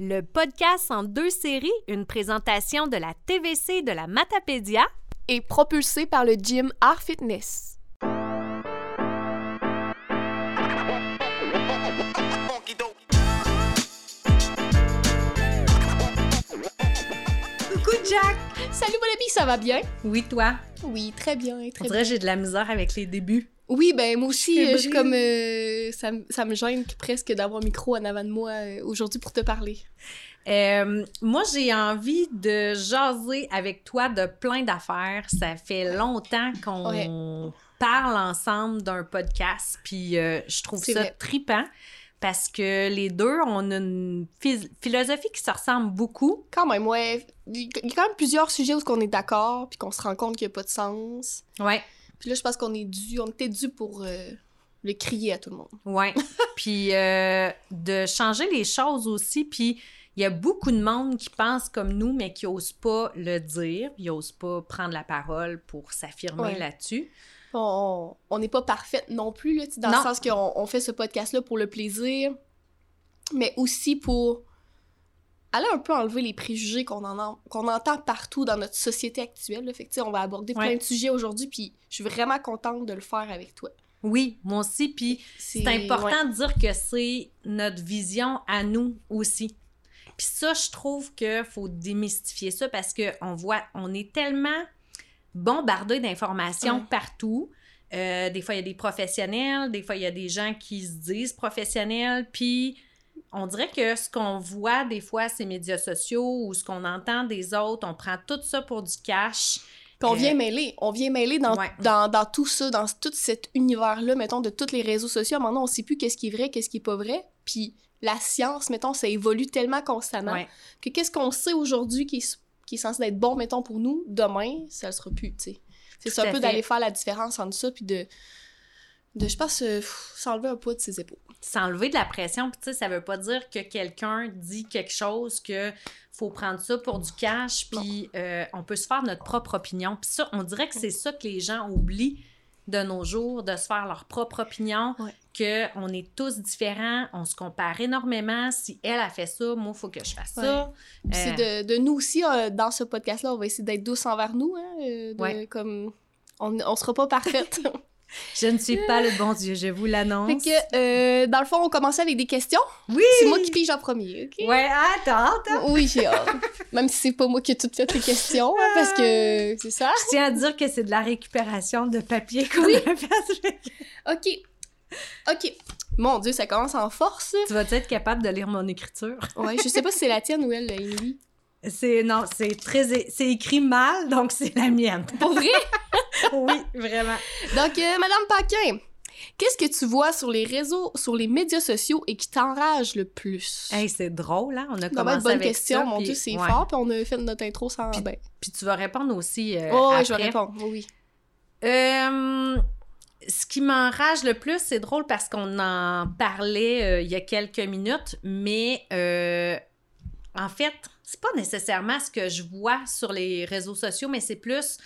le podcast en deux séries, une présentation de la TVC de la Matapédia et propulsé par le gym Art Fitness. Coucou Jack! Salut mon ami, ça va bien? Oui, toi? Oui, très bien, très On dirait que j'ai de la misère avec les débuts. Oui, ben moi aussi, Je euh, suis comme... euh, ça, ça me gêne presque d'avoir un micro en avant de moi euh, aujourd'hui pour te parler. Euh, moi, j'ai envie de jaser avec toi de plein d'affaires. Ça fait longtemps qu'on parle ensemble d'un podcast, puis je trouve ça vrai. tripant parce que les deux, on a une philosophie qui se ressemble beaucoup. Quand même, ouais. Il y a quand même plusieurs sujets où on est d'accord puis qu'on se rend compte qu'il n'y a pas de sens. Ouais, Puis là, je pense qu'on est dû, on était dû pour euh, le crier à tout le monde. ouais. puis euh, de changer les choses aussi, puis il y a beaucoup de monde qui pense comme nous, mais qui n'osent pas le dire, qui n'osent pas prendre la parole pour s'affirmer Ouais. là-dessus. On n'est pas parfaite non plus, là, dans Non. le sens qu'on on fait ce podcast-là pour le plaisir, mais aussi pour aller un peu enlever les préjugés qu'on en en- qu'on entend partout dans notre société actuelle. là. Fait que, on va aborder plein de sujets aujourd'hui, puis je suis vraiment contente de le faire avec toi. Oui, moi aussi. Puis c'est important de dire que c'est notre vision à nous aussi. Puis ça, je trouve qu'il faut démystifier ça parce qu'on voit, on est tellement bombardé d'informations Ouais. partout. Euh, des fois, il y a des professionnels, des fois, il y a des gens qui se disent professionnels, puis on dirait que ce qu'on voit des fois, ces médias sociaux ou ce qu'on entend des autres, on prend tout ça pour du cash. Puis on Euh, vient mêler, on vient mêler dans, Ouais. dans, dans tout ça, dans tout cet univers-là, mettons, de tous les réseaux sociaux. Donné, on sait plus qu'est-ce qui est vrai, qu'est-ce qui est pas vrai. Puis la science, mettons, ça évolue tellement constamment Ouais. que qu'est-ce qu'on sait aujourd'hui qui est, qui est censé être bon, mettons, pour nous, demain, ça le sera plus, tu sais. C'est un peu d'aller faire la différence entre ça, puis de, de je pense, euh, s'enlever un poids de ses épaules. s'enlever de la pression. Puis, tu sais, ça veut pas dire que quelqu'un dit quelque chose que faut prendre ça pour du cash, puis euh, on peut se faire notre propre opinion. Puis ça, on dirait que c'est ça que les gens oublient de nos jours, de se faire leur propre opinion, Ouais. que on est tous différents, on se compare énormément. Si elle a fait ça, moi, il faut que je fasse ça. Euh, c'est de, de nous aussi, euh, dans ce podcast-là, on va essayer d'être douce envers nous, hein, de- Ouais. comme... On, on sera pas parfaite. Je ne suis pas le bon Dieu, je vous l'annonce. fait que, euh, dans le fond, on commençait avec des questions. Oui! C'est moi qui pige en premier, OK? Ouais, attends, attends. Oui, j'ai hâte. Même si c'est pas moi qui ai toutes fait les questions, hein, parce que c'est ça. Je tiens à dire que c'est de la récupération de papier qu'on a fait. OK. OK. Mon Dieu, ça commence en force. Tu vas être capable de lire mon écriture? Ouais, je sais pas si c'est la tienne ou elle, Emily. C'est non, c'est très c'est écrit mal, donc c'est la mienne. Pour vrai? oui, vraiment. Donc, euh, Madame Paquin, qu'est-ce que tu vois sur les réseaux, sur les médias sociaux et qui t'enrage le plus? Hey, c'est drôle hein, on a Non, ben, commencé bonne avec question, ça, mon puis- Dieu, c'est ouais. fort, puis on a fait notre intro sans... Puis- ben. Puis tu vas répondre aussi euh, Oh, après. je vais répondre, oui. Euh, ce qui m'enrage le plus, c'est drôle parce qu'on en parlait euh, il y a quelques minutes, mais euh, en fait, c'est pas nécessairement ce que je vois sur les réseaux sociaux, mais c'est plus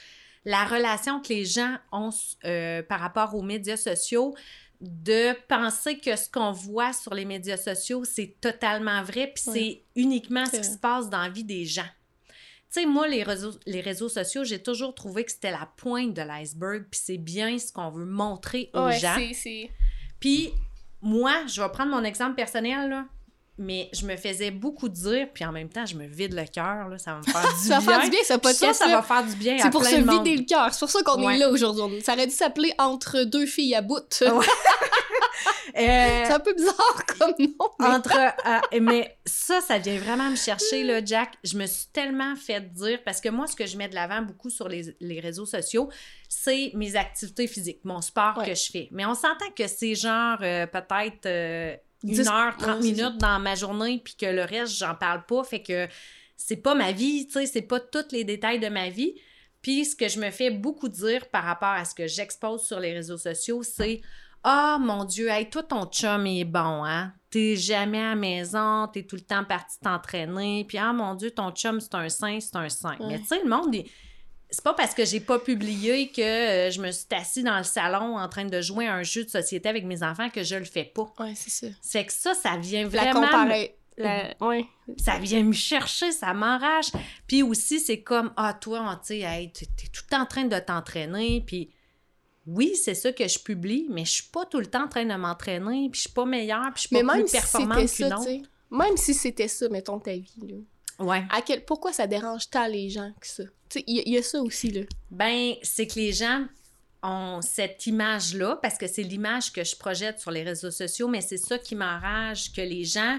la relation que les gens ont euh, par rapport aux médias sociaux, de penser que ce qu'on voit sur les médias sociaux, c'est totalement vrai, puis c'est uniquement ce qui se passe dans la vie des gens. Tu sais, moi, les réseaux, les réseaux sociaux, j'ai toujours trouvé que c'était la pointe de l'iceberg, puis c'est bien ce qu'on veut montrer aux Ouais, gens. Puis moi, je vais prendre mon exemple personnel, là, mais je me faisais beaucoup dire, puis en même temps, je me vide le cœur, là, ça va me faire du Ça bien. va faire du bien, Ça, podcast ça va faire du bien C'est pour se monde. vider le cœur. C'est pour ça qu'on Ouais. est là aujourd'hui. Ça aurait dû s'appeler Entre deux filles à bout. Ouais. Euh, C'est un peu bizarre comme nom. mais- entre euh, mais ça ça vient vraiment me chercher là Jack je me suis tellement fait dire parce que moi ce que je mets de l'avant beaucoup sur les, les réseaux sociaux c'est mes activités physiques mon sport Ouais. que je fais mais on s'entend que c'est genre euh, peut-être une heure 30 ouais, c'est minutes dans ma journée puis que le reste j'en parle pas fait que c'est pas ma vie tu sais c'est pas tous les détails de ma vie puis ce que je me fais beaucoup dire par rapport à ce que j'expose sur les réseaux sociaux, c'est Ah mon Dieu, hey, toi ton chum est bon, hein? T'es jamais à la maison, t'es tout le temps parti t'entraîner, puis ah mon Dieu, ton chum c'est un saint, c'est un saint. Ouais. Mais tu sais, le monde, il- c'est pas parce que j'ai pas publié que euh, je me suis assis dans le salon en train de jouer à un jeu de société avec mes enfants que je le fais pas. Ouais, c'est ça. C'est que ça, ça vient La, vraiment. La- Ouais. ça vient me chercher, ça m'enrage. Puis aussi, c'est comme, ah, toi, tu sais, hey, t'es tout le temps en train de t'entraîner, puis oui, c'est ça que je publie, mais je suis pas tout le temps en train de m'entraîner, puis je suis pas meilleure, puis je suis pas plus si performante ça, qu'une tu autre. même si c'était ça, mettons, ta vie, là, Ouais. à quel... pourquoi ça dérange tant les gens que ça? Il y, a- il y a ça aussi, là. Ben, c'est que les gens ont cette image-là, parce que c'est l'image que je projette sur les réseaux sociaux, mais c'est ça qui m'enrage, que les gens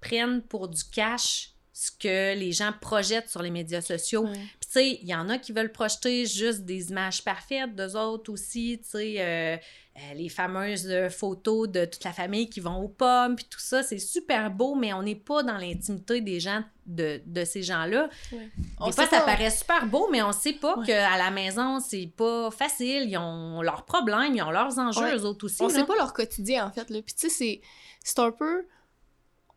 prennent pour du cash ce que les gens projettent sur les médias sociaux. Puis, tu sais, il y en a qui veulent projeter juste des images parfaites, d'eux autres aussi, tu sais, euh, les fameuses euh, photos de toute la famille qui vont aux pommes, puis tout ça, c'est super beau, mais on n'est pas dans l'intimité des gens, de, de ces gens-là. Ouais. Des fois, ça paraît super beau, mais on sait pas Ouais. qu'à la maison, c'est pas facile. Ils ont leurs problèmes, ils ont leurs enjeux, Ouais. eux autres aussi. On là. sait pas leur quotidien, en fait. Là. Puis, tu sais, c'est- c'est un peu.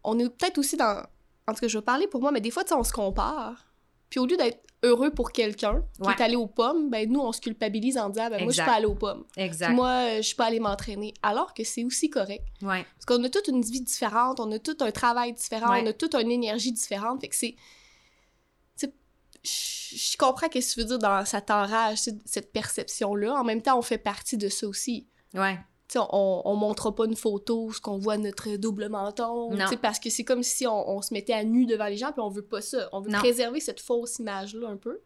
On est peut-être aussi dans. En tout cas, je vais parler pour moi, mais des fois, tu sais, on se compare. Puis, au lieu d'être heureux pour quelqu'un qui Ouais. est allé aux pommes, ben nous, on se culpabilise en disant, ben moi, je suis pas allé aux pommes. Exact. moi, euh, je suis pas allé m'entraîner. Alors que c'est aussi correct. Ouais. Parce qu'on a toute une vie différente, on a tout un travail différent, Ouais. on a toute une énergie différente. Fait que c'est. tu sais, Je comprends ce que tu veux dire dans ça t'enrage, tu sais, cette perception-là. En même temps, on fait partie de ça aussi. Ouais. Tu on, on montrera pas une photo, ce qu'on voit notre double menton, tu parce que c'est comme si on, on se mettait à nu devant les gens, puis on veut pas ça. On veut Non. préserver cette fausse image-là un peu.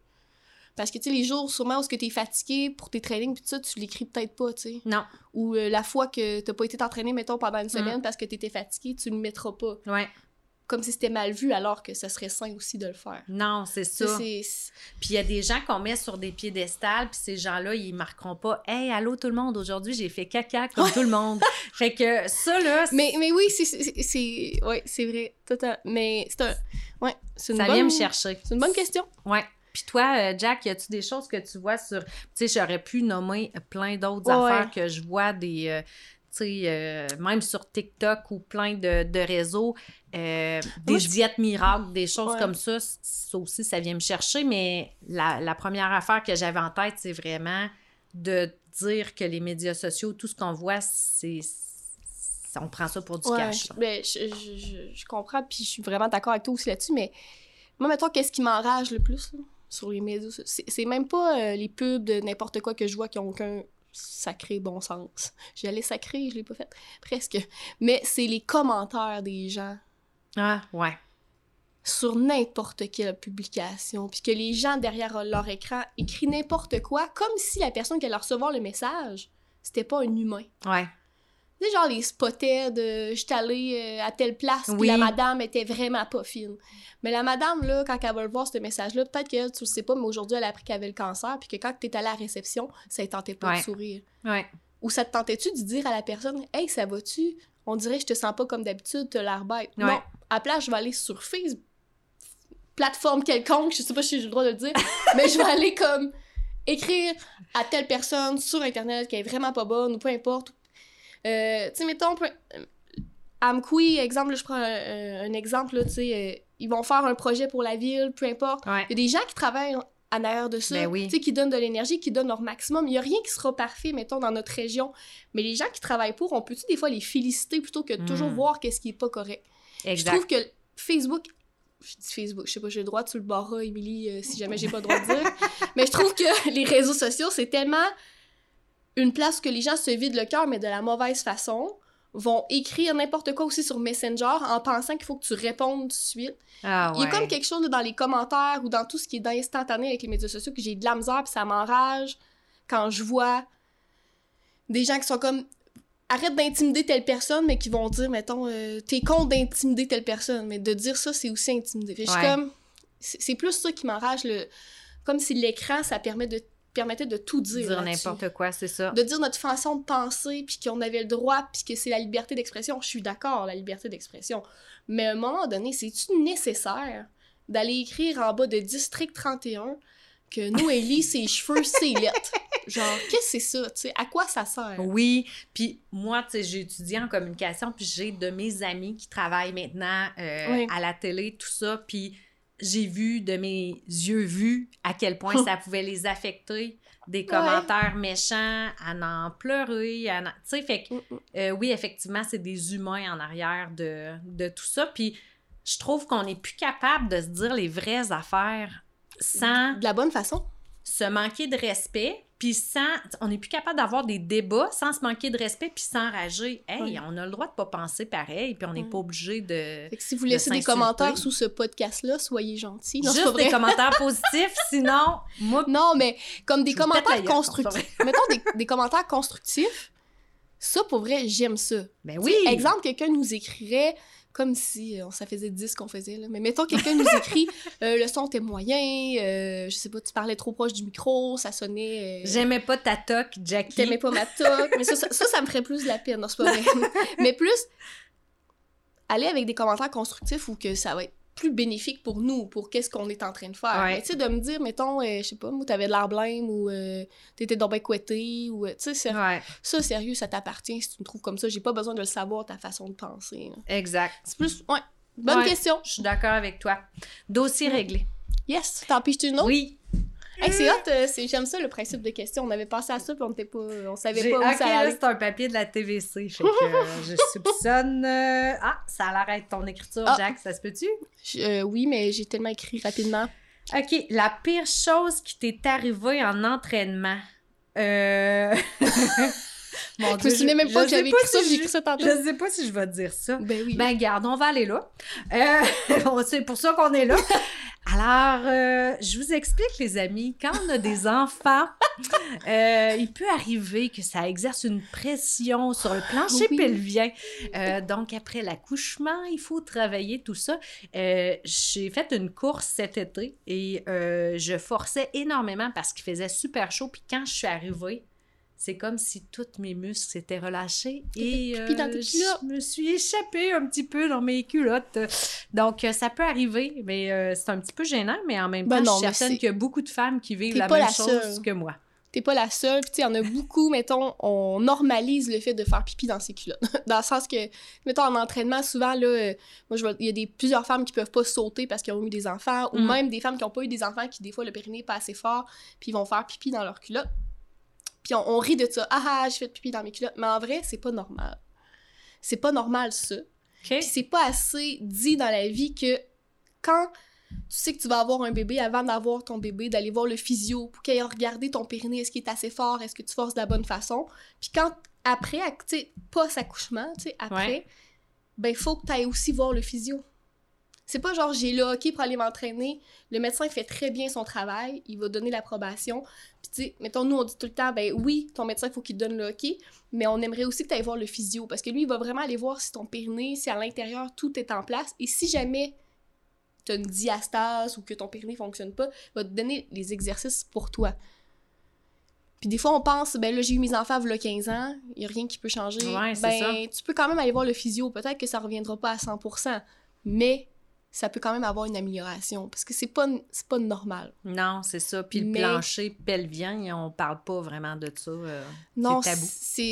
Parce que, tu les jours, sûrement, où tu es fatigué pour tes trainings, puis tout ça, tu l'écris peut-être pas, tu sais. Non. Ou euh, la fois que t'as pas été t'entraîner, mettons, pendant Mm. une semaine parce que t'étais fatigué, tu le mettras pas. Ouais. Comme si c'était mal vu, alors que ça serait sain aussi de le faire. Non, c'est ça. Puis il y a des gens qu'on met sur des piédestals, puis ces gens-là, ils marqueront pas Hey, allô tout le monde, aujourd'hui j'ai fait caca comme tout le monde. fait que ça, là, Mais, mais oui, c'est... Ouais, c'est vrai. Total. Mais c'est un... Ouais, c'est une ça bonne... vient me chercher. C'est une bonne question. Ouais. Puis toi, euh, Jack, y a-tu des choses que tu vois sur. Tu sais, j'aurais pu nommer plein d'autres Ouais, affaires que je vois des. euh, tu sais, euh, même sur TikTok ou plein de, de réseaux, euh, des diètes miracles, des choses Ouais. comme ça, ça aussi, ça vient me chercher. Mais la, la première affaire que j'avais en tête, c'est vraiment de dire que les médias sociaux, tout ce qu'on voit, c'est. On prend ça pour du Ouais, cash. là. ben, je, je, je- je comprends, puis je suis vraiment d'accord avec toi aussi là-dessus, mais moi, mettons, qu'est-ce qui m'enrage le plus là, sur les médias sociaux? C'est c'est même pas euh, les pubs de n'importe quoi que je vois qui ont aucun sacré bon sens. J'allais sacré, je l'ai pas fait, presque. Mais c'est les commentaires des gens Ah, ouais. sur n'importe quelle publication, puis que les gens derrière leur écran écrivent n'importe quoi, comme si la personne qui allait recevoir le message, c'était pas un humain. Ouais. Tu sais, genre les spottaient de j'étais allée euh, à telle place, puis Oui. la madame était vraiment pas fine. Mais la madame, là, quand elle va le voir, ce message-là, peut-être qu'elle, tu le sais pas, mais aujourd'hui, elle a appris qu'elle avait le cancer, puis que quand t'es allée à la réception, ça ne tentait pas Ouais. de sourire. Ouais. Ou ça te tentait-tu de dire à la personne, hey, ça va-tu? On dirait, je te sens pas comme d'habitude, t'as l'air bête. Ouais. Non, à la place, je vais aller sur Facebook, plateforme quelconque, je sais pas si j'ai le droit de le dire, mais je vais aller comme écrire à telle personne sur Internet qui est vraiment pas bonne, ou peu importe. Euh, tu sais, mettons, peu- euh, Amqui, exemple, je prends un, un exemple, tu sais, euh, ils vont faire un projet pour la ville, peu importe. Ouais. Il y a des gens qui travaillent en arrière de ça, Ben oui. tu sais, qui donnent de l'énergie, qui donnent leur maximum. Il n'y a rien qui sera parfait, mettons, dans notre région. Mais les gens qui travaillent pour, on peut-tu des fois les féliciter plutôt que de toujours Mm. voir qu'est-ce qui est pas correct? Je trouve que Facebook... Je dis Facebook, je sais pas, j'ai le droit, tu le barras, Émilie, euh, si jamais j'ai pas le droit de dire. Mais je trouve que les réseaux sociaux, c'est tellement une place que les gens se vident le cœur, mais de la mauvaise façon vont écrire n'importe quoi aussi sur Messenger en pensant qu'il faut que tu répondes tout de suite. Ah, Il y a comme quelque chose dans les commentaires ou dans tout ce qui est d'instantané avec les médias sociaux que j'ai de la misère puis ça m'enrage quand je vois des gens qui sont comme arrête d'intimider telle personne mais qui vont dire mettons euh, t'es con d'intimider telle personne mais de dire ça c'est aussi intimider. Fait je suis comme c'est plus ça qui m'enrage le comme si l'écran ça permet de permettait de tout dire. Dire n'importe quoi, c'est ça. De dire notre façon de penser, puis qu'on avait le droit, puis que c'est la liberté d'expression. Je suis d'accord, la liberté d'expression. Mais à un moment donné, c'est-tu nécessaire d'aller écrire en bas de District 31 que Noélie, ses cheveux, c'est lettres? Genre, qu'est-ce que c'est ça? tu sais? À quoi ça sert? Oui, puis moi, tu sais, j'ai étudié en communication, puis j'ai de mes amis qui travaillent maintenant euh, Oui. à la télé, tout ça, puis j'ai vu de mes yeux vus à quel point ça pouvait les affecter, des commentaires méchants, à en pleurer, à en- Tu sais, fait que, Mm, mm. euh, oui, effectivement, c'est des humains en arrière de, de tout ça, puis je trouve qu'on n'est plus capable de se dire les vraies affaires sans De la bonne façon. se manquer de respect, puis sans... On n'est plus capable d'avoir des débats sans se manquer de respect, puis s'enrager. Hey, on a le droit de pas penser pareil, puis on n'est pas obligé de... Fait que si vous De laissez des commentaires sous ce podcast-là, soyez gentils. Non, Juste des commentaires positifs, sinon, moi, Non, mais comme des commentaires constructifs. Mettons des, des commentaires constructifs. Ça, pour vrai, j'aime ça. ben oui! Exemple, quelqu'un nous écrirait comme si euh, ça faisait 10 qu'on faisait, là. Mais mettons, quelqu'un nous écrit euh, le son était moyen, euh, je sais pas, tu parlais trop proche du micro, ça sonnait. euh, J'aimais pas ta toque, Jackie. T'aimais pas ma toque. mais ça, ça, ça, ça me ferait plus de la peine. Non, c'est pas vrai. mais plus, aller avec des commentaires constructifs ou que ça va être plus bénéfique pour nous, pour qu'est-ce qu'on est en train de faire. Ouais. Tu sais, de me dire, mettons, euh, je sais pas, moi, t'avais de l'air blême ou euh, t'étais donc bien couetté ou, euh, tu sais, c'est- Ouais, ça, sérieux, ça t'appartient si tu me trouves comme ça. J'ai pas besoin de le savoir, ta façon de penser. là. exact. C'est plus, ouais. Bonne Ouais. question. Je suis d'accord avec toi. Dossier réglé. Yes. T'en piches-tu une autre? Oui. Hey, c'est hot. euh, J'aime ça, le principe de question. On avait pensé à ça, puis on était pas, on savait pas où ça allait. c'est un papier de la TVC. Fait que euh, je soupçonne. euh, Ah, ça a l'air d'être ton écriture, Ah. Jack. Ça se peut-tu? Je- euh, oui, mais j'ai tellement écrit rapidement. OK. La pire chose qui t'est arrivée en entraînement. Euh... Mon Je me souvenais même pas que sais j'avais écrit ça, si j'ai je- écrit ça tantôt. Je sais pas si je vais te dire ça. Ben oui. Ben, garde, on va aller là. Euh, c'est pour ça qu'on est là. Alors, euh, je vous explique, les amis, quand on a des enfants, euh, il peut arriver que ça exerce une pression sur le plancher Oui. pelvien. Euh, donc, après l'accouchement, il faut travailler tout ça. J'ai fait une course cet été et je forçais énormément parce qu'il faisait super chaud. Puis quand je suis arrivée, c'est comme si tous mes muscles s'étaient relâchés et pipi dans tes euh, je me suis échappée un petit peu dans mes culottes. Donc, euh, ça peut arriver, mais euh, c'est un petit peu gênant, mais en même temps, Ben non, je suis certaine qu'il y a beaucoup de femmes qui vivent la même la chose seule. que moi. T'es pas la seule. Puis, tu sais, il y en a beaucoup, mettons, on normalise le fait de faire pipi dans ses culottes. dans le sens que, mettons, en entraînement, souvent, là, euh, moi, je vois, il y a des, plusieurs femmes qui peuvent pas sauter parce qu'ils ont eu des enfants, ou Mm. même des femmes qui ont pas eu des enfants qui, des fois, le périnée est pas assez fort, puis ils vont faire pipi dans leurs culottes. Puis on, on rit de ça. Ah ah, j'ai fait pipi dans mes culottes. Mais en vrai, c'est pas normal. C'est pas normal, ça. Puis c'est pas assez dit dans la vie que quand tu sais que tu vas avoir un bébé, avant d'avoir ton bébé, d'aller voir le physio pour qu'il aille regarder ton périnée, est-ce qu'il est assez fort, est-ce que tu forces de la bonne façon. Puis quand, après, tu sais, post-accouchement, tu sais, après, Ouais. ben il faut que tu ailles aussi voir le physio. C'est pas genre j'ai le hockey pour aller m'entraîner. Le médecin fait très bien son travail, il va donner l'approbation. Puis tu sais, mettons nous on dit tout le temps ben oui, ton médecin il faut qu'il te donne le hockey, mais on aimerait aussi que tu ailles voir le physio parce que lui il va vraiment aller voir si ton périnée, si à l'intérieur tout est en place et si jamais tu as une diastase ou que ton périnée fonctionne pas, il va te donner les exercices pour toi. Puis des fois, on pense, ben là, j'ai eu mes enfants il y a 15 ans, il n'y a rien qui peut changer. Ouais, ben, ça. tu peux quand même aller voir le physio. Peut-être que ça reviendra pas à 100%, mais ça peut quand même avoir une amélioration parce que c'est pas, pas normal. Non, c'est ça. Puis le plancher pelvien, on parle pas vraiment de ça. euh, Non, C'est tabou.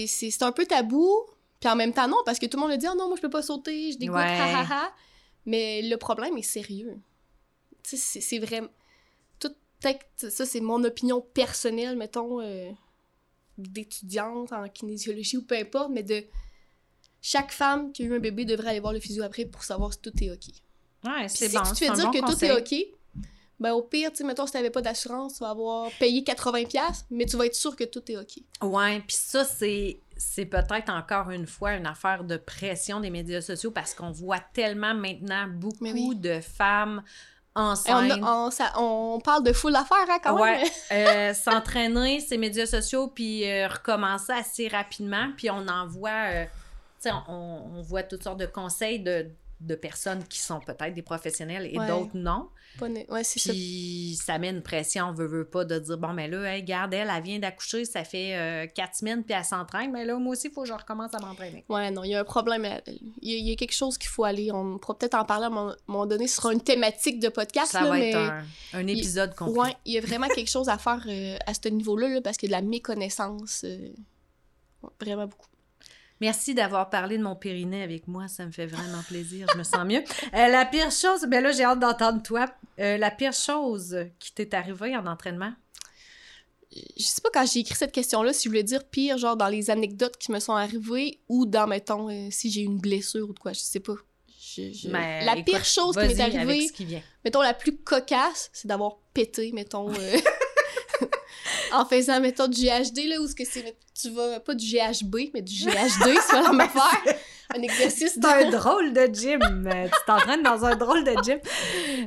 c'est un peu tabou. Puis en même temps, non, parce que tout le monde le dit, oh non, moi je peux pas sauter, je dégoûte, Ouais. ha ha ha. Mais le problème est sérieux. Tu sais, c'est- vraiment. Tout, ça, c'est mon opinion personnelle, mettons, euh, d'étudiante en kinésiologie ou peu importe, mais de. Chaque femme qui a eu un bébé devrait aller voir le physio après pour savoir si tout est OK. Ouais, c'est si bon. tu te fais dire bon que conseil. tout est OK, ben au pire, tu sais, mettons, si t'avais pas d'assurance, tu vas avoir payé 80$, mais tu vas être sûr que tout est OK. Ouais, puis ça, c'est, c'est peut-être encore une fois une affaire de pression des médias sociaux parce qu'on voit tellement maintenant beaucoup oui. de femmes on, enceintes. a- on, ça- on parle de full affaires, hein, quand Ouais, même. euh, s'entraîner, ces médias sociaux, puis euh, recommencer assez rapidement. Puis on en voit, euh, tu sais, on, on voit toutes sortes de conseils de, de personnes qui sont peut-être des professionnels et Ouais. d'autres non. Ouais, c'est ça. Puis ça met une pression, veut, veut pas, de dire bon, mais là, hey, regarde, elle, elle vient d'accoucher, ça fait euh, quatre semaines, puis elle s'entraîne, mais là, moi aussi, il faut que je recommence à m'entraîner. Ouais, non, il y a un problème. Il y a, il y a quelque chose qu'il faut aller. On pourra peut-être en parler à un moment- donné. Ce sera une thématique de podcast, Ça là, va mais... être un, un épisode complet. Ouais, il y a vraiment quelque chose à faire euh, à ce niveau-là, là, parce qu'il y a de la méconnaissance. euh, vraiment beaucoup. Merci d'avoir parlé de mon périnée avec moi, ça me fait vraiment plaisir, je me sens mieux. Euh, la pire chose, ben là, j'ai hâte d'entendre toi. Euh, la pire chose qui t'est arrivée en entraînement? Je sais pas quand j'ai écrit cette question-là si je voulais dire pire, genre dans les anecdotes qui me sont arrivées ou dans, mettons, euh, si j'ai une blessure ou de quoi, je sais pas. Je je- je- Mais la écoute, pire chose qui m'est arrivée, qui mettons, la plus cocasse, c'est d'avoir pété, mettons, en faisant, mettons, du GHD, là, où ce que c'est, tu vas, pas du GHB, mais du GHD, c'est la même affaire. Un exercice de... un drôle de gym. euh, tu t'entraînes dans un drôle de gym.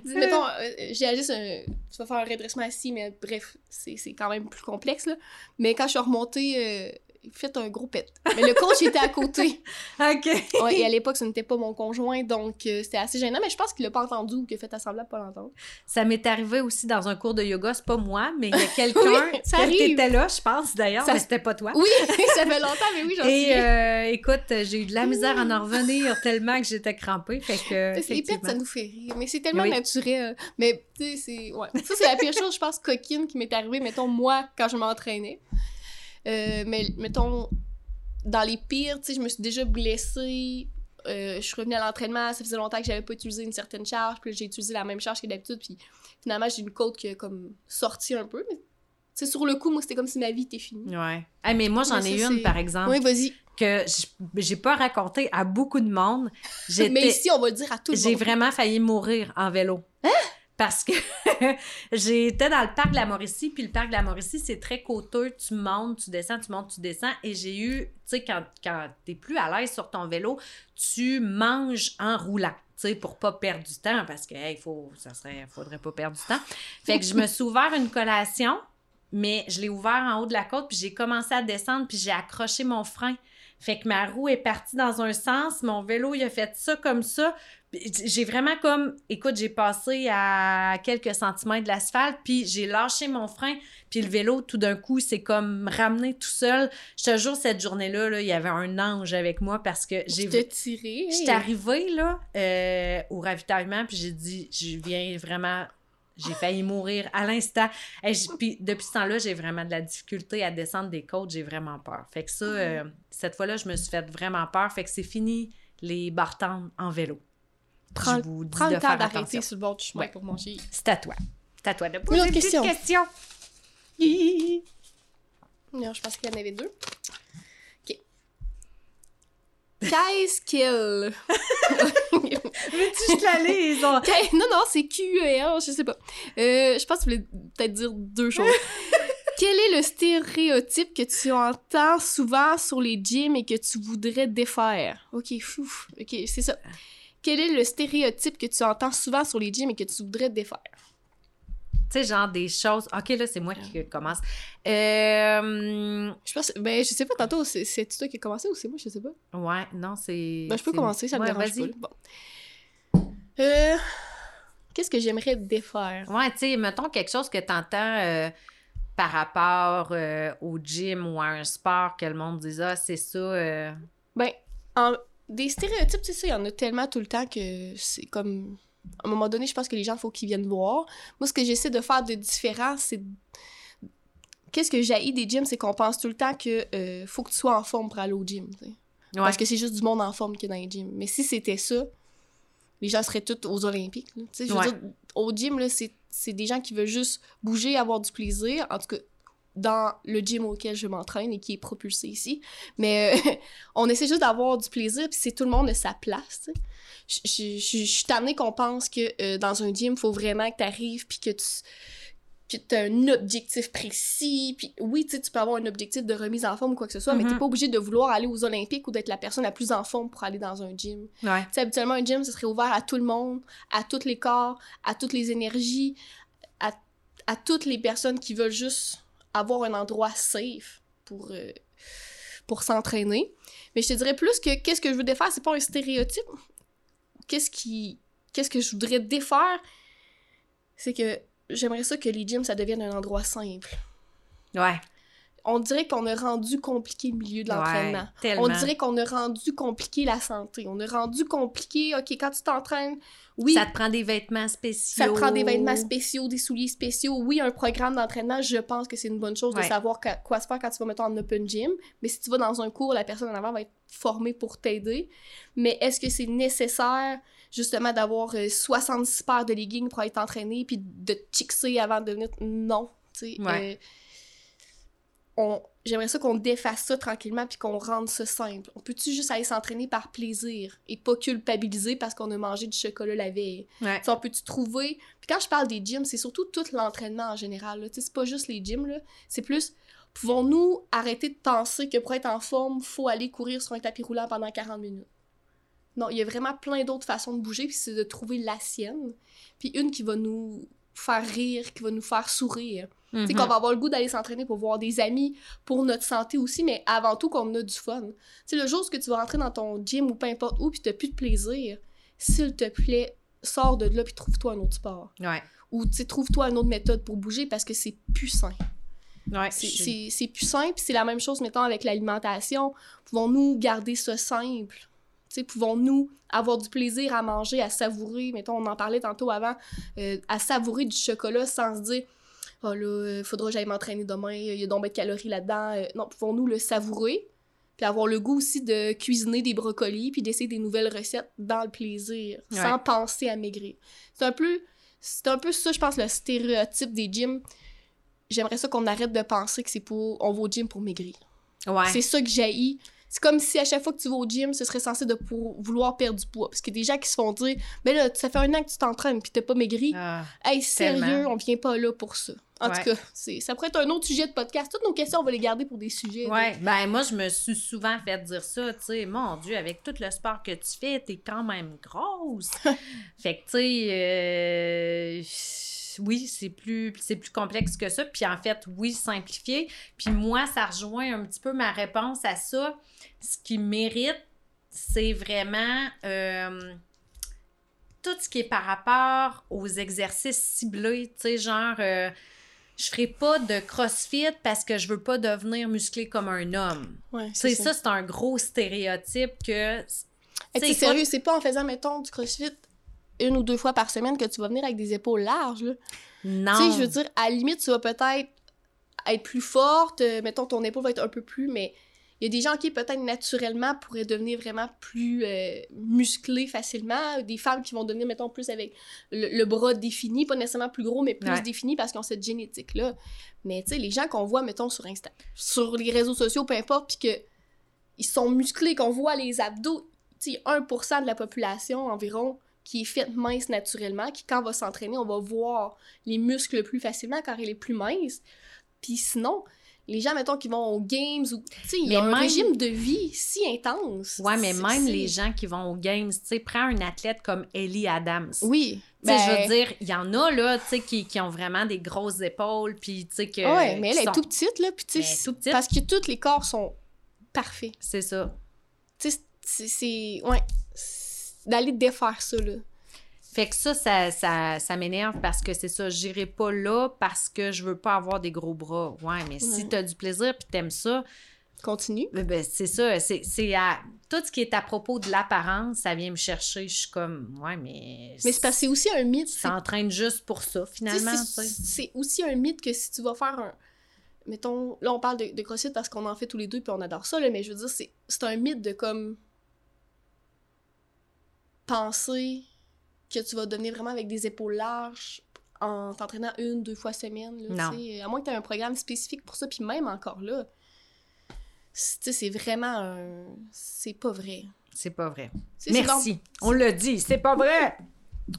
Mettons, euh, GHD, c'est un... Tu vas faire un redressement assis, mais bref, c'est c'est quand même plus complexe, là. Mais quand je suis remontée, euh, faites un gros pet. Mais le coach était à côté. OK. Ouais, et à l'époque, ce n'était pas mon conjoint, donc euh, c'était assez gênant, mais je pense qu'il l'a pas entendu ou qu'il a fait assemblant de pas l'entendre. Ça m'est arrivé aussi dans un cours de yoga. C'est pas moi, mais il y a quelqu'un Oui, ça était là, je pense, d'ailleurs, Ça- mais c'était pas toi. Oui, ça fait longtemps, mais oui, j'en Et souviens. euh, écoute, j'ai eu de la misère à en revenir tellement que j'étais crampée. Fait que. Les pets, ça nous fait rire, mais c'est tellement Oui. naturel. Mais, tu sais, c'est... Ouais. Ça, c'est la pire chose, je pense, coquine qui m'est arrivée, mettons, moi, quand je m'entraînais. Euh, mais, mettons, dans les pires, tu sais, je me suis déjà blessée. euh, je suis revenue à l'entraînement, ça faisait longtemps que j'avais pas utilisé une certaine charge, puis j'ai utilisé la même charge que d'habitude, puis finalement, j'ai une côte qui a comme sorti un peu, mais sais, sur le coup, moi, c'était comme si ma vie était finie. Ouais. Ah, mais moi, j'en ai une, c'est- par exemple, Oui, vas-y. que j'ai pas raconté à beaucoup de monde. Mais ici, on va le dire à tout le J'ai monde. vraiment failli mourir en vélo. Parce que j'étais dans le parc de la Mauricie, puis le parc de la Mauricie, c'est très côteux. Tu montes, tu descends, tu montes, tu descends. Et j'ai eu, tu sais, quand, quand t'es plus à l'aise sur ton vélo, tu manges en roulant. Tu sais, pour pas perdre du temps, parce que, hey, faut, faudrait pas perdre du temps. Fait que je me suis ouvert une collation, mais je l'ai ouvert en haut de la côte, puis j'ai commencé à descendre, puis j'ai accroché mon frein. Fait que ma roue est partie dans un sens, mon vélo, il a fait ça comme ça. J'ai vraiment comme, écoute, j'ai passé à quelques centimètres de l'asphalte, puis j'ai lâché mon frein, puis le vélo, tout d'un coup, c'est comme ramené tout seul. Je te jure, cette journée-là, là, il y avait un ange avec moi parce que j'ai Je tiré. J'étais arrivée là, euh, au ravitaillement, puis j'ai dit, je viens vraiment. J'ai failli mourir à l'instant. Puis depuis ce temps-là, j'ai vraiment de la difficulté à descendre des côtes. J'ai vraiment peur. Fait que ça, euh, cette fois-là, je me suis fait vraiment peur. Fait que c'est fini les bartendes en vélo. Prends, je vous dis prends de le temps d'arrêter sur le bord du chemin Ouais. pour manger. C'est à toi. C'est à toi de Une poser autre une question. question. Non, je pense qu'il y en avait deux. Qu'est-ce qu'elle. Veux-tu que je la lise? On- Qu'est- Non, non, c'est QEL, je sais pas. Euh, je pense que tu voulais peut-être dire deux choses. Quel est le stéréotype que tu entends souvent sur les gyms et que tu voudrais défaire? Ok, fou. Ok, c'est ça. Quel est le stéréotype que tu entends souvent sur les gyms et que tu voudrais défaire? Sais, genre des choses. Ok, là, c'est moi qui commence. Euh, Je pense, ben, je sais pas, tantôt, c'est toi qui as commencé ou c'est moi, je sais pas? Ouais, non, c'est. Ben, je peux commencer, ça me Ouais, dérange vas-y. pas. Bon. Euh, Qu'est-ce que j'aimerais défaire? Ouais, tu sais, mettons quelque chose que tu entends par rapport euh, au gym ou à un sport que le monde dise Ah, c'est ça. euh, Ben, en- des stéréotypes, tu sais, il y en a tellement tout le temps que c'est comme... À un moment donné, je pense que les gens, il faut qu'ils viennent voir. Moi, ce que j'essaie de faire de différent, c'est... Qu'est-ce que j'haïs des gyms, c'est qu'on pense tout le temps que euh, faut que tu sois en forme pour aller au gym. Ouais. Parce que c'est juste du monde en forme qu'il y a dans les gyms. Mais si c'était ça, les gens seraient tous aux Olympiques. là. Je veux Ouais. dire, au gym, c'est des gens qui veulent juste bouger, avoir du plaisir. En tout cas, dans le gym auquel je m'entraîne et qui est propulsé ici. Mais euh, on essaie juste d'avoir du plaisir, puis c'est tout le monde de sa place. Je- Je je- je suis tannée qu'on pense que euh, dans un gym, il faut vraiment que tu arrives, puis que tu que tu as un objectif précis. Puis oui, tu peux avoir un objectif de remise en forme ou quoi que ce soit, mais tu pas obligé de vouloir aller aux Olympiques ou d'être la personne la plus en forme pour aller dans un gym. Ouais. Habituellement, un gym, ce serait ouvert à tout le monde, à tous les corps, à toutes les énergies, à, à toutes les personnes qui veulent juste avoir un endroit safe pour, euh, pour s'entraîner. Mais je te dirais plus que qu'est-ce que je veux défaire, c'est pas un stéréotype. Qu'est-ce qui. Qu'est-ce que je voudrais défaire, c'est que j'aimerais ça que les gyms, ça devienne un endroit simple. Ouais. On dirait qu'on a rendu compliqué le milieu de l'entraînement. Ouais. On dirait qu'on a rendu compliqué la santé. On a rendu compliqué, OK, quand tu t'entraînes, oui, Ça ça, te prend des vêtements spéciaux. te prend des vêtements spéciaux, des souliers spéciaux. Oui, un programme d'entraînement, je pense que c'est une bonne chose Ouais. de savoir que- quoi se faire quand tu vas, mettons, en open gym. Mais si tu vas dans un cours, la personne en avant va être formée pour t'aider. Mais est-ce que c'est nécessaire, justement, d'avoir euh, 66 paires de leggings pour être entraîné puis de te chixer avant de venir? Non. tu sais, Ouais. euh, on, j'aimerais ça qu'on défasse ça tranquillement puis qu'on rende ça simple. On peut-tu juste aller s'entraîner par plaisir et pas culpabiliser parce qu'on a mangé du chocolat la veille? Ouais. On peut-tu trouver... Puis quand je parle des gyms, c'est surtout tout l'entraînement en général. là. Tu sais, c'est pas juste les gyms, là. C'est plus, pouvons-nous arrêter de penser que pour être en forme, faut aller courir sur un tapis roulant pendant 40 minutes? Non, il y a vraiment plein d'autres façons de bouger, puis c'est de trouver la sienne. Puis une qui va nous faire rire, qui va nous faire sourire. Tu Mhm. qu'on va avoir le goût d'aller s'entraîner pour voir des amis, pour notre santé aussi, mais avant tout qu'on a du fun. Tu sais, le jour où tu vas rentrer dans ton gym ou peu importe où, puis t'as plus de plaisir, s'il te plaît, sors de là puis trouve-toi un autre sport. Ouais. Ou, tu trouve-toi une autre méthode pour bouger parce que c'est plus sain. Ouais. C'est- plus simple, puis c'est la même chose, mettons, avec l'alimentation. Pouvons-nous garder ça simple? Tu Pouvons-nous avoir du plaisir à manger, à savourer, mettons, on en parlait tantôt avant, euh, à savourer du chocolat sans se dire « Oh là, euh, faudra que j'aille m'entraîner demain, il y a donc de calories là-dedans. Euh, Non, pouvons-nous le savourer? Puis avoir le goût aussi de cuisiner des brocolis, puis d'essayer des nouvelles recettes dans le plaisir, sans penser à maigrir. C'est un peu... C'est un peu ça, je pense, le stéréotype des gyms j'aimerais ça qu'on arrête de penser que c'est pour on va au gym pour maigrir. Ouais. C'est ça que j'ai. C'est comme si à chaque fois que tu vas au gym, ce serait censé de pour vouloir perdre du poids. Parce qu'il y a des gens qui se font dire Ben là, ça fait un an que tu t'entraînes puis t'as pas maigri. Ah, hey, sérieux, tellement. on vient pas là pour ça. En Ouais. tout cas, ça pourrait être un autre sujet de podcast. Toutes nos questions, on va les garder pour des sujets. Ouais, ben moi, je me suis souvent fait dire ça, tu sais, mon Dieu, avec tout le sport que tu fais, t'es quand même grosse. fait que, tu sais, euh, oui, c'est plus, c'est plus complexe que ça. Puis en fait, oui, simplifié. Puis moi, ça rejoint un petit peu ma réponse à ça. Ce qui mérite, c'est vraiment euh, tout ce qui est par rapport aux exercices ciblés, tu sais, genre... euh, je ferai pas de crossfit parce que je veux pas devenir musclé comme un homme. Ouais, Tu c'est sais, ça. ça, c'est un gros stéréotype que. Sais, sérieux, c'est pas en faisant, mettons, du crossfit une ou deux fois par semaine que tu vas venir avec des épaules larges, là. Non. Tu sais, je veux dire, à la limite, tu vas peut-être être plus forte, euh, mettons, ton épaule va être un peu plus, mais il y a des gens qui, peut-être naturellement, pourraient devenir vraiment plus euh, musclés facilement. Des femmes qui vont devenir, mettons, plus avec le, le bras défini, pas nécessairement plus gros, mais plus Ouais. défini parce qu'ils ont cette génétique-là. Mais tu sais, les gens qu'on voit, mettons, sur Insta, sur les réseaux sociaux, peu importe, puis que ils sont musclés, qu'on voit les abdos, tu sais, 1% de la population environ qui est faite mince naturellement, qui quand on va s'entraîner, on va voir les muscles plus facilement car il est plus mince. Puis sinon, les gens, mettons, qui vont aux games ou. Tu sais, il y a Mais un même- régime de vie si intense. Ouais, mais même les gens qui vont aux Games, tu sais, prends un athlète comme Ellie Adams. Oui. Tu sais, je ben, veux dire, il y en a, là, tu sais, qui, qui ont vraiment des grosses épaules, puis tu sais, que. ouais, mais elle est sont- tout petite, là. Puis tu sais, tout petite. parce que tous les corps sont parfaits. C'est ça. Tu sais, c'est- c'est. Ouais. D'aller défaire ça, là. Fait que ça, ça, ça, ça m'énerve parce que c'est ça, j'irai pas là parce que je veux pas avoir des gros bras. Ouais, mais si Ouais. t'as du plaisir puis t'aimes ça, Continue. ben, ben, c'est ça. C'est, c'est à... Tout ce qui est à propos de l'apparence, ça vient me chercher. Je suis comme, ouais, mais. Mais c'est parce que c'est aussi un mythe. c'est- s'entraîne juste pour ça, Tu finalement. c'est- tu aussi un mythe que si tu vas faire un. Mettons, là on parle de, de CrossFit parce qu'on en fait tous les deux puis on adore ça, là, mais je veux dire, c'est c'est un mythe de comme. Penser que tu vas devenir vraiment avec des épaules larges en t'entraînant une, deux fois semaine. Là. À moins que tu aies un programme spécifique pour ça, puis même encore là. c'est- tu sais, C'est vraiment un. C'est pas vrai. C'est pas vrai. Merci. On l'a dit, c'est pas vrai.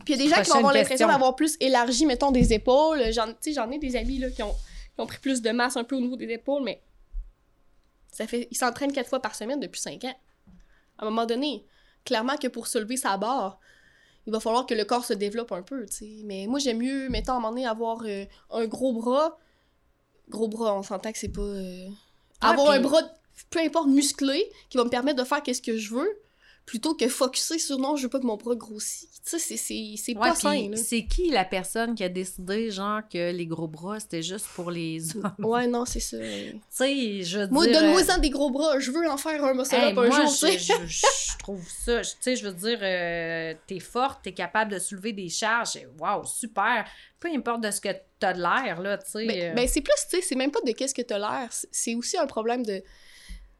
puis il y a des gens qui vont avoir l'impression d'avoir plus élargi, mettons, des épaules. J'en, tu sais, j'en ai des amis là, qui, ont, qui ont pris plus de masse un peu au niveau des épaules, mais ça fait, ils s'entraînent quatre fois par semaine depuis cinq ans. À un moment donné, clairement que pour se lever sa barre, il va falloir que le corps se développe un peu, tu sais. Mais moi, j'aime mieux, mettons, à un moment donné, avoir euh, un gros bras. Gros bras, on s'entend que c'est pas... euh, Ah, avoir un bras, peu importe, musclé, qui va me permettre de faire qu'est-ce que je veux, plutôt que focuser sur non, je veux pas que mon bras grossisse. Tu sais, c'est- Ouais, pas puis sain, c'est qui la personne qui a décidé, genre, que les gros bras, c'était juste pour les hommes? Ouais, non, c'est ça. tu sais, je veux Moi, dire... donne-moi-en des gros bras, je veux en faire un muscle Hey, up un moi, jour, je, je- je trouve ça, tu sais, je veux dire, euh, t'es forte, t'es capable de soulever des charges, waouh, super. Peu importe de ce que t'as de l'air, là, tu sais. Ben, euh, ben, c'est plus, tu sais, c'est même pas de qu'est-ce que t'as l'air, c'est aussi un problème de...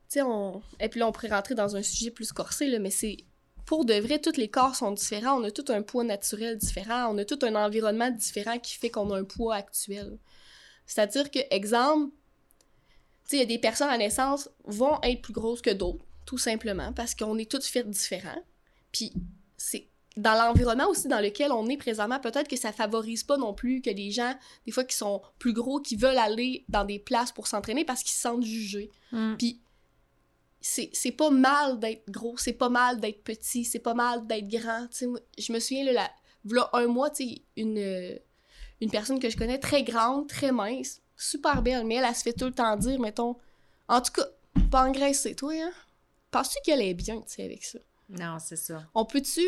Tu sais, on... Et puis là, on pourrait rentrer dans un sujet plus corsé, là, mais c'est... Pour de vrai, tous les corps sont différents, on a tout un poids naturel différent, on a tout un environnement différent qui fait qu'on a un poids actuel. C'est-à-dire que, exemple, sais, il y a des personnes à naissance vont être plus grosses que d'autres, tout simplement, parce qu'on est toutes faites différents. Puis c'est dans l'environnement aussi dans lequel on est présentement, peut-être que ça favorise pas non plus que les gens, des fois qui sont plus gros, qui veulent aller dans des places pour s'entraîner parce qu'ils se sentent jugés. Mm. Puis c'est pas mal d'être gros, c'est pas mal d'être petit, c'est pas mal d'être grand. Je me souviens, là, la, v'là un mois, une, euh, une personne que je connais très grande, très mince, super belle, mais elle, elle se fait tout le temps dire, mettons, en tout cas, pas engraissée, toi, hein? Penses-tu qu'elle est bien, tu sais, avec ça? Non, c'est ça. On peut-tu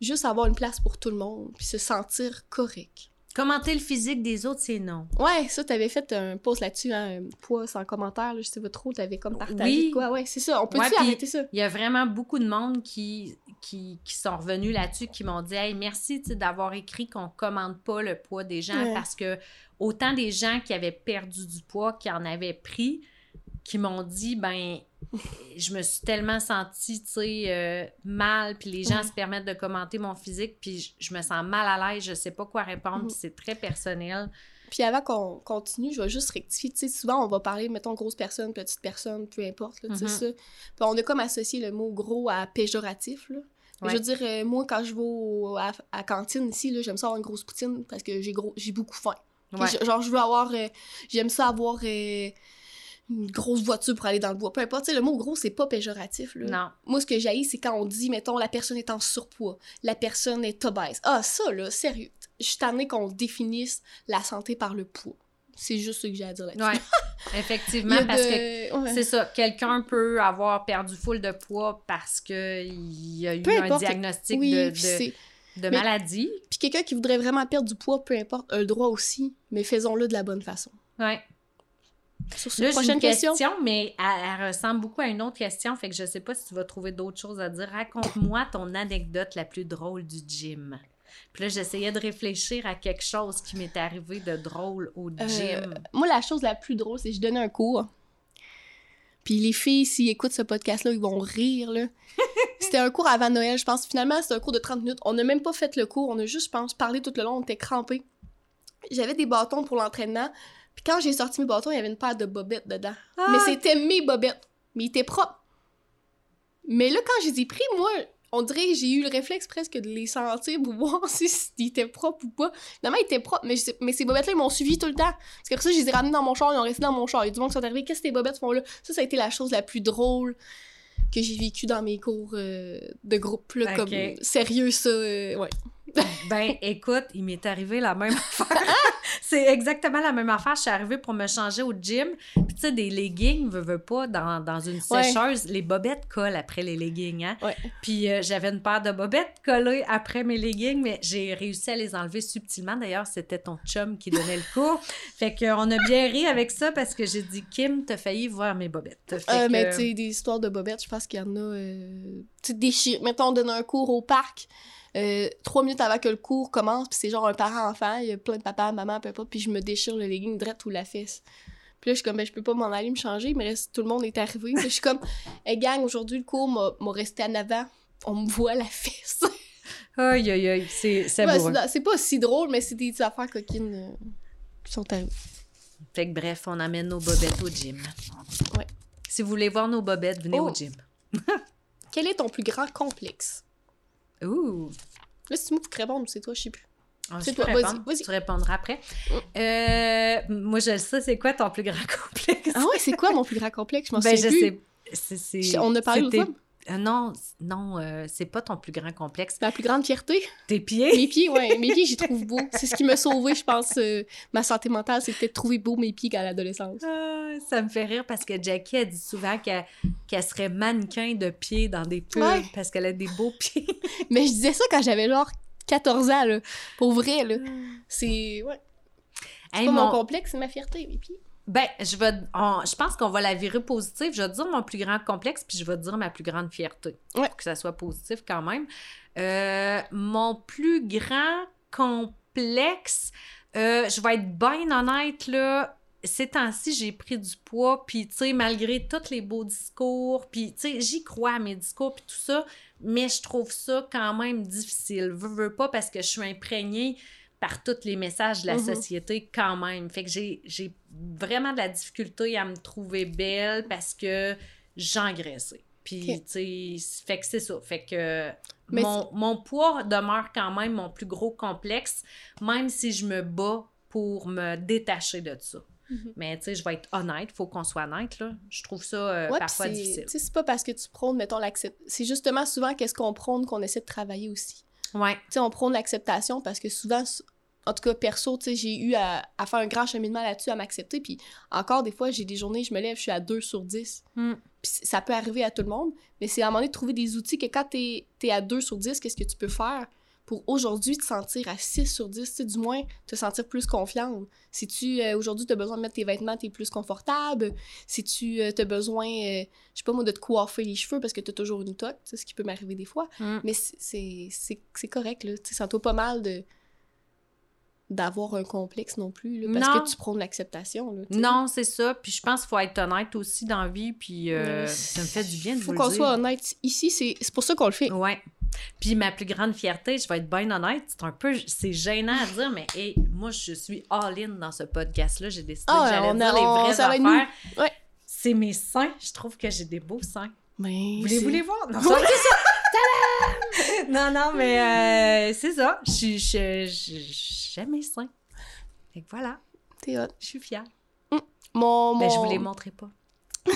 juste avoir une place pour tout le monde, puis se sentir correct? Commenter le physique des autres, c'est non. Ouais, ça, t'avais fait un post là-dessus, hein, un poids sans commentaire, là, je sais pas trop, t'avais comme partagé Oui. quoi. Ouais, c'est ça, on peut-tu Ouais, puis- arrêter ça? Il y a vraiment beaucoup de monde qui, qui, qui sont revenus là-dessus, qui m'ont dit Hey, merci tu d'avoir écrit qu'on commande pas le poids des gens Ouais. parce que autant des gens qui avaient perdu du poids, qui en avaient pris, qui m'ont dit ben je me suis tellement sentie tu sais euh, mal puis les gens Ouais. se permettent de commenter mon physique puis je, je me sens mal à l'aise je sais pas quoi répondre Mhm. puis c'est très personnel Puis avant qu'on continue, je vais juste rectifier. Tu sais, souvent, on va parler, mettons, grosse personne, petite personne, peu importe, là, tu sais Mhm. ça. Puis on a comme associé le mot gros à péjoratif, là. Ouais. Je veux dire, euh, moi, quand je vais au- à, à cantine ici, là, j'aime ça avoir une grosse poutine parce que j'ai gros, j'ai beaucoup faim. Ouais. genre, je veux avoir... euh, j'aime ça avoir euh, une grosse voiture pour aller dans le bois. Peu importe, le mot gros, c'est pas péjoratif, là. non Moi, ce que j'haïs, c'est quand on dit, mettons, la personne est en surpoids, la personne est obèse. Ah, ça, là, sérieux. Je suis tannée qu'on définisse la santé par le poids. C'est juste ce que j'ai à dire là-dessus. ouais effectivement parce que ouais. C'est ça. Quelqu'un peut avoir perdu full de poids parce qu'il y a eu Peu un importe. diagnostic Oui, de, de, c'est- de mais- maladie. Puis quelqu'un qui voudrait vraiment perdre du poids, peu importe, a le droit aussi, mais faisons-le de la bonne façon. Ouais. Sur Là, prochaine une question. question, mais elle, elle ressemble beaucoup à une autre question, fait que je sais pas si tu vas trouver d'autres choses à dire. Raconte-moi ton anecdote la plus drôle du gym. Puis là, j'essayais de réfléchir à quelque chose qui m'est arrivé de drôle au Euh, gym. Moi, la chose la plus drôle, c'est que je donnais un cours. Puis les filles, s'ils écoutent ce podcast-là, ils vont rire, là. C'était un cours avant Noël, je pense. Finalement, c'était un cours de 30 minutes. On n'a même pas fait le cours, on a juste, je pense, parlé tout le long, on était crampés. J'avais des bâtons pour l'entraînement. Puis quand j'ai sorti mes bâtons, il y avait une paire de bobettes dedans. Ah! Mais c'était mes bobettes. Mais ils étaient propres. Mais là, quand je les ai pris, moi, on dirait que j'ai eu le réflexe presque de les sentir pour voir si s'ils étaient propres ou pas. Finalement, ils étaient propres, mais, je sais- mais ces bobettes-là, ils m'ont suivi tout le temps. Parce qu'après ça, je les ai ramenés dans mon char, ils ont resté dans mon char. Il y a du monde qui sont arrivés, qu'est-ce que tes bobettes font là? Ça, ça a été la chose la plus drôle que j'ai vécue dans mes cours euh, de groupe. Là, comme sérieux, ça, euh, ouais. Ben, écoute, il m'est arrivé la même affaire. c'est exactement la même affaire. Je suis arrivée pour me changer au gym. Puis, tu sais, des leggings, veux, veux pas, dans, dans une Ouais. sécheuse, les bobettes collent après les leggings, hein? Ouais. Puis, euh, j'avais une paire de bobettes collées après mes leggings, mais j'ai réussi à les enlever subtilement. D'ailleurs, c'était ton chum qui donnait le cours. fait qu'on a bien ri avec ça parce que j'ai dit, Kim, t'as failli voir mes bobettes. Euh, que- mais tu sais, des histoires de bobettes, je pense qu'il y en a. Euh, tu sais, déchirées. Mettons, on donne un cours au parc. Euh, trois minutes avant que le cours commence, puis c'est genre un parent-enfant, il y a plein de papa, maman, peu importe, puis je me déchire le legging direct ou la fesse. Puis là, je suis comme, ben, je peux pas m'en aller me changer, mais reste, tout le monde est arrivé. Puis je suis comme, hey gang, aujourd'hui, le cours m'a m'a resté en avant, on me voit la fesse. Aïe, aïe, aïe, c'est c'est Ouais, pas si drôle, mais c'est des affaires coquines euh, qui sont arrivées. Fait que bref, on amène nos bobettes au gym. Ouais. Si vous voulez voir nos bobettes, venez Oh. au gym. Quel est ton plus grand complexe? Ouh! Là, c'est moi qui réponds ou c'est toi, je sais plus. Ah, C'est toi, vas-y, vas-y. Tu répondras après. Euh, moi, je le sais, c'est quoi ton plus grand complexe? Ah ouais, c'est quoi mon plus grand complexe? Je m'en ben, souviens je plus. sais. c'est- c'est- On a parlé l'autre non, non, euh, c'est pas ton plus grand complexe. Ma plus grande fierté? Tes pieds? Mes pieds, ouais. Mes pieds, j'y trouve beaux. C'est ce qui m'a sauvé, je pense. euh, ma santé mentale, c'était de trouver beau mes pieds à l'adolescence. Ah, ça me fait rire parce que Jackie a dit souvent qu'elle serait mannequin de pieds dans des pubs Ouais. parce qu'elle a des beaux pieds. Mais je disais ça quand j'avais genre 14 ans, là. Pour vrai, là. C'est. Ouais. C'est Hey, pas mon mon- complexe, c'est ma fierté, mes pieds. Ben, je vais, on- je pense qu'on va la virer positive. Je vais te dire mon plus grand complexe, puis je vais te dire ma plus grande fierté. Ouais. Pour que ça soit positif quand même. Euh, mon plus grand complexe, euh, je vais être bien honnête, là. Ces temps-ci, j'ai pris du poids, puis, tu sais, malgré tous les beaux discours, puis, tu sais, j'y crois à mes discours, puis tout ça, mais je trouve ça quand même difficile. Veux, veux pas, parce que je suis imprégnée par tous les messages de la Mhm. société quand même. Fait que j'ai vraiment de la difficulté à me trouver belle parce que j'engraissais. Puis, tu sais, fait que c'est ça. Fait que Mais mon, mon poids demeure quand même mon plus gros complexe, même si je me bats pour me détacher de ça. Mhm. Mais, tu sais, je vais être honnête, faut qu'on soit honnête, là. Je trouve ça euh, Ouais, parfois difficile. tu sais, c'est pas parce que tu prônes, mettons, l'accept. C'est justement souvent qu'est-ce qu'on prône qu'on essaie de travailler aussi. Ouais. Tu sais, on prône l'acceptation parce que souvent, en tout cas, perso, tu j'ai eu à, à faire un grand cheminement là-dessus, à m'accepter. Puis encore, des fois, j'ai des journées, je me lève, je suis à 2 sur 10. Mm. Puis ça peut arriver à tout le monde, mais c'est à un moment donné de trouver des outils que quand t'es es à 2 sur 10, qu'est-ce que tu peux faire? Pour aujourd'hui te sentir à 6 sur 10, tu sais, du moins te sentir plus confiante. Si tu, euh, aujourd'hui, tu as besoin de mettre tes vêtements, tu es plus confortable. Si tu as besoin, euh, je sais pas moi, de te coiffer les cheveux parce que tu as toujours une toque, sais, ce qui peut m'arriver des fois. Mm. Mais c'est- c'est c'est- c'est correct, là. Tu sens-toi pas mal de d'avoir un complexe non plus, là, parce Non. que tu prônes l'acceptation. Non, c'est ça. Puis je pense qu'il faut être honnête aussi dans la vie. Puis euh, Euh, ça me fait du bien de Faut vous qu'on le dire. soit honnête. Ici, c'est c'est pour ça qu'on le fait. Ouais. Puis ma plus grande fierté, je vais être bien honnête, c'est un peu, c'est gênant à dire, mais hey, moi je suis all-in dans ce podcast-là. J'ai décidé Ah, que j'allais on dire les vraies affaires. Ouais. C'est mes seins. Je trouve que j'ai des beaux seins. Mais Voulez-vous les voir? Non, ça- non, non, mais euh, c'est ça. Je je- je- J'aime mes seins. Fait que voilà, T'es hot. je suis fière. Mon, Mais je mon- vous les montrerai pas.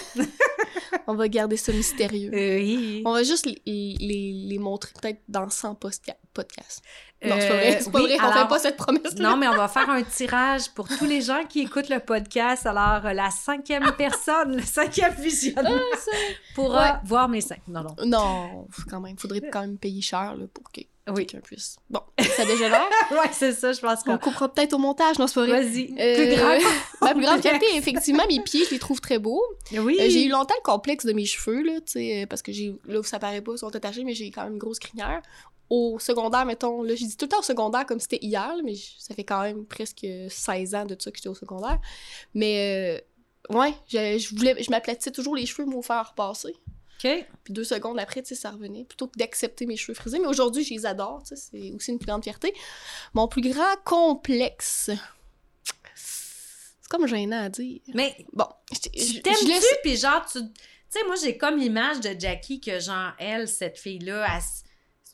On va garder ça mystérieux. Oui. On va juste les, les, les montrer peut-être dans 100 posca- podcasts. Non, c'est pas Euh, vrai. C'est pas oui, vrai. On alors- fait pas cette promesse-là. Non, mais on va faire un tirage pour tous les gens qui écoutent le podcast. Alors, la cinquième personne, le cinquième visionnaire pourra Ouais. voir mes seins. Non, non. Non, quand même. Faudrait quand même payer cher là, pour que Oui. quelqu'un puisse. Bon, ça dégénère. Ouais, c'est ça, je pense On qu'on... coupera peut-être au montage. Non, c'est pas vrai. Vas-y. Euh, Plus grand. Ma plus grande fierté, effectivement, mes pieds, je les trouve très beaux. Oui. Euh, j'ai eu longtemps le complexe de mes cheveux, là, tu sais, euh, parce que j'ai, là, ça paraît pas, ils sont attachés, mais j'ai quand même une grosse crinière. Au secondaire, mettons, là, j'ai dit tout le temps au secondaire comme c'était hier, là, mais ça fait quand même presque 16 ans de ça que j'étais au secondaire. Mais, euh, ouais, je, je voulais, je m'aplatissais toujours les cheveux, m'au faire repasser. OK. Puis deux secondes après, tu sais, ça revenait, plutôt que d'accepter mes cheveux frisés. Mais aujourd'hui, je les adore, tu sais, c'est aussi une plus grande fierté. Mon plus grand complexe... Comme gênant à dire. Mais Bon, je, tu je- je t'aimes-tu? Puis genre, tu... Tu sais, moi, j'ai comme l'image de Jackie que, genre, elle, cette fille-là, elle se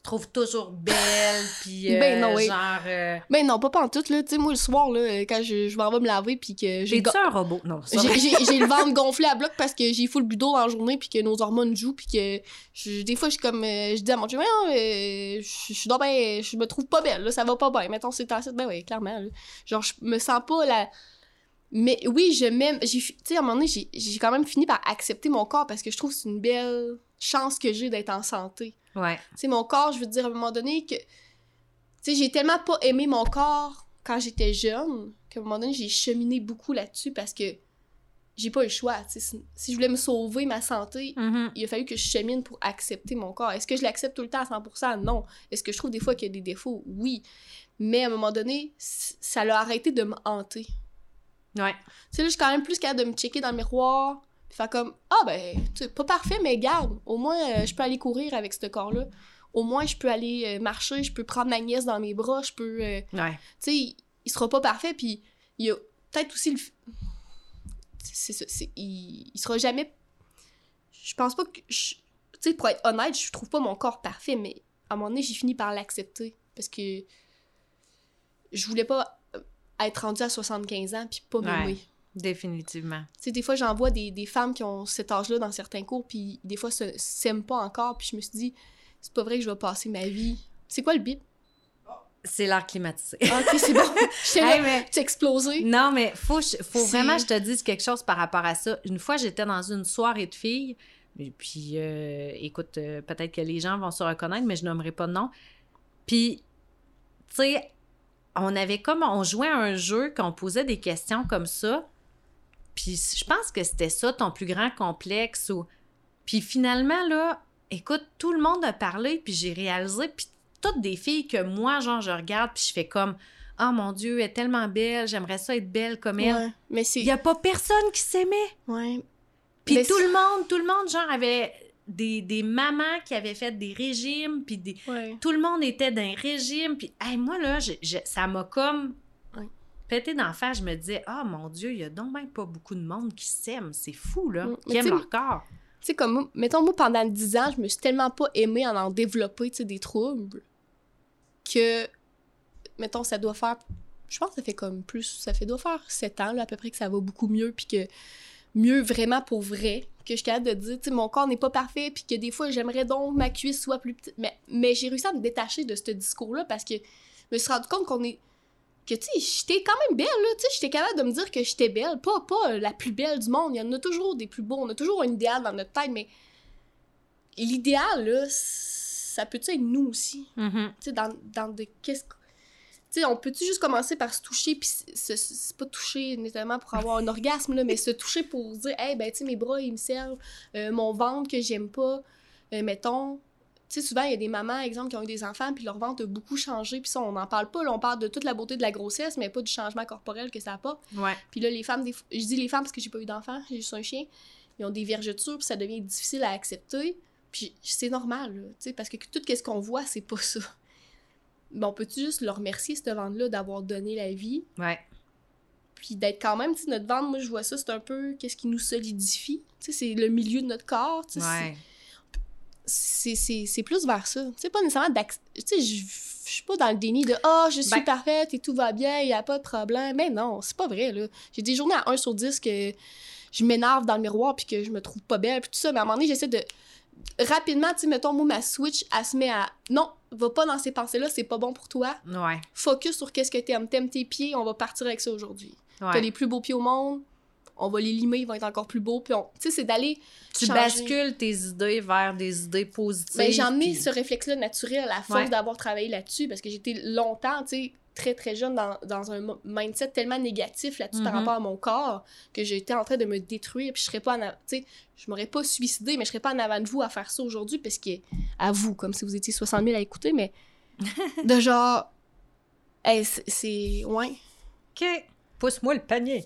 trouve toujours belle, puis euh, Ben non, oui. genre... euh, Ben non, pas en tout là. Tu sais, moi, le soir, là, quand je, je m'en vais me laver, puis que j'ai go- un robot? Non, j'ai le ventre gonflé à bloc parce que j'ai full budo la journée, puis que nos hormones jouent, puis que je- des fois, je suis comme. euh, je dis à mon chum, euh, je suis ben, je me trouve pas belle, là, ça va pas bien. Mettons, c'est assez. Ben oui, clairement. là. Genre, je me sens pas la. Mais oui, je m'aime. Tu sais, à un moment donné, j'ai quand même fini par accepter mon corps parce que je trouve que c'est une belle chance que j'ai d'être en santé. Ouais. Tu sais, mon corps, je veux dire, à un moment donné, que. Tu sais, j'ai tellement pas aimé mon corps quand j'étais jeune qu'à un moment donné, j'ai cheminé beaucoup là-dessus parce que j'ai pas eu le choix. Tu sais, si, je voulais me sauver ma santé, Mhm. il a fallu que je chemine pour accepter mon corps. Est-ce que je l'accepte tout le temps à 100%? Non. Est-ce que je trouve des fois qu'il y a des défauts? Oui. Mais à un moment donné, ça l'a arrêté de me hanter. Ouais. Tu sais, là, je suis quand même plus capable de me checker dans le miroir, puis faire comme Ah, ben, tu sais, pas parfait, mais garde, au moins, euh, je peux aller courir avec ce corps-là. Au moins, je peux aller euh, marcher, je peux prendre ma nièce dans mes bras, je peux. euh, Ouais. tu sais, il, il sera pas parfait, puis il y a peut-être aussi le. C'est ça, c'est- il, il sera jamais. Je pense pas que. je- Tu sais, pour être honnête, je trouve pas mon corps parfait, mais à un moment donné, j'ai fini par l'accepter, parce que je voulais pas être rendue à 75 ans, puis pas m'aimer. Ouais. Définitivement. Tu sais, des fois, j'en vois des, des femmes qui ont cet âge-là dans certains cours, puis des fois, se- s'aiment pas encore, puis je me suis dit, c'est pas vrai que je vais passer ma vie. C'est quoi le bip? C'est l'air climatisé. Ah, ok, c'est bon. J'étais Hey, mais- tu explosé. Non, mais faut, faut vraiment que je te dise quelque chose par rapport à ça. Une fois, j'étais dans une soirée de filles, et puis, euh, écoute, euh, peut-être que les gens vont se reconnaître, mais je nommerai pas de nom. Puis, tu sais, on avait comme, on jouait à un jeu qu'on posait des questions comme ça, puis je pense que c'était ça ton plus grand complexe. Ou... Puis finalement, là, écoute, tout le monde a parlé, puis j'ai réalisé, puis toutes des filles que moi, genre, je regarde, puis je fais comme, oh mon Dieu, elle est tellement belle, j'aimerais ça être belle comme elle. Ouais, mais. Il n'y a pas personne qui s'aimait. Ouais. Puis Mais tout le monde, tout le monde, genre, avait des, des mamans qui avaient fait des régimes, puis des... Ouais. tout le monde était d'un régime, puis hey, moi, là, je- je- ça m'a comme Ouais. pété la face. Je me disais, ah, mon Dieu, il y a donc même pas beaucoup de monde qui s'aime. C'est fou, là, Mm. qui sais, leur corps. Tu sais, comme mettons, moi, pendant 10 ans, je me suis tellement pas aimée en en développer, tu sais, des troubles, que, mettons, ça doit faire, je pense que ça fait comme plus, ça fait, doit faire 7 ans, là, à peu près, que ça va beaucoup mieux, puis que, mieux vraiment pour vrai, que je suis capable de dire, tu sais, mon corps n'est pas parfait, puis que des fois, j'aimerais donc ma cuisse soit plus petite, mais, mais j'ai réussi à me détacher de ce discours-là, parce que je me suis rendu compte qu'on est, que, tu sais, j'étais quand même belle, là, tu sais, j'étais capable de me dire que j'étais belle, pas, pas la plus belle du monde, il y en a toujours des plus beaux, on a toujours un idéal dans notre tête, mais l'idéal, là, ça peut-tu être nous aussi? Mhm. Tu sais, dans, dans de qu'est-ce que- Tu sais, on peut-tu juste commencer par se toucher, puis c'est pas toucher nécessairement pour avoir un orgasme, là, mais se toucher pour dire, hey, ben, tu sais, mes bras, ils me servent, euh, mon ventre que j'aime pas, euh, mettons. Tu sais, souvent, il y a des mamans, exemple, qui ont eu des enfants, puis leur ventre a beaucoup changé, puis ça, on n'en parle pas, là, on parle de toute la beauté de la grossesse, mais pas du changement corporel que ça apporte. Ouais. Puis là, les femmes, des... je dis les femmes parce que j'ai pas eu d'enfant, j'ai juste un chien. Ils ont des vergetures, puis ça devient difficile à accepter. Puis c'est normal, tu sais, parce que tout ce qu'on voit, c'est pas ça. Mais on peut-tu juste leur remercier, ce ventre-là, d'avoir donné la vie, Ouais. puis d'être quand même, tu sais, notre ventre, moi, je vois ça, c'est un peu qu'est-ce qui nous solidifie. Tu sais, c'est le milieu de notre corps, tu sais, Ouais. c'est- c'est c'est plus vers ça. Tu sais, pas nécessairement d'acc- Tu sais, je suis pas dans le déni de « Ah, je suis Ben- parfaite et tout va bien, il y a pas de problème. » Mais non, c'est pas vrai, là. J'ai des journées à 1 sur 10 que je m'énerve dans le miroir puis que je me trouve pas belle puis tout ça. Mais à un moment donné, j'essaie de... Rapidement, tu sais, mettons, moi, ma switch, elle se met à « Non, va pas dans ces pensées-là, c'est pas bon pour toi. Ouais. Focus sur qu'est-ce que t'aimes. T'aimes tes pieds, on va partir avec ça aujourd'hui. T'as les plus beaux pieds au monde, on va les limer, ils vont être encore plus beaux. Puis on... Tu sais, c'est d'aller Tu changer. bascules tes idées vers des idées positives. Ben, j'ai emmené puis- ce réflexe-là naturel à force Ouais. d'avoir travaillé là-dessus parce que j'étais longtemps, tu sais, très très jeune dans, dans un mindset tellement négatif là-dessus par Mhm. rapport à mon corps que j'étais en train de me détruire puis je serais pas en tu je m'aurais pas suicidé mais je serais pas en avant de vous à faire ça aujourd'hui parce que à vous comme si vous étiez 60 000 à écouter mais de genre hey, c'est- ouais OK. Pousse-moi le panier.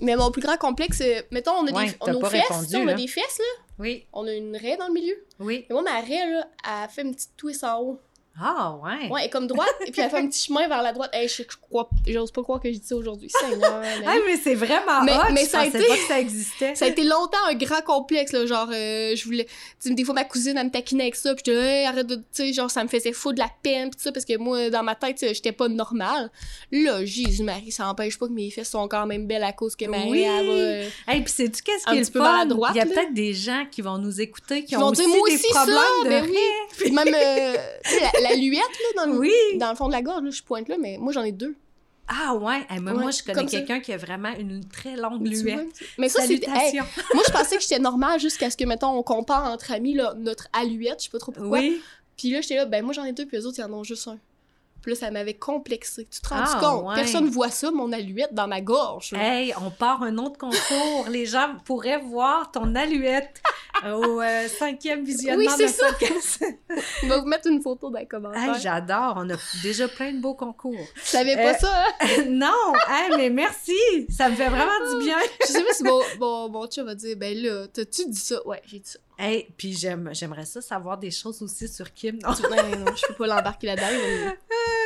mais mon plus grand complexe euh, mettons on a Ouais, des on a nos fesses répondu, on a des fesses là Oui. on a une raie dans le milieu Oui. et moi ma raie là elle fait une petite twist en haut Ah, ouais. Ouais, elle est comme droite, et puis elle fait un petit chemin vers la droite. Hey, je, je crois, j'ose pas croire que j'ai dit ça aujourd'hui. Seigneur. Ah, mais c'est vraiment Mais- hot. mais je ça a pensais été- pas que ça existait. Ça a été longtemps un grand complexe, là, genre, euh, je voulais... Des fois, ma cousine, elle me taquinait avec ça, puis je disais, hey, arrête de... Tu sais, genre, ça me faisait fou de la peine, tout ça, parce que moi, dans ma tête, j'étais pas normale. Là, Jésus-Marie, ça empêche pas que mes fesses sont quand même belles à cause que Marie, Oui. elle va... euh, Hey, puis sais-tu qu'est-ce qui est petit peu vers la fun? droite, Il y a peut-être des gens qui vont nous écouter qui Qui ont vont aussi dire, moi des aussi, ça, problèmes de ben oui. Puis même, euh, la, luette, là, dans le, Oui. dans le fond de la gorge, là, je pointe là, mais moi, j'en ai deux. Ah ouais, Hey, moi, Ouais, moi je connais quelqu'un qui a vraiment une très longue luette. Mais ça, c'est... hey. Moi, je pensais que j'étais normal jusqu'à ce que, mettons, on compare entre amis, là, notre aluette, je sais pas trop pourquoi. oui. Puis là, j'étais là, ben moi, j'en ai deux, puis eux autres, ils en ont juste un. Puis là, ça m'avait complexé. Tu te rends Ah, compte? ouais. Personne voit ça, mon aluette dans ma gorge. Hey, on part un autre concours. Les gens pourraient voir ton aluette au euh, cinquième visionnement Oui, c'est de ça. podcast. On va vous mettre une photo dans les commentaires. Hey, J'adore. On a déjà plein de beaux concours. Je savais pas Euh, ça, hein? non, hey, mais merci. Ça me fait vraiment du bien. Je sais pas si mon, mon, mon chum va dire, ben là, t'as-tu dit ça? Ouais, j'ai dit ça. Hey, puis j'aime, j'aimerais ça savoir des choses aussi sur Kim. Non. Tu- ben, non, je peux pas l'embarquer là-dedans. mais-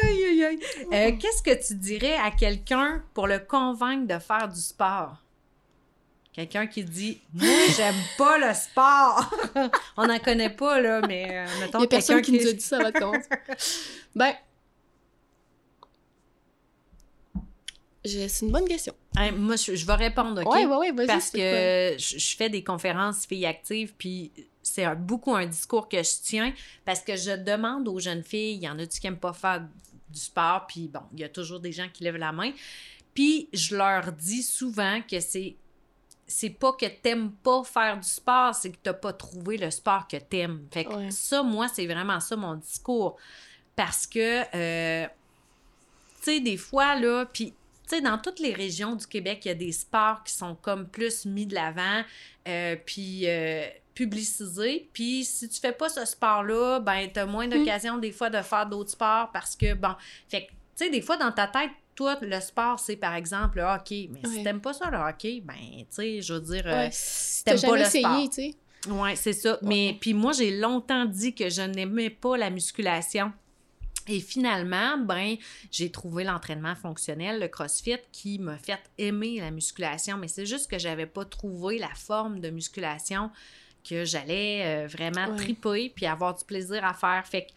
Aïe, aïe, aïe. Euh, Qu'est-ce que tu dirais à quelqu'un pour le convaincre de faire du sport? Quelqu'un qui dit Moi, j'aime pas le sport. On n'en connaît pas, là, mais euh, mettons Il y a personne qui nous a dit ça de commencer. ben. C'est une bonne question. Moi, je, je vais répondre, OK? Ouais, ouais, ouais, vas-y. Parce que je, je fais des conférences filles actives, puis c'est beaucoup un discours que je tiens parce que je demande aux jeunes filles, il y en a-tu qui n'aiment pas faire du sport, puis bon, il y a toujours des gens qui lèvent la main. Puis je leur dis souvent que c'est c'est pas que t'aimes pas faire du sport, c'est que t'as pas trouvé le sport que t'aimes. Fait que Ouais. ça, moi, c'est vraiment ça mon discours. Parce que, euh, tu sais, des fois, là, puis, tu sais, dans toutes les régions du Québec, il y a des sports qui sont comme plus mis de l'avant, euh, puis euh, publicisés. Puis si tu fais pas ce sport-là, ben, t'as moins d'occasion des fois de faire d'autres sports parce que, bon, fait que, tu sais, des fois, dans ta tête, toi, le sport, c'est par exemple le hockey. Mais si Ouais. t'aimes pas ça, le hockey, ben, tu sais, je veux dire, euh, Ouais, si t'aimes pas jamais le sport. essayé, tu sais. Ouais, c'est ça. Mais puis moi, j'ai longtemps dit que je n'aimais pas la musculation. Et finalement, ben, j'ai trouvé l'entraînement fonctionnel, le CrossFit, qui m'a fait aimer la musculation. Mais c'est juste que j'avais pas trouvé la forme de musculation que j'allais euh, vraiment Ouais. triper puis avoir du plaisir à faire. Fait que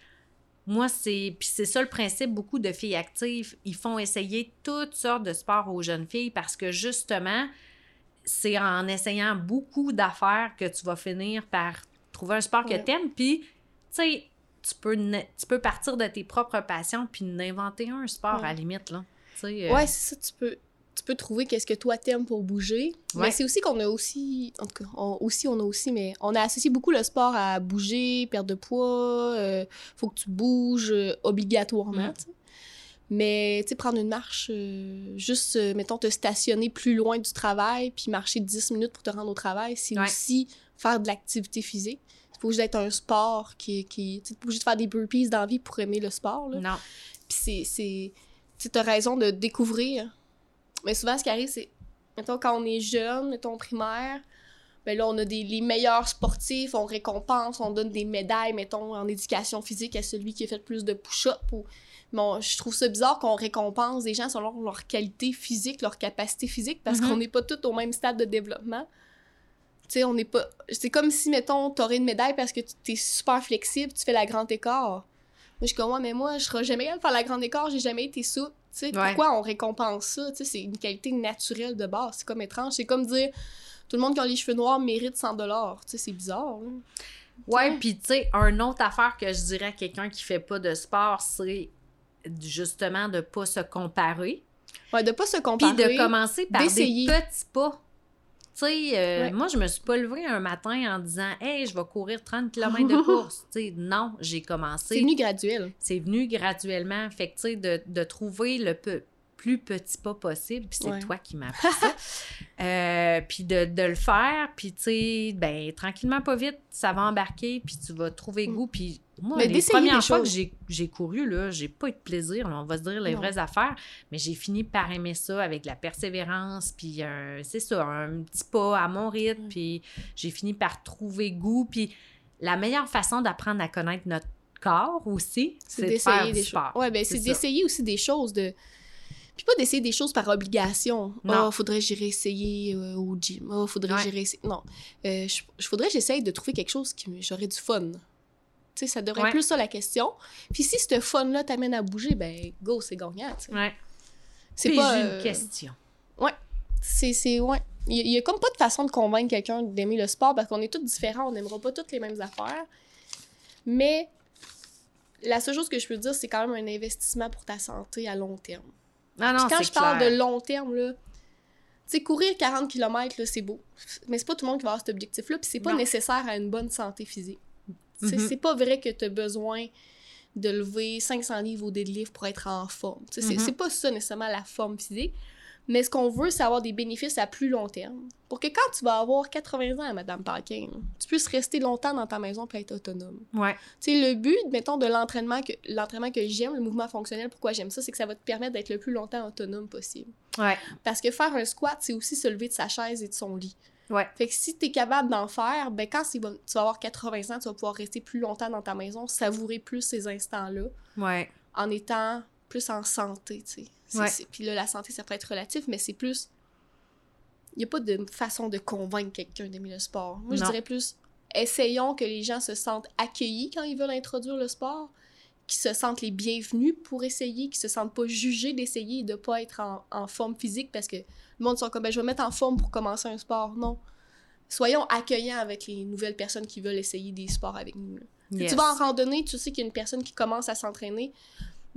moi, c'est. Puis c'est ça le principe, beaucoup de filles actives, ils font essayer toutes sortes de sports aux jeunes filles parce que justement, c'est en essayant beaucoup d'affaires que tu vas finir par trouver un sport que Ouais. t'aimes. Puis, tu sais, tu peux, tu peux partir de tes propres passions puis n'inventer un sport Ouais. à la limite, là. Euh, Ouais, c'est ça, tu peux, tu peux trouver qu'est-ce que toi t'aimes pour bouger. Ouais. Mais c'est aussi qu'on a aussi, en tout cas, on, aussi, on a aussi, mais on a associé beaucoup le sport à bouger, perdre de poids, euh, faut que tu bouges euh, obligatoirement. Mais, tu sais, prendre une marche, euh, juste, euh, mettons, te stationner plus loin du travail, puis marcher 10 minutes pour te rendre au travail, c'est Ouais. aussi faire de l'activité physique. C'est pas obligé d'être un sport qui, qui tu pas obligé de faire des burpees dans la vie pour aimer le sport, là. Non. Puis c'est. tu t'as raison de découvrir. Mais souvent, ce qui arrive, c'est. Mettons, quand on est jeune, mettons primaire, ben là, on a des, les meilleurs sportifs, on récompense, on donne des médailles, mettons, en éducation physique à celui qui a fait plus de push-up. Ou... Bon, je trouve ça bizarre qu'on récompense des gens selon leur qualité physique, leur capacité physique, parce Mhm. qu'on n'est pas tous au même stade de développement. Tu sais, on n'est pas. C'est comme si, mettons, t'aurais une médaille parce que tu es super flexible, tu fais la grande écart. Moi, je suis comme, ouais, mais moi, je serai jamais capable de faire la grande écart, j'ai jamais été souple. Tu sais, Ouais. pourquoi on récompense ça? Tu sais, c'est une qualité naturelle de base. C'est comme étrange. C'est comme dire, tout le monde qui a les cheveux noirs mérite 100 Tu sais, c'est bizarre. là. Ouais, puis tu sais, une autre affaire que je dirais à quelqu'un qui fait pas de sport, c'est justement de pas se comparer. Ouais, de pas se Puis comparer. de commencer par des petits pas. Tu sais, euh, Ouais. moi, je me suis pas levée un matin en disant Hey, je vais courir 30 km de course. tu sais, non, j'ai C'est commencé. venu graduel. C'est venu graduellement. Fait que, tu sais, de, de trouver le peu- plus petit pas possible, puis c'est Ouais. toi qui m'as appris ça. Euh, puis de, de le faire, puis tu sais, ben, tranquillement, pas vite, ça va embarquer, puis tu vas trouver Mm. goût. Puis moi, Mais les premières fois que choses. j'ai- j'ai couru, là, j'ai pas eu de plaisir, là, on va se dire les Non. vraies affaires, mais j'ai fini par aimer ça avec la persévérance, puis c'est ça, un petit pas à mon rythme, puis j'ai fini par trouver goût, puis la meilleure façon d'apprendre à connaître notre corps aussi, C'est de faire d'essayer du des sport. choses. Ouais, ben C'est d'essayer aussi des choses de. Puis pas d'essayer des choses par obligation. Non. Oh, faudrait que j'irai essayer euh, au gym. Oh, faudrait que Ouais. j'irai essayer. Non. Euh, je, je faudrait que j'essaye de trouver quelque chose qui me- j'aurais du fun. Tu sais, ça devrait Ouais. être plus ça la question. Puis si ce fun-là t'amène à bouger, ben go, c'est gagnant. tu sais. Ouais. C'est pas. j'ai euh, une question. C'est, c'est, ouais. Il y, a- a comme pas de façon de convaincre quelqu'un d'aimer le sport parce qu'on est tous différents, on n'aimera pas toutes les mêmes affaires. Mais la seule chose que je peux dire, c'est quand même un investissement pour ta santé à long terme. Non, Puis quand je parle de long terme, là, tu courir 40 km, c'est beau. Mais c'est pas tout le monde qui va avoir cet objectif-là, puis c'est pas Non. nécessaire à une bonne santé physique. Sais, Mhm. C'est pas vrai que tu as besoin de lever 500 livres au deadlift pour être en forme. C'est- Mhm. C'est pas ça nécessairement la forme physique. Mais ce qu'on veut, c'est avoir des bénéfices à plus long terme. Pour que quand tu vas avoir 80 ans, Madame Paquin, là, tu puisses rester longtemps dans ta maison pour être autonome. Ouais. Tu sais, le but, mettons, de l'entraînement que, l'entraînement que j'aime, le mouvement fonctionnel, pourquoi j'aime ça, c'est que ça va te permettre d'être le plus longtemps autonome possible. Ouais. Parce que faire un squat, c'est aussi se lever de sa chaise et de son lit. Ouais. Fait que si t'es capable d'en faire, ben quand tu vas avoir 80 ans, tu vas pouvoir rester plus longtemps dans ta maison, savourer plus ces instants-là, Ouais. en étant plus en santé, tu sais. Ouais. Puis là, la santé, ça peut être relatif, mais c'est plus... Il n'y a pas de façon de convaincre quelqu'un d'aimer le sport. Moi, je dirais plus, essayons que les gens se sentent accueillis quand ils veulent introduire le sport, qu'ils se sentent les bienvenus pour essayer, qu'ils se sentent pas jugés d'essayer et de pas être en, en forme physique parce que le monde sont comme, ben, je vais me mettre en forme pour commencer un sport. Non. Soyons accueillants avec les nouvelles personnes qui veulent essayer des sports avec nous. Yes. Tu vas en randonnée, tu sais qu'il y a une personne qui commence à s'entraîner.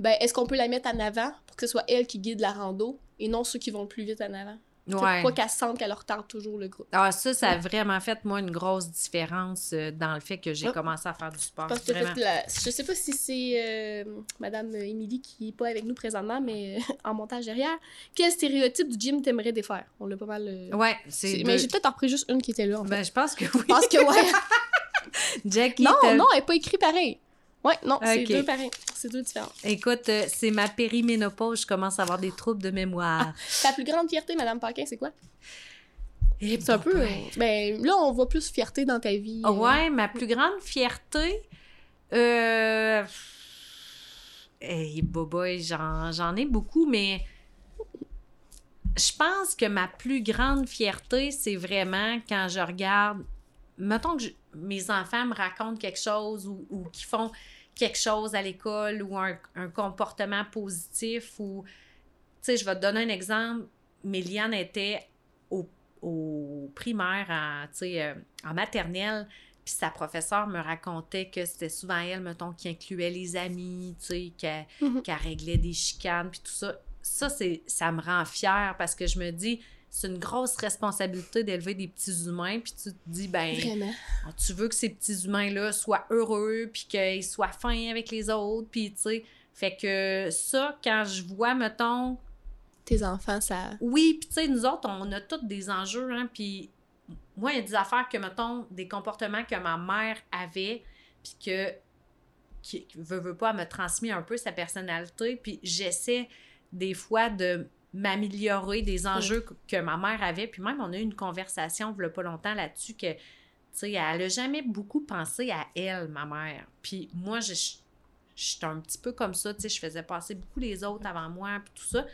Ben, est-ce qu'on peut la mettre en avant pour que ce soit elle qui guide la rando et non ceux qui vont le plus vite en avant? Ouais. Pour pas qu'elle sente qu'elle retarde toujours le groupe. Ah, ça, ça a vraiment fait, moi, une grosse différence euh, dans le fait que j'ai Ah. commencé à faire du sport. Parce que la- je sais pas si c'est euh, Madame Émilie qui est pas avec nous présentement, mais euh, en montage derrière. Quel stéréotype du gym t'aimerais défaire? On l'a pas mal. euh, Ouais, c'est-. Mais j'ai peut-être en repris juste une qui était là. En fait. Ben, je pense que oui. Je pense que ouais. Jackie, non, non, elle est pas écrit pareil. Ouais, non, c'est Ok. deux pareils. C'est deux différents. Écoute, euh, c'est ma périménopause, je commence à avoir des troubles de mémoire. Ta plus grande fierté, Madame Paquin, c'est quoi? Eh, C'est un peu. ben, euh, Ben, là, on voit plus fierté dans ta vie. Ah euh. Ouais, ma plus grande fierté. Euh. Hey, boboy, j'en, j'en ai beaucoup, mais. Je pense que ma plus grande fierté, c'est vraiment quand je regarde. Mettons que je- mes enfants me racontent quelque chose ou, ou qu'ils font quelque chose à l'école ou un, un comportement positif ou. Tu sais, je vais te donner un exemple. Méliane était au, au primaire, en, tu sais, euh, en maternelle, puis sa professeure me racontait que c'était souvent elle, mettons, qui incluait les amis, tu sais, qu'elle Mhm. réglait des chicanes, puis tout ça. Ça, ça me rend fière parce que je me dis, c'est une grosse responsabilité d'élever des petits humains, puis tu te dis, ben, Vraiment. tu veux que ces petits humains-là soient heureux, puis qu'ils soient fins avec les autres, puis tu sais. Fait que ça, quand je vois, mettons, Tes enfants, ça. oui, puis tu sais, nous autres, on a tous des enjeux, hein, puis moi, il y a des affaires que, mettons, des comportements que ma mère avait, puis que, qui veut, veut pas, me transmis un peu sa personnalité, puis j'essaie des fois de m'améliorer des enjeux que, que ma mère avait, puis même, on a eu une conversation, il y a pas longtemps, là-dessus, que, tu sais, elle a jamais beaucoup pensé à elle, ma mère. Puis moi, je j'étais un petit peu comme ça, tu sais, je faisais passer beaucoup les autres avant moi, puis tout ça.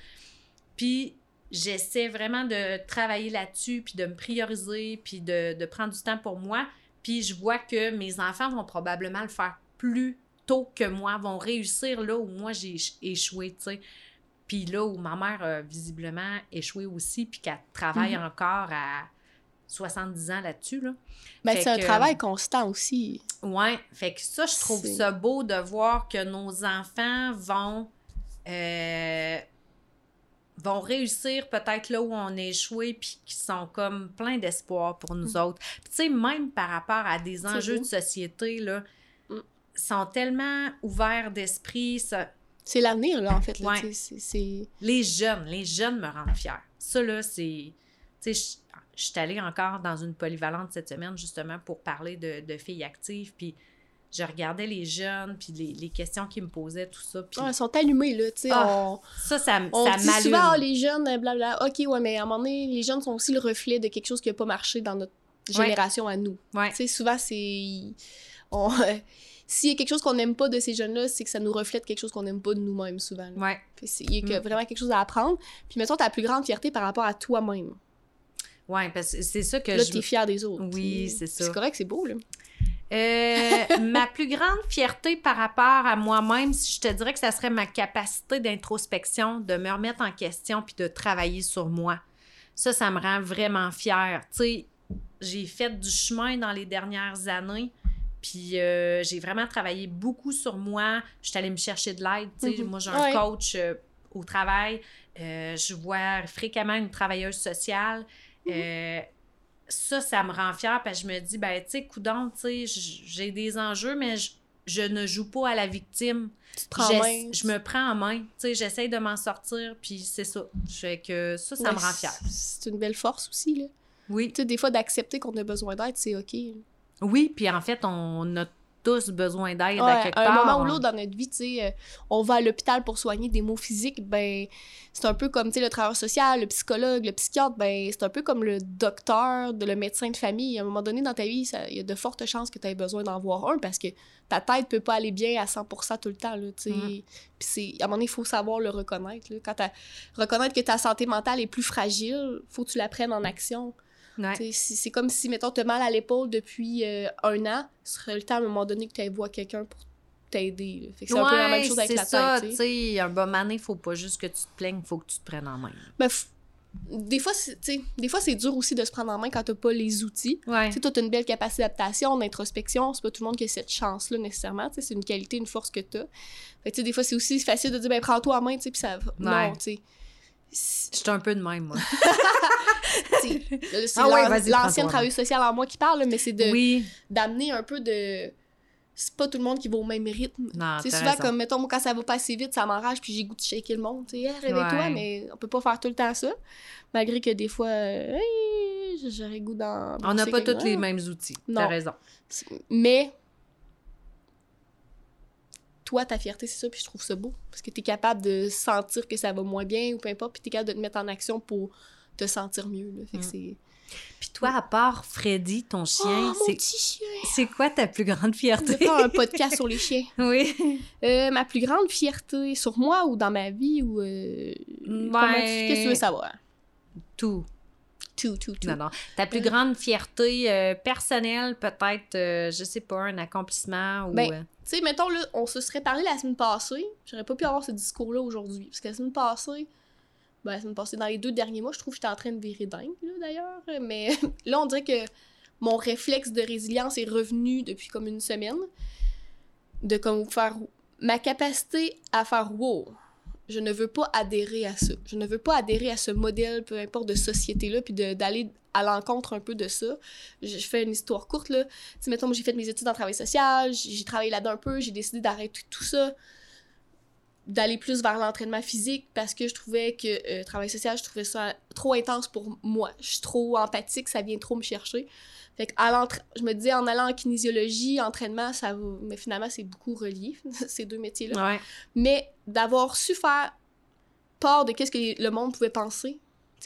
Puis j'essaie vraiment de travailler là-dessus, puis de me prioriser, puis de, de prendre du temps pour moi. Puis je vois que mes enfants vont probablement le faire plus tôt que moi, vont réussir là où moi j'ai éch- échoué, tu sais. Puis là où ma mère a visiblement échoué aussi, puis qu'elle travaille Mhm. encore à 70 ans là-dessus, là. Ben, c'est un que- travail constant aussi. Ouais, fait que ça, je trouve ça beau de voir que nos enfants vont euh, vont réussir peut-être là où on a échoué puis qui sont comme plein d'espoir pour nous autres. Puis tu sais, même par rapport à des enjeux beau. de société, là, Mm. sont tellement ouverts d'esprit. ça- C'est l'avenir, là, en fait. Là, Ouais. Les jeunes, les jeunes me rendent fière. Ça, là, c'est... Tu sais, je suis allée encore dans une polyvalente cette semaine, justement, pour parler de, de filles actives, puis je regardais les jeunes, puis les, les questions qu'ils me posaient, tout ça, puis Ouais, ils sont allumés, là, tu sais. Ah, ça, ça, on ça dit souvent, Ah, les jeunes, euh, blablabla. OK, ouais, mais à un moment donné, les jeunes sont aussi le reflet de quelque chose qui n'a pas marché dans notre Ouais. génération à nous. Ouais. Tu sais, souvent, c'est. on- S'il y a quelque chose qu'on n'aime pas de ces jeunes-là, c'est que ça nous reflète quelque chose qu'on n'aime pas de nous-mêmes, souvent. là. Ouais. Il y a que- Mm. vraiment quelque chose à apprendre. Puis, mettons, ta plus grande fierté par rapport à toi-même. Ouais, parce que c'est ça que Là, je... t'es fier des autres. Oui, c'est ça. C'est correct, c'est beau, là. Euh, ma plus grande fierté par rapport à moi-même, si je te dirais que ça serait ma capacité d'introspection, de me remettre en question puis de travailler sur moi. Ça, ça me rend vraiment fière. Tu sais, j'ai fait du chemin dans les dernières années, puis euh, j'ai vraiment travaillé beaucoup sur moi. Je suis allée me chercher de l'aide. Mhm. moi, j'ai un Ouais. coach euh, au travail. Euh, je vois fréquemment une travailleuse sociale. Mhm. Ça, ça me rend fière parce que je me dis, ben, tu sais, coudonc, tu sais, j- j'ai des enjeux, mais je, je ne joue pas à la victime. Main. Je me prends en main, tu sais, j'essaye de m'en sortir, puis c'est ça. Fait que ça, ça Ouais, me rend fière. c'est- C'est une belle force aussi, là. Oui. Tu sais, des fois, d'accepter qu'on a besoin d'aide, c'est OK. Oui, puis en fait, on a tous besoin d'aide à quelque à un moment ou l'autre dans notre vie, tu sais, euh, on va à l'hôpital pour soigner des maux physiques, ben, c'est un peu comme, tu sais, le travailleur social, le psychologue, le psychiatre, ben, c'est un peu comme le docteur, de, le médecin de famille. À un moment donné dans ta vie, il y a de fortes chances que tu aies besoin d'en voir un parce que ta tête peut pas aller bien à 100% tout le temps, là, tu sais. Mm. Puis c'est, à un moment donné, il faut savoir le reconnaître, là. Quand reconnaître que ta santé mentale est plus fragile, faut que tu la prennes en action. Ouais. C'est comme si, mettons, tu as mal à l'épaule depuis euh, un an, ce serait le temps à un moment donné que tu ailles voir quelqu'un pour t'aider. c'est un peu la même chose avec c'est la ça, tête. tu t'sais. sais, un bon mané, faut pas juste que tu te plaignes, faut que tu te prennes en main. Ben, des fois, c'est t'sais, des fois, c'est dur aussi de se prendre en main quand t'as pas les outils. Ouais. Tu t'as une belle capacité d'adaptation, d'introspection. C'est pas tout le monde qui a cette chance-là nécessairement. C'est une qualité, une force que t'as. Fait des fois, c'est aussi facile de dire, ben, prends-toi en main, puis ça va. Ouais. Non, tu sais. C'est- Je suis un peu de même, moi. c'est Ah ouais, l'ancienne travailleuse sociale en moi qui parle, mais c'est de Oui. d'amener un peu de. C'est pas tout le monde qui va au même rythme. C'est souvent raison. comme, mettons, moi, quand ça va pas assez vite, ça m'enrage, puis j'ai goût de shaker le monde. Tu sais, Hey, réveille-toi, Ouais. mais on peut pas faire tout le temps ça. Malgré que des fois, euh, Hey, j'aurais goût d'en. On n'a pas tous les mêmes outils. T'as raison. Mais. Toi, ta fierté, c'est ça, puis je trouve ça beau. Parce que t'es capable de sentir que ça va moins bien ou peu importe, puis t'es capable de te mettre en action pour te sentir mieux. Là. Fait que Mm. c'est. Puis toi, à part Freddy, ton Oh, chien, c'est, quoi ta plus grande fierté? vais faire un podcast sur les chiens. oui. Euh, ma plus grande fierté sur moi ou dans ma vie ou. euh, Ben- tu- Qu'est-ce que tu veux savoir? Tout. Tout, tout, tout. Non, non. Ta plus Euh. grande fierté euh, personnelle, peut-être, euh, je sais pas, un accomplissement ou. Ben, euh, Tu sais, mettons, là, on se serait parlé la semaine passée. J'aurais pas pu avoir ce discours-là aujourd'hui. Parce que la semaine passée, ben, la semaine passée, dans les deux derniers mois, je trouve que j'étais en train de virer dingue, là, d'ailleurs. Mais là, on dirait que mon réflexe de résilience est revenu depuis comme une semaine. De comme faire. Ma capacité à faire wow. Je ne veux pas adhérer à ça. Je ne veux pas adhérer à ce modèle, peu importe, de société-là, puis d'aller à l'encontre un peu de ça. Je fais une histoire courte, là. Tu sais, mettons, j'ai fait mes études en travail social, j'ai j'ai travaillé là-dedans un peu, j'ai décidé d'arrêter tout ça, d'aller plus vers l'entraînement physique parce que je trouvais que euh, travail social, je trouvais ça trop intense pour moi. Je suis trop empathique, ça vient trop me chercher. Fait que à l'entra- je me disais en allant en kinésiologie, entraînement, ça va... Mais finalement, c'est beaucoup relié, ces deux métiers-là. Ouais. Mais d'avoir su faire part de qu'est-ce que le monde pouvait penser.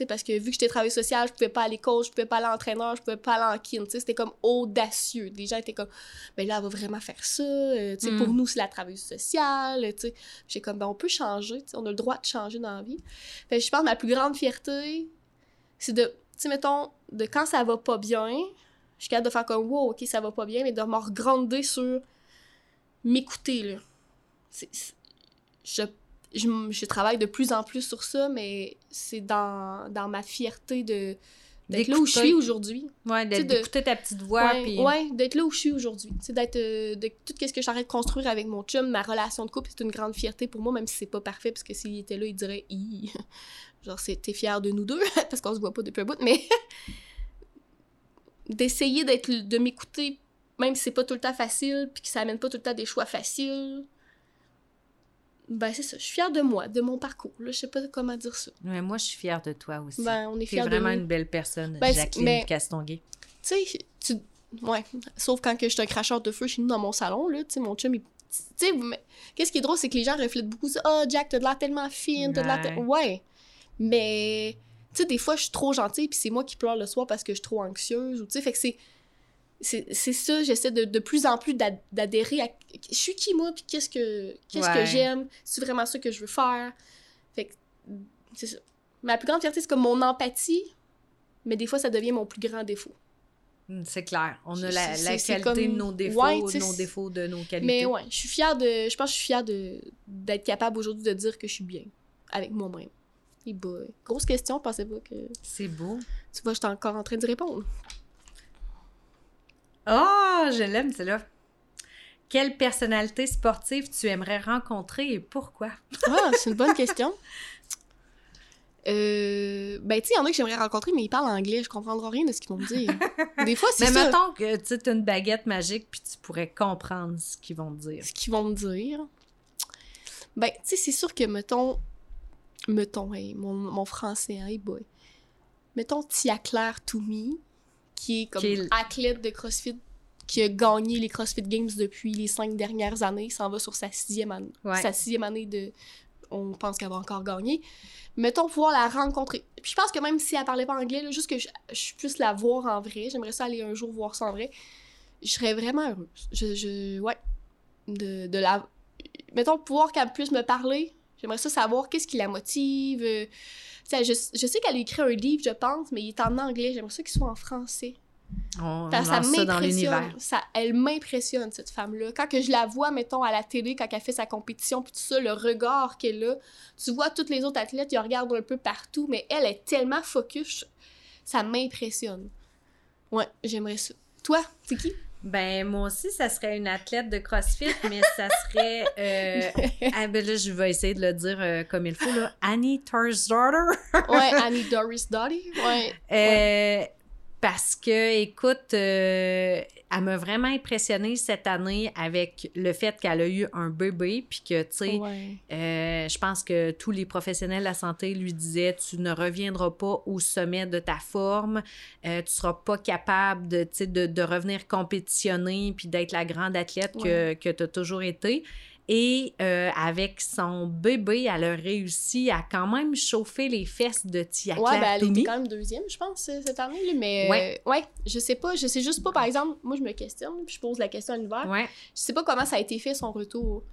Parce que vu que j'étais travail social, je pouvais pas aller coach, je pouvais pas aller entraîneur, je pouvais pas aller en kin. C'était comme audacieux. Les gens étaient comme, ben là, elle va vraiment faire ça. euh, sais, Mm. pour nous, c'est la travailleuse sociale. J'ai comme, ben on peut changer. On a le droit de changer dans la vie. Fait je pense que ma plus grande fierté, c'est de, tu sais, mettons, de quand ça va pas bien, je suis capable de faire comme, wow, ok, ça va pas bien, mais de me regrander sur m'écouter, là. Je, je, je travaille de plus en plus sur ça, mais c'est dans, dans ma fierté de d'être là où je suis aujourd'hui. Ouais, d'écouter ta petite voix. Ouais, puis... ouais, d'être là où je suis aujourd'hui. D'être euh, de tout ce que j'arrête de construire avec mon chum, ma relation de couple, c'est une grande fierté pour moi, même si c'est pas parfait, parce que s'il était là, il dirait Hi. genre t'es fier de nous deux, parce qu'on se voit pas depuis un bout, mais d'essayer d'être de m'écouter, même si c'est pas tout le temps facile, puis que ça amène pas tout le temps des choix faciles. Ben c'est ça, je suis fière de moi, de mon parcours. Là, je sais pas comment dire ça. Ouais, moi, je suis fière de toi aussi. Ben on est de vraiment une belle personne, Ben, Jacqueline mais- Castonguay. tu sais, tu... Ouais, sauf quand que je suis un cracheur de feu chez nous dans mon salon, là, tu sais, mon chum, il... Tu sais, mais qu'est-ce qui est drôle, c'est que les gens reflètent beaucoup ça. « Ah, Jack, t'as de l'air tellement fine, t'as de l'air... Ouais, mais... Tu sais, des fois, je suis trop gentille, puis c'est moi qui pleure le soir parce que je suis trop anxieuse, ou tu sais, fait que c'est... C'est ça, j'essaie de, de plus en plus d'ad- d'adhérer à... Je suis qui, moi, puis qu'est-ce que qu'est-ce que j'aime? C'est vraiment ça que je veux faire? Fait que, c'est ça. Ma plus grande fierté, c'est comme mon empathie, mais des fois, ça devient mon plus grand défaut. Hum, C'est clair. On a la, la qualité de nos défauts, Ouais, nos défauts de nos qualités. Mais ouais, je suis fière de. Je pense que je suis fière d'être capable aujourd'hui de dire que je suis bien avec moi-même. Grosse question, je pensais pas que. C'est beau. Tu vois, j'étais encore en train d'y répondre. Oh, je l'aime, celle-là. Quelle personnalité sportive tu aimerais rencontrer et pourquoi? Ah, c'est une bonne question. Euh, ben, tu sais, il y en a que j'aimerais rencontrer, mais ils parlent anglais, je comprendrai rien de ce qu'ils vont me dire. Des fois, c'est Mais ça. mettons que tu as une baguette magique puis tu pourrais comprendre ce qu'ils vont te dire. ce qu'ils vont me dire. Ben, tu sais, c'est sûr que, mettons, mettons, hey, mon, mon français, hein, hey boy. Mettons Tia Claire Toumi, qui est comme Qui est l- athlète de CrossFit, qui a gagné les CrossFit Games depuis les cinq dernières années, s'en va sur sa sixième année. Ouais. Sa sixième année de... On pense qu'elle va encore gagner. Mettons pouvoir la rencontrer. Puis je pense que même si elle parlait pas anglais, là, juste que je, je puisse la voir en vrai, j'aimerais ça aller un jour voir ça en vrai, je serais vraiment heureuse. Je, je, ouais. De, de la... Mettons, pouvoir qu'elle puisse me parler, j'aimerais ça savoir qu'est-ce qui la motive. euh, je, je sais qu'elle a écrit un livre, je pense, mais il est en anglais. J'aimerais ça qu'il soit en français. On, ça lance ça dans m'impressionne. l'univers. Ça, elle m'impressionne, cette femme-là. Quand que je la vois, mettons, à la télé, quand elle fait sa compétition, puis tout ça, le regard qu'elle a, tu vois toutes les autres athlètes, ils regardent un peu partout, mais elle est tellement focus, ça m'impressionne. Ouais, j'aimerais ça. Toi, c'est qui? Ben, moi aussi, ça serait une athlète de CrossFit, mais ça serait. euh, ah, ben là, je vais essayer de le dire euh, comme il faut, là. Annie Tarsdorter. ouais, Annie Doris Dottie. Ouais. Euh, Parce que, écoute, elle m'a vraiment impressionnée cette année avec le fait qu'elle a eu un bébé, puis que, tu sais, ouais. euh, je pense que tous les professionnels de la santé lui disaient tu ne reviendras pas au sommet de ta forme, euh, tu seras pas capable de, de, de revenir compétitionner puis d'être la grande athlète que, que tu as toujours été. Et euh, avec son bébé, elle a réussi à quand même chauffer les fesses de Tia Ouais, ben, elle était quand même deuxième, je pense, euh, cette année. Là, mais Ouais. euh, ouais, je sais pas. Je sais juste pas, par exemple, moi, je me questionne, puis je pose la question à l'univers. Ouais. Je sais pas comment ça a été fait, son retour.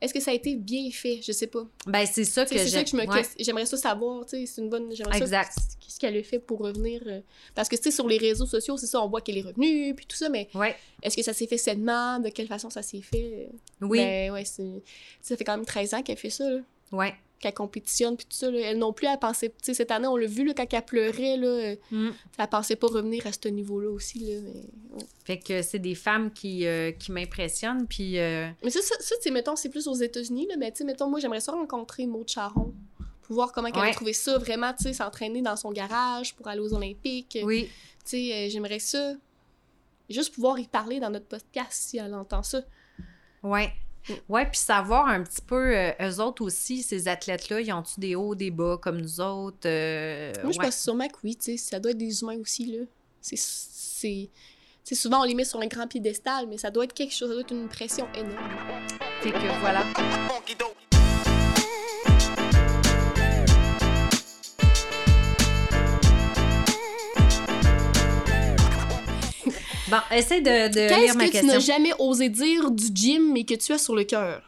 Est-ce que ça a été bien fait? Je sais pas. Ben, c'est ça que C'est ça que je me ouais. J'aimerais ça savoir, tu sais, c'est une bonne... J'aimerais Exact. ça, qu'est-ce qu'elle a fait pour revenir... euh, Parce que, tu sais, sur les réseaux sociaux, c'est ça, on voit qu'elle est revenue, puis tout ça, mais Ouais. est-ce que ça s'est fait sainement? De quelle façon ça s'est fait? Oui. Ben, ouais, c'est... Ça fait quand même 13 ans qu'elle fait ça, là. Ouais. Qu'elle compétitionne, puis tout ça, là. Elle non plus, elle pensait... Tu sais, cette année, on l'a vu, là, quand elle pleurait, là, euh, Mm. elle pensait pas revenir à ce niveau-là aussi, là, mais... ouais. Fait que c'est des femmes qui, euh, qui m'impressionnent. Puis. euh, Mais ça, ça, ça tu sais, mettons, c'est plus aux États-Unis, là, mais tu sais, mettons, moi, j'aimerais ça rencontrer Maud Charon pour voir comment elle a trouvé ça, vraiment, tu sais, s'entraîner dans son garage pour aller aux Olympiques. Oui. Tu sais, euh, j'aimerais ça, juste pouvoir y parler dans notre podcast si elle entend ça. Ouais. Mm. Ouais, puis savoir un petit peu, euh, eux autres aussi, ces athlètes-là, ils ont-tu des hauts, des bas comme nous autres? euh, moi, je ouais. pense sûrement que oui, tu sais, ça doit être des humains aussi, là. C'est... c'est... tu sais, souvent, on les met sur un grand piédestal, mais ça doit être quelque chose, ça doit être une pression énorme. Fait que voilà. Bon, essaie de, de lire Qu'est-ce ma que tu n'as question. jamais osé dire du gym, mais que tu as sur le cœur?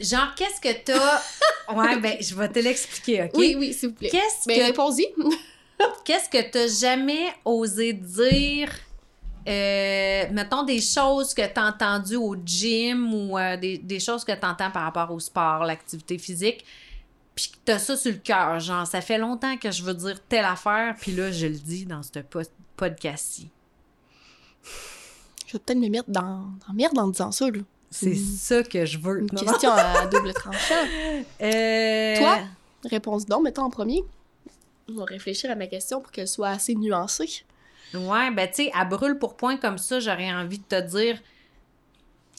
Genre, qu'est-ce que t'as... ouais, ben, je vais te l'expliquer, OK? Oui, oui, s'il vous plaît. Qu'est-ce Ben, que réponds-y. Qu'est-ce que t'as jamais osé dire, euh, mettons des choses que t'as entendues au gym ou euh, des, des choses que t'entends par rapport au sport, l'activité physique, puis que t'as ça sur le cœur, genre ça fait longtemps que je veux dire telle affaire, puis là je le dis dans ce po- podcast-ci. Je vais peut-être me mettre dans, dans la merde en disant ça, là. C'est ça que je veux. Une Non, non. question à double tranchant. Euh, Toi? Réponse donc, mettons en premier. Je vais réfléchir à ma question pour qu'elle soit assez nuancée. Ouais, ben tu sais, à brûle pour point comme ça, j'aurais envie de te dire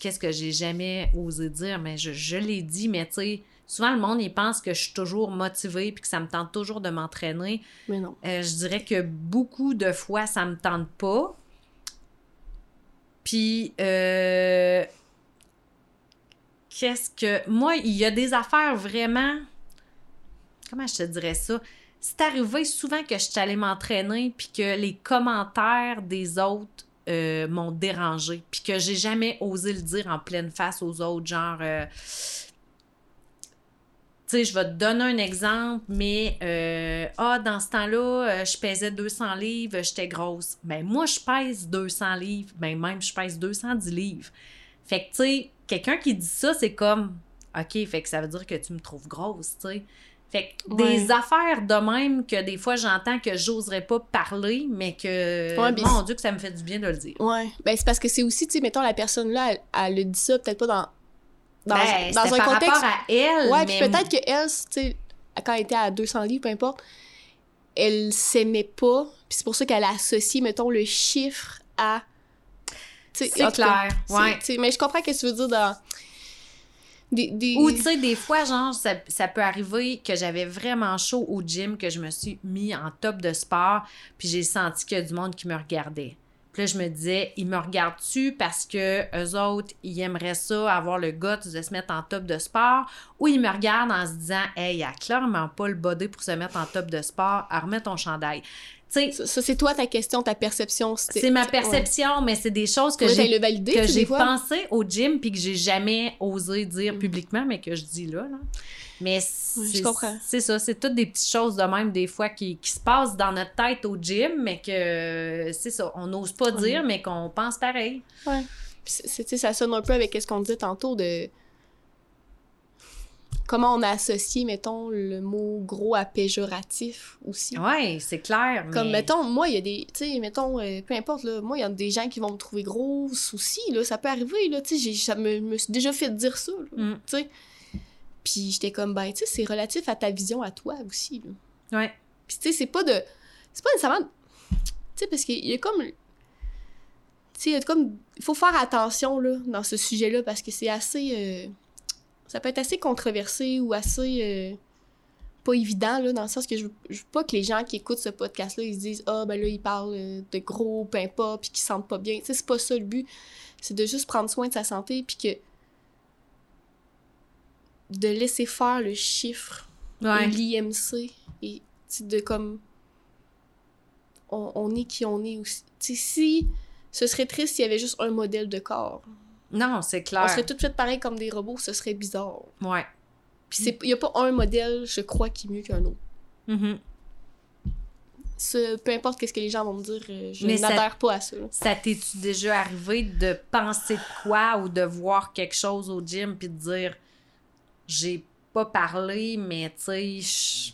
qu'est-ce que j'ai jamais osé dire, mais je, je l'ai dit, mais tu sais, souvent le monde, il pense que je suis toujours motivée puis que ça me tente toujours de m'entraîner. Mais non. Euh, je dirais que beaucoup de fois, ça me tente pas. Puis, euh, qu'est-ce que. Moi, il y a des affaires vraiment. Comment je te dirais ça? C'est arrivé souvent que je suis m'entraîner puis que les commentaires des autres euh, m'ont dérangé puis que j'ai jamais osé le dire en pleine face aux autres, genre. euh, tu sais, je vais te donner un exemple, mais euh, ah, dans ce temps-là, euh, je pesais 200 livres, j'étais grosse. Ben moi, je pèse 200 livres, ben même je pèse 210 livres. Fait que, tu sais, quelqu'un qui dit ça, c'est comme, OK, fait que ça veut dire que tu me trouves grosse, tu sais. Fait que Ouais. des affaires de même que des fois j'entends que j'oserais pas parler, mais que, Ouais, mais mon Dieu, que ça me fait du bien de le dire. Ouais. Ben, c'est parce que c'est aussi, tu sais, mettons, la personne-là, elle, elle le dit ça, peut-être pas dans. Dans, Ben, dans un par contexte. rapport à elle, Ouais, mais puis peut-être que elle, tu sais, quand elle était à 200 livres, peu importe, elle s'aimait pas. Puis c'est pour ça qu'elle a associé, mettons, le chiffre à. c'est clair, ouais. Mais je comprends ce que tu veux dire dans. Des, des... Ou tu sais, des fois, genre, ça, ça peut arriver que j'avais vraiment chaud au gym, que je me suis mis en top de sport, puis j'ai senti qu'il y a du monde qui me regardait. Puis là, je me disais, ils me regardent-tu parce que eux autres, ils aimeraient ça, avoir le guts de se mettre en top de sport, ou ils me regardent en se disant, hey, il a clairement pas le body pour se mettre en top de sport, remettre ton chandail. Ça, ça, c'est toi ta question, ta perception. c'est ma perception, mais c'est des choses que j'ai valider, que j'ai pensé au gym puis que j'ai jamais osé dire Mm. publiquement, mais que je dis là. là. Mais Ouais, c'est je comprends. c'est ça, c'est toutes des petites choses de même des fois qui, qui se passent dans notre tête au gym, mais que c'est ça, on n'ose pas Ouais. dire, mais qu'on pense pareil. C'est- sais, ça sonne un peu avec ce qu'on disait tantôt de comment on a associé, mettons, le mot gros à péjoratif aussi. Ouais, c'est clair. Comme, mais... mettons, moi, il y a des, tu sais, mettons, euh, peu importe, là, moi, il y a des gens qui vont me trouver grosse aussi, là, ça peut arriver, là, tu sais, ça me, me suis déjà fait dire ça, Mm. tu sais. Puis j'étais comme, ben, tu sais, c'est relatif à ta vision à toi aussi, là. Ouais. Puis, tu sais, c'est pas de. C'est pas nécessairement. Tu sais, parce qu'il y a comme. Tu sais, il y a comme. Il faut faire attention, là, dans ce sujet-là, parce que c'est assez. euh, Ça peut être assez controversé ou assez. euh, Pas évident, là, dans le sens que je veux, je veux pas que les gens qui écoutent ce podcast-là, ils se disent Ah, ben là, ils parlent euh, de gros, pain pas, puis qu'ils se sentent pas bien. Tu sais, c'est pas ça le but. C'est de juste prendre soin de sa santé, puis que. de laisser faire le chiffre Ouais. l'IMC et de comme on, on est qui on est aussi. Tu sais, si ce serait triste s'il y avait juste un modèle de corps. Non, c'est clair. On serait toutes faites pareil comme des robots, ce serait bizarre. Ouais. Puis c'est- il y a pas un modèle, je crois, qui est mieux qu'un autre. Mhm. Ce- peu importe qu'est-ce que les gens vont me dire, euh, je n'adhère pas à ça. Ça t'es-tu déjà arrivé de penser de quoi ou de voir quelque chose au gym puis de dire j'ai pas parlé, mais tu sais, je-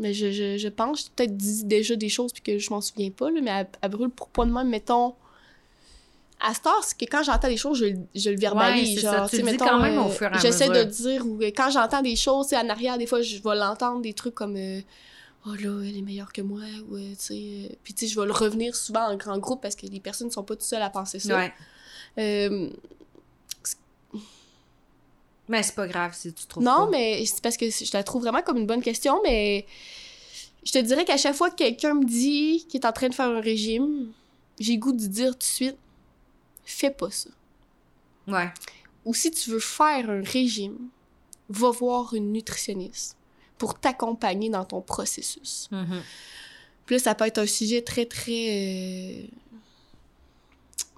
Mais je, je, je pense, j'ai peut-être dit déjà des choses puis que je m'en souviens pas, là, mais à, à brûle pour point de même, mettons. À cette heure, c'est que quand j'entends des choses, je, le- je le verbalise. Ouais, genre, ça, tu mettons, quand même au euh, fur et à J'essaie de dire, ou quand j'entends des choses, en arrière, des fois, je vais l'entendre, des trucs comme euh, Oh là, elle est meilleure que moi, ou euh, tu sais. Puis tu sais, je vais le revenir souvent en grand groupe parce que les personnes ne sont pas toutes seules à penser ça. ouais. Euh, Mais c'est pas grave si tu trouves Non, pas. mais c'est parce que je la trouve vraiment comme une bonne question, mais je te dirais qu'à chaque fois que quelqu'un me dit qu'il est en train de faire un régime, j'ai goût de dire tout de suite fais pas ça. Ouais. Ou si tu veux faire un régime, va voir une nutritionniste pour t'accompagner dans ton processus. Mhm. Puis là, ça peut être un sujet très, très... euh,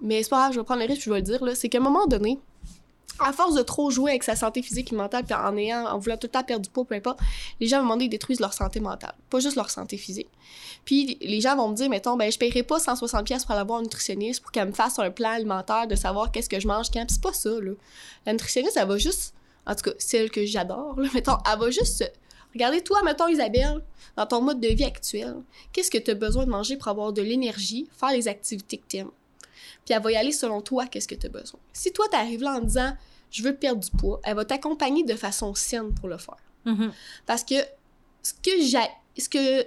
Mais c'est pas grave, je vais prendre le risque, je vais le dire, là. C'est qu'à un moment donné, à force de trop jouer avec sa santé physique et mentale, puis en ayant, en voulant tout le temps perdre du poids, peu importe, les gens, moment donné, ils détruisent leur santé mentale, pas juste leur santé physique. Puis les gens vont me dire, mettons, ben je paierai pas 160$ pièces pour aller voir un nutritionniste pour qu'elle me fasse un plan alimentaire de savoir qu'est-ce que je mange quand. Puis c'est pas ça, là. La nutritionniste, elle va juste, en tout cas, celle que j'adore, mettons, elle va juste Regardez, toi, mettons, Isabelle, dans ton mode de vie actuel, qu'est-ce que tu as besoin de manger pour avoir de l'énergie, faire les activités que tu aimes. Puis elle va y aller selon toi, qu'est-ce que tu as besoin. Si toi, tu arrives là en disant je veux perdre du poids, elle va t'accompagner de façon saine pour le faire. Mhm. Parce que ce que j'ai ce que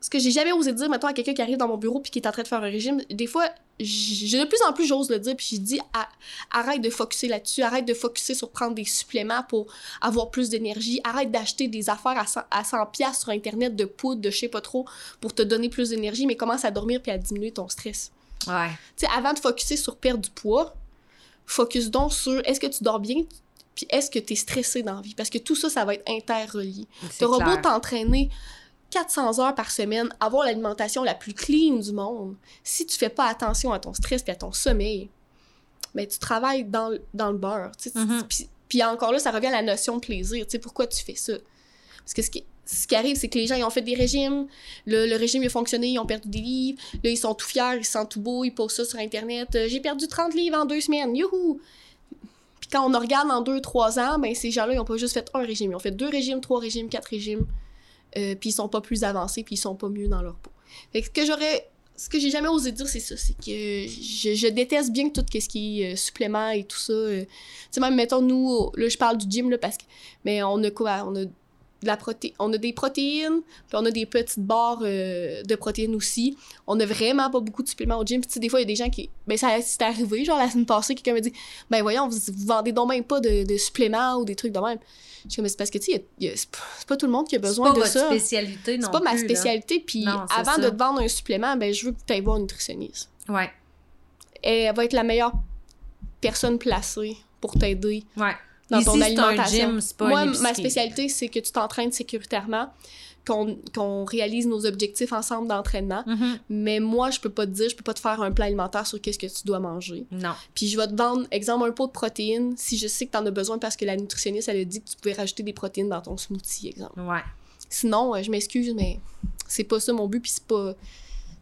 ce que j'ai jamais osé dire maintenant à quelqu'un qui arrive dans mon bureau puis qui est en train de faire un régime, des fois j- de plus en plus j'ose le dire puis je dis Ah, arrête de focuser là-dessus, arrête de focuser sur prendre des suppléments pour avoir plus d'énergie, arrête d'acheter des affaires à 100 à 100 pièces sur internet de poudre, de je sais pas trop pour te donner plus d'énergie mais commence à dormir puis à diminuer ton stress. Ouais. Tu sais avant de focuser sur perdre du poids, focus donc sur est-ce que tu dors bien puis est-ce que tu es stressé dans la vie? Parce que tout ça ça va être interrelié. C'est T'auras beau t'entraîner 400 heures par semaine, avoir l'alimentation la plus clean du monde, si tu fais pas attention à ton stress et à ton sommeil, ben tu travailles dans, le- dans le beurre. tu tu- Mhm. Puis puis encore là, ça revient à la notion de plaisir. Tu pourquoi tu fais ça? Parce que ce qui, ce qui arrive, c'est que les gens, ils ont fait des régimes, le, le régime il a fonctionné, ils ont perdu des livres, là, ils sont tout fiers, ils se sentent tout beaux, ils posent ça sur Internet. Euh, J'ai perdu 30 livres en deux semaines, youhou! Puis quand on regarde en deux, trois ans, ben ces gens-là, ils ont pas juste fait un régime, ils ont fait deux régimes, trois régimes, quatre régimes, euh, puis ils sont pas plus avancés, puis ils sont pas mieux dans leur peau. Fait que ce que j'aurais... Ce que j'ai jamais osé dire, c'est ça, c'est que je, je déteste bien tout ce qui est euh, supplément et tout ça. euh. Tu sais, même, mettons, nous, là, je parle du gym, là, parce que... Mais on a quoi? On a de la proté... On a des protéines, puis on a des petites barres euh, de protéines aussi. On a vraiment pas beaucoup de suppléments au gym. Puis, des fois, il y a des gens qui... Ben, ça c'est arrivé, genre, la semaine passée, quelqu'un m'a dit « Ben, voyons, vous, vous vendez donc même pas de, de suppléments ou des trucs de même. » Je suis comme, c'est parce que, tu sais, c'est pas, c'est pas tout le monde qui a C'est besoin pas de votre ça. spécialité non C'est pas ma spécialité. Puis, c'est avant ça. de te vendre un supplément, ben, je veux que tu ailles voir une nutritionniste. Ouais. Elle va être la meilleure personne placée pour t'aider Ouais. Dans Ici, ton c'est un alimentation. gym, pas Moi, ma spécialité, c'est que tu t'entraînes sécuritairement, qu'on réalise nos objectifs ensemble d'entraînement. Mhm. Mais moi, je peux pas te dire, je peux pas te faire un plan alimentaire sur qu'est-ce que tu dois manger. Non. Puis je vais te vendre, exemple, un pot de protéines si je sais que tu en as besoin parce que la nutritionniste, elle a dit que tu pouvais rajouter des protéines dans ton smoothie, exemple. Ouais. Sinon, euh, je m'excuse, mais c'est pas ça mon but, puis c'est pas.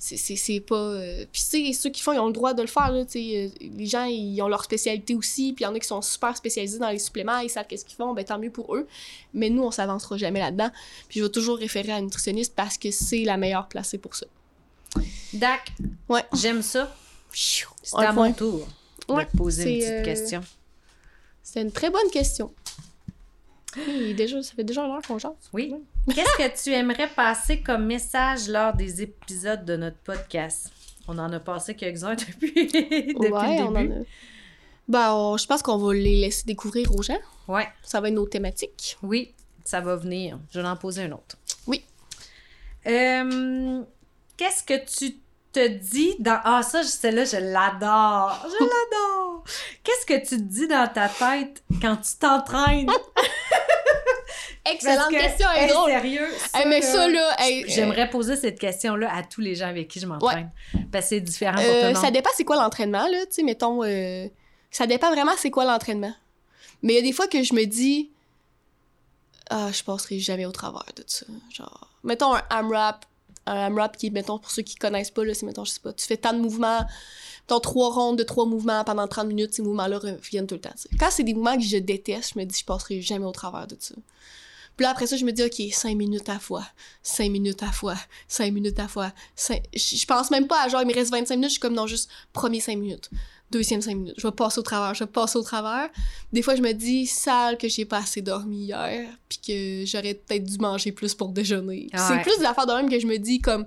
C'est, c'est, c'est pas. euh, Puis, tu sais, ceux qui font, ils ont le droit de le faire, là. Euh, les gens, ils ont leur spécialité aussi, puis il y en a qui sont super spécialisés dans les suppléments, ils savent qu'est-ce qu'ils font, ben tant mieux pour eux. Mais nous, on s'avancera jamais là-dedans. Puis, je vais toujours référer à un nutritionniste parce que c'est la meilleure placée pour ça. Dac. Ouais. J'aime ça. C'est Un à point. mon tour de Ouais, te poser une c'est, petite euh, question. C'était une très bonne question. Oui, déjà, ça fait déjà une heure qu'on jase. Oui. Qu'est-ce que tu aimerais passer comme message lors des épisodes de notre podcast? On en a passé quelques-uns depuis, depuis ouais, le on en début. a. Ben, on- je pense qu'on va les laisser découvrir aux gens. Ouais, Ça va être nos thématiques. oui, ça va venir. Je vais en poser un autre. Oui. Euh, Qu'est-ce que tu te dis dans... Ah, ça, celle-là, je l'adore. Je l'adore. Qu'est-ce que tu te dis dans ta tête quand tu t'entraînes? Excellente que, question, elle est hey, drôle. sérieux, Hey, mais ça, là, hey, J'aimerais poser cette question-là à tous les gens avec qui je m'entraîne. Parce que c'est différent pour euh, tout le ça dépend c'est quoi l'entraînement, là, tu sais, mettons, euh, ça dépend vraiment c'est quoi l'entraînement. Mais il y a des fois que je me dis, ah, je passerai jamais au travers de ça. Genre, mettons un AMRAP, un AMRAP qui mettons, pour ceux qui connaissent pas, là, c'est, mettons, je sais pas, tu fais tant de mouvements, mettons, trois rondes de trois mouvements pendant 30 minutes, ces mouvements-là reviennent tout le temps. Quand c'est des mouvements que je déteste, je me dis, je passerai jamais au travers de ça. Puis là, après ça, je me dis, OK, 5 minutes à fois, 5 minutes à fois, 5 minutes à fois. cinq- Je pense même pas à genre, il me reste 25 minutes, je suis comme, non, juste premier 5 minutes, deuxième 5 minutes. Je vais passer au travers, je vais passer au travers. Des fois, je me dis, sale que j'ai pas assez dormi hier, puis que j'aurais peut-être dû manger plus pour déjeuner. Ouais. C'est plus des affaires de même que je me dis, comme,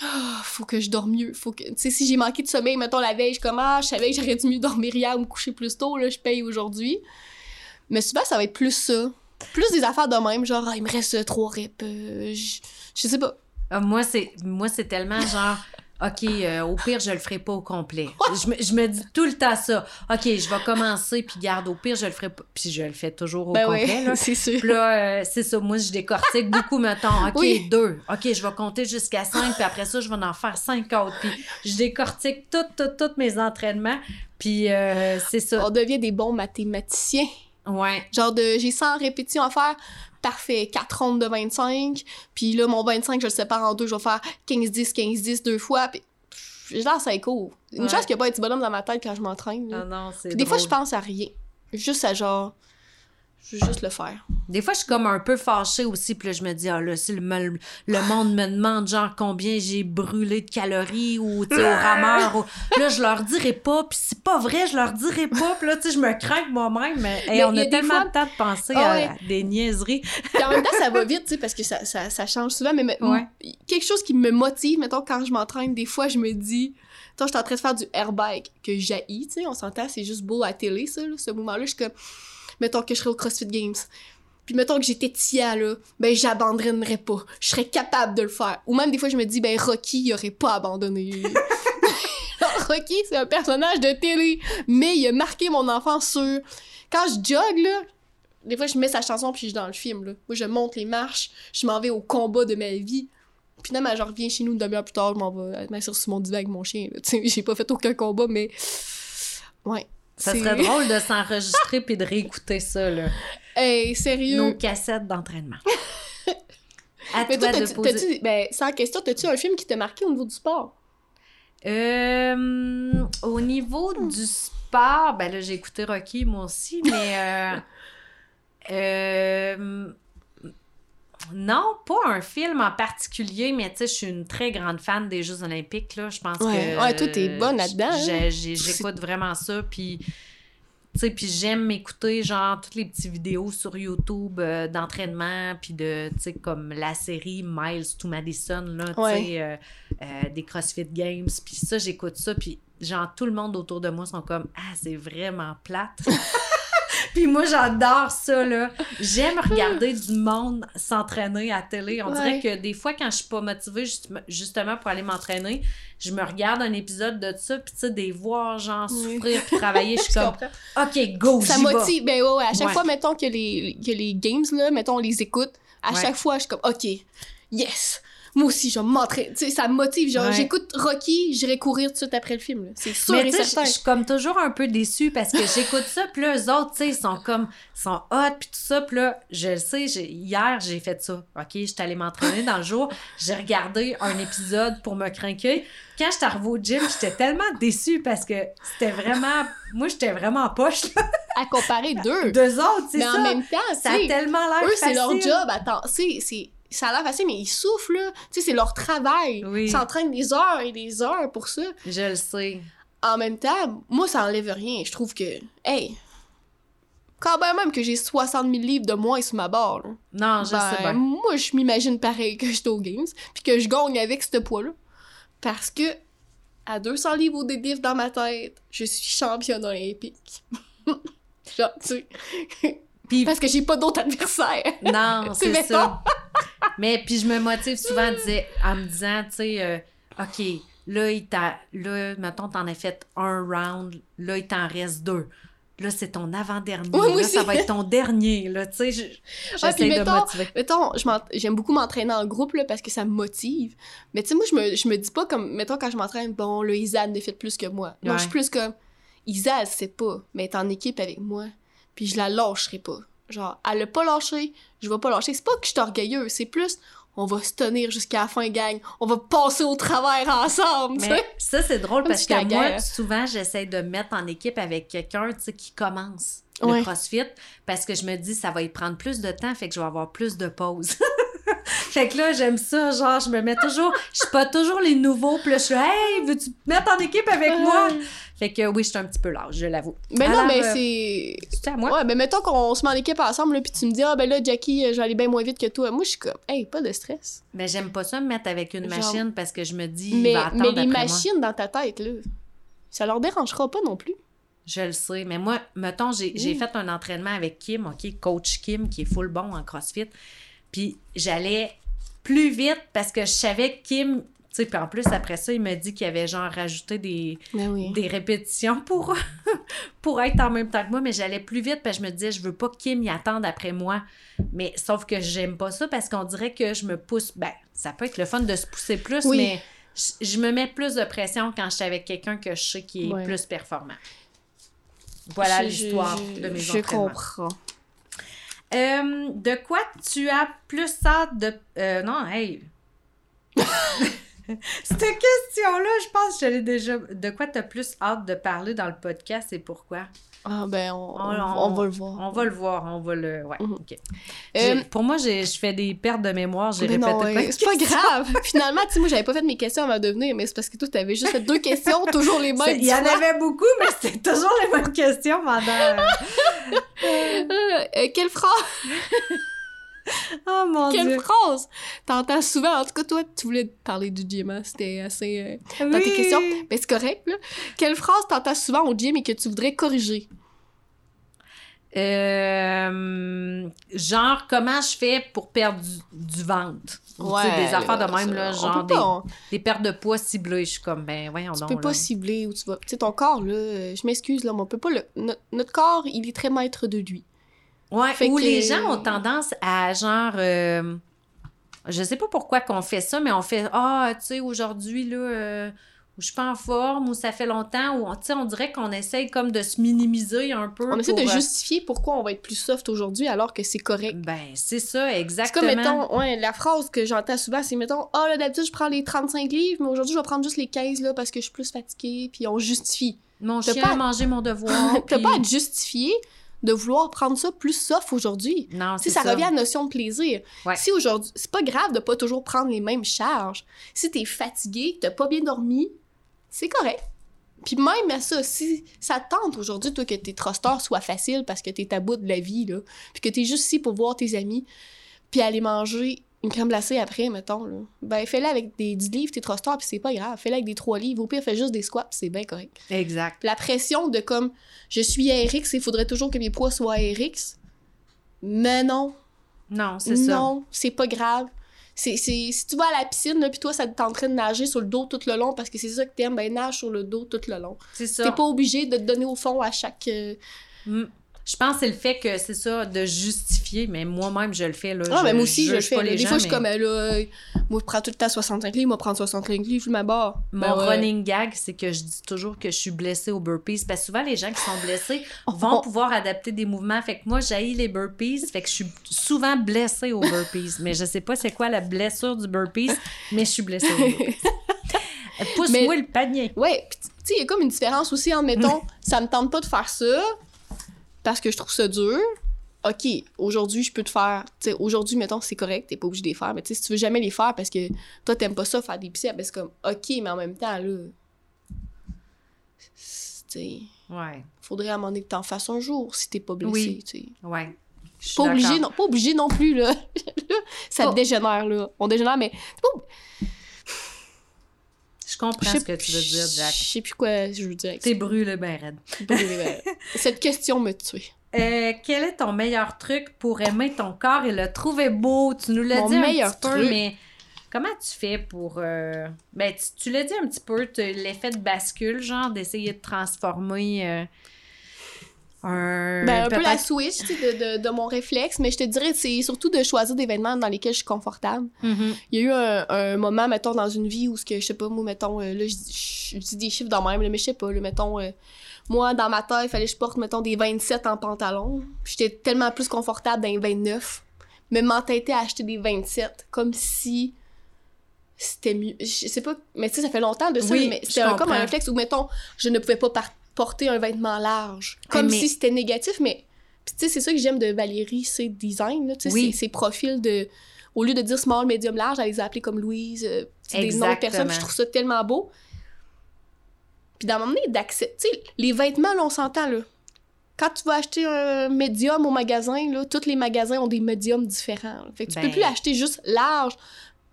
Ah, faut que je dorme mieux. Faut que, tu sais, si j'ai manqué de sommeil, mettons la veille, je comme, ah, je savais que j'aurais dû mieux dormir hier ou me coucher plus tôt, là, je paye aujourd'hui. Mais souvent, ça va être plus ça. Plus des affaires de même, genre, ah, il me reste trois reps. euh, je je sais pas. Ah, moi, c'est moi c'est tellement genre OK, euh, au pire, je le ferai pas au complet. Je me, je me dis tout le temps ça. OK, je vais commencer, puis garde, au pire, je le ferai pas. Puis je le fais toujours au Ben complet. là. c'est sûr. Puis là, euh, c'est ça. Moi, je décortique beaucoup, mettons. OK, Oui. deux. OK, je vais compter jusqu'à cinq, puis après ça, je vais en faire cinq autres. Puis je décortique tous, tous mes entraînements. Puis euh, c'est ça. On devient des bons mathématiciens. Ouais. Genre de j'ai 100 répétitions à faire, parfait, 4 rondes de 25, puis là mon 25 je le sépare en deux, je vais faire 15 10 15 10 deux fois, puis genre c'est cool. Une Ouais. qu'il n'y a pas un petit bonhomme dans ma tête quand je m'entraîne. là. Non, c'est des fois je pense à rien. Juste à genre je veux juste le faire. Des fois, je suis comme un peu fâchée aussi, puis là, je me dis, ah là, si le, me- le monde me demande, genre, combien j'ai brûlé de calories ou, tu sais, au rameur, ou- là, je leur dirai pas, puis c'est pas vrai, je leur dirai pas, puis là, tu sais, je me crains moi-même, mais, hey, on a, tellement fois- de temps de penser Ah à, ouais. à des niaiseries. Puis en même temps ça va vite, tu sais, parce que ça, ça, ça change souvent, mais, mais- Ouais. quelque chose qui me motive, mettons quand je m'entraîne, des fois je me dis, toi je suis en train de faire du air bike que j'haïs, tu sais, on s'entend, c'est juste beau à la télé ça, là, ce mouvement-là, je suis comme, mettons que je serais au CrossFit Games. Puis mettons que j'étais Tia, là, ben j'abandonnerais pas. Je serais capable de le faire. Ou même des fois, je me dis, ben Rocky, il aurait pas abandonné. Rocky, c'est un personnage de télé, mais il a marqué mon enfance sur... Quand je jog, là, des fois, je mets sa chanson puis je suis dans le film, là. Moi, je monte les marches, je m'en vais au combat de ma vie. Puis finalement, je reviens chez nous une demi-heure plus tard, je m'en vais m'asseoir sur mon divan avec mon chien, j'ai pas fait aucun combat, mais... Ouais. Ça serait drôle de s'enregistrer puis de réécouter ça, là. Hey, sérieux? Nos cassettes d'entraînement. À Mais toi toi, de poser... t'as-tu- ben, sans question, t'as-tu un film qui t'a marqué au niveau du sport? Euh, au niveau du sport, ben là, j'ai écouté Rocky, moi aussi, mais. euh, euh, non, pas un film en particulier, mais tu sais, je suis une très grande fan des Jeux Olympiques, là. Je pense Ouais. que. Ouais, toi, t'es bonne là-dedans, hein? J'écoute vraiment ça, puis. Tu sais, puis j'aime m'écouter, genre, toutes les petites vidéos sur YouTube euh, d'entraînement, puis de, tu sais, comme la série Miles to Madison, là, tu sais, euh, euh, des CrossFit Games, puis ça, j'écoute ça, puis genre, tout le monde autour de moi sont comme « Ah, c'est vraiment plate! » Puis moi, j'adore ça, là. J'aime regarder du monde s'entraîner à télé. On dirait que des fois, quand je suis pas motivée justement- pour aller m'entraîner, je me regarde un épisode de ça, puis tu sais, des voir, genre, souffrir puis travailler, je suis comme comprends. « OK, go, Ça motive. Ben ouais, ouais, à chaque Ouais. fois, mettons que les, que les games, là, mettons, on les écoute, à chaque fois, je suis comme, OK, yes! Moi aussi, je vais m'entraîner. Tu sais, ça me motive. Genre, Ouais. j'écoute Rocky, j'irai courir tout de suite après le film. C'est sûr Mais et je certain. je suis comme toujours un peu déçue parce que j'écoute ça, puis là, eux autres, tu sais, ils sont comme, ils sont hot, puis tout ça, puis là, je le sais, j'ai- hier, j'ai fait ça. OK, j'étais allée m'entraîner dans le jour, j'ai regardé un épisode pour me craquer. Quand j'étais arrivée au gym, j'étais tellement déçue parce que c'était vraiment, moi, j'étais vraiment poche, là. À comparer deux. Deux autres, c'est mais ça. en même temps, ça a tellement l'air eux, c'est leur job. Attends, c'est, c'est, ça a l'air facile, mais ils souffrent, là. Tu sais, c'est leur travail. Oui. Ils s'entraînent des heures et des heures pour ça. Je le sais. En même temps, moi, ça enlève rien. Je trouve que, hey, quand même, même que j'ai 60 000 livres de moins sur ma barre, là, Non, je ben, sais bien. moi, je m'imagine pareil que j'étais aux Games, puis que je gagne avec ce poids-là. Parce que, à 200 livres au deadlift dans ma tête, je suis championne olympique. Genre, tu sais. Puis- Parce que j'ai pas d'autres adversaires. Non, c'est ça. Mais puis je me motive souvent en, disais- en me disant, tu sais, euh, OK, Là, il t'a, là, mettons, t'en as fait un round, là, il t'en reste deux. Là, c'est ton avant-dernier. Ouais, moi là, ça va être ton dernier, là, tu sais. je- Ah, puis J'essaie de mettons- motiver. Mettons, j'aime beaucoup m'entraîner en groupe là, parce que ça me motive. Mais tu sais, moi, je me, je me dis pas comme, mettons, quand je m'entraîne, bon, là, Isa elle a fait plus que moi. Non, Ouais. je suis plus comme, Isa, elle sait pas, mais est en équipe avec moi. Puis je la lâcherai pas. Genre, elle a pas lâché, je vais pas lâcher. C'est pas que je suis orgueilleux, c'est plus, on va se tenir jusqu'à la fin, gang. On va passer au travers ensemble, tu Mais sais. ça, c'est drôle parce que moi, souvent, j'essaie de me mettre en équipe avec quelqu'un, tu sais, qui commence le Ouais. CrossFit parce que je me dis, ça va y prendre plus de temps, fait que je vais avoir plus de pauses. fait que là, j'aime ça, genre, je me mets toujours, je suis pas toujours les nouveaux, puis là, je suis, hey, veux-tu te mettre en équipe avec moi? Fait que oui, je suis un petit peu large, je l'avoue. Mais non, Alors, mais euh, c'est. C'est à moi. Ouais, ben mettons qu'on se met en équipe ensemble, là, puis tu me dis, ah, ben là, Jackie, euh, je vais aller bien moins vite que toi. Moi, je suis comme, hey, pas de stress. Mais j'aime pas ça me mettre avec une Genre- machine parce que je me dis, il Mais, va attendre mais les moi. machines dans ta tête, là, ça leur dérangera pas non plus. Je le sais, mais moi, mettons, j'ai j'ai Mm. fait un entraînement avec Kim, OK, coach Kim, qui est full bon en CrossFit. Puis j'allais plus vite parce que je savais que Kim, tu sais, puis en plus, après ça, il m'a dit qu'il avait genre rajouté des, Ben oui. des répétitions pour, pour être en même temps que moi, mais j'allais plus vite parce que je me disais, je veux pas que Kim y attende après moi. Mais sauf que j'aime pas ça parce qu'on dirait que je me pousse. Ben, ça peut être le fun de se pousser plus, Oui. mais je, je me mets plus de pression quand je suis avec quelqu'un que je sais qui est Ouais. plus performant. Voilà l'histoire de mes Je comprends. Euh, de quoi tu as plus hâte de. euh, non, hey! Cette question-là, je pense que je l'ai déjà. De quoi tu as plus hâte de parler dans le podcast et pourquoi? Ah, ben, on, on, On- on va le voir. On va le voir, on va le. Ouais, Mhm. ok. Euh, Pour moi, je fais des pertes de mémoire, j'ai répété non, plein c'est pas grave. Finalement, tu sais, moi, j'avais pas fait mes questions avant de venir, mais c'est parce que toi, t'avais juste fait deux questions, toujours les mêmes. Il y en avait beaucoup, mais c'était toujours les mêmes questions pendant. Euh, euh, quelle phrase, Oh mon quelle dieu! phrase t'entends souvent. En tout cas, toi, tu voulais parler du gym, hein, c'était assez... euh, dans tes questions. Mais c'est correct, là. Quelle phrase t'entends souvent au gym et que tu voudrais corriger? Euh, genre, comment je fais pour perdre du, du ventre? Ou, tu sais, des affaires de même, là, genre des, pas, on- des pertes de poids ciblées. Je suis comme, ben, voyons Tu donc. peux pas là. cibler où tu vas. Tu sais, ton corps, là, euh, je m'excuse, là, mais on peut pas le. no- notre corps, il est très maître de lui. Ouais, Fait que- les gens ont tendance à, genre, euh, je sais pas pourquoi qu'on fait ça, mais on fait, ah, tu sais, aujourd'hui, là, euh, où je suis pas en forme, ou ça fait longtemps, ou, on- tu sais, on dirait qu'on essaye comme de se minimiser un peu. On essaie pour, de euh, justifier pourquoi on va être plus soft aujourd'hui alors que c'est correct. Ben, c'est ça, C'est exactement. comme, mettons, ouais, la phrase que j'entends souvent, c'est, mettons, ah, là, d'habitude, je prends les 35 livres, mais aujourd'hui, je vais prendre juste les 15, là, parce que je suis plus fatiguée, puis on justifie. Mon chien pas- a mangé mon devoir. T'as puis- pas à te justifier de vouloir prendre ça plus soft aujourd'hui. Tu sais, ça, ça. revient à la notion de plaisir. Ouais. Si aujourd'hui, c'est pas grave de pas toujours prendre les mêmes charges. Si t'es fatigué, que t'as pas bien dormi, c'est correct. Puis même à ça, si ça te tente aujourd'hui, toi, que tes thrusters soient faciles parce que t'es à bout de la vie, là, puis que t'es juste ici pour voir tes amis, puis aller manger une crème glacée après, mettons, là, ben fais-le avec des 10 livres, tes thrusters, puis c'est pas grave. Fais-le avec des 3 livres. Au pire, fais juste des squats, puis c'est bien correct. Exact. La pression de comme, je suis RX, il faudrait toujours que mes poids soient RX. Mais non, Non, c'est ça. non, c'est pas grave. C'est, c'est, si tu vas à la piscine, là, puis toi, ça t'entraîne de nager sur le dos tout le long parce que c'est ça que t'aimes, ben nage sur le dos tout le long. C'est ça. T'es pas obligé de te donner au fond à chaque... euh, Mm. Je pense que c'est le fait que c'est ça, de justifier, mais moi-même, je le fais. Là. Ah, je, mais moi aussi, je le juge fais. là. les Des gens, fois, je suis comme, euh, là, moi, je prends tout le temps 65 livres, moi, prendre 65 livres, ma barre. Mon Ben ouais. running gag, c'est que je dis toujours que je suis blessée aux burpees. Parce que souvent, les gens qui sont blessés vont pouvoir adapter des mouvements. Fait que moi, j'haïs les burpees. Fait que je suis souvent blessée aux burpees. mais je sais pas c'est quoi la blessure du burpees, mais je suis blessée aux burpees. Pousse-moi le panier. Ouais, tu sais, il y a comme une différence aussi en, mettons, ça me tente pas de faire ça parce que je trouve ça dur. OK, aujourd'hui, je peux te faire... Tu sais, aujourd'hui, mettons, c'est correct, t'es pas obligé de les faire, mais tu sais, si tu veux jamais les faire parce que toi, t'aimes pas ça, faire des biceps, ben c'est comme, OK, mais en même temps, là... c'est- Tu sais, Ouais, faudrait à un moment donné que t'en fasses un jour si t'es pas blessé, Oui. tu sais. ouais. Pas obligé, non, pas obligé non plus, là. Ça Pas- dégénère, là. On dégénère, mais... pas- comprends ce que tu veux dire, Jack. Je sais plus quoi je veux dire. T'es brûlé ben raide. Brûlé, ouais. Cette question me tue. Euh, quel est ton meilleur truc pour aimer ton corps et le trouver beau? Tu nous l'as dit un petit peu, truc? mais Comment tu fais pour. euh, Ben, tu, tu l'as dit un petit peu, l'effet de bascule, genre d'essayer de transformer euh, un. Ben, un peu la switch tu sais, de, de, de mon réflexe, mais je te dirais, c'est surtout de choisir des vêtements dans lesquels je suis confortable. Mhm. Il y a eu un, un moment, mettons, dans une vie où, ce que, je sais pas, moi, mettons, euh, là, je dis- je dis des chiffres dans même, là, mais je sais pas, là, mettons, euh, moi, dans ma taille, il fallait que je porte, mettons, des 27 en pantalon. J'étais tellement plus confortable dans les 29. Mais m'entêter à acheter des 27, comme si c'était mieux. Je sais pas, mais tu sais, ça fait longtemps de ça, Oui, mais c'était comme un réflexe où, mettons, je ne pouvais pas par- porter un vêtement large. Comme mais- si c'était négatif, mais. Puis tu sais, c'est ça que j'aime de Valérie, ses designs, là, Oui. ses, ses profils de. Au lieu de dire small, medium, large, elle les a appelés comme Louise, euh, des noms de personnes, puis je trouve ça tellement beau. Puis m'emmener d'accès. Tu sais, les vêtements, là, on s'entend, là. Quand tu vas acheter un médium au magasin, là, tous les magasins ont des médiums différents. là. Fait que tu Ben. peux plus acheter juste large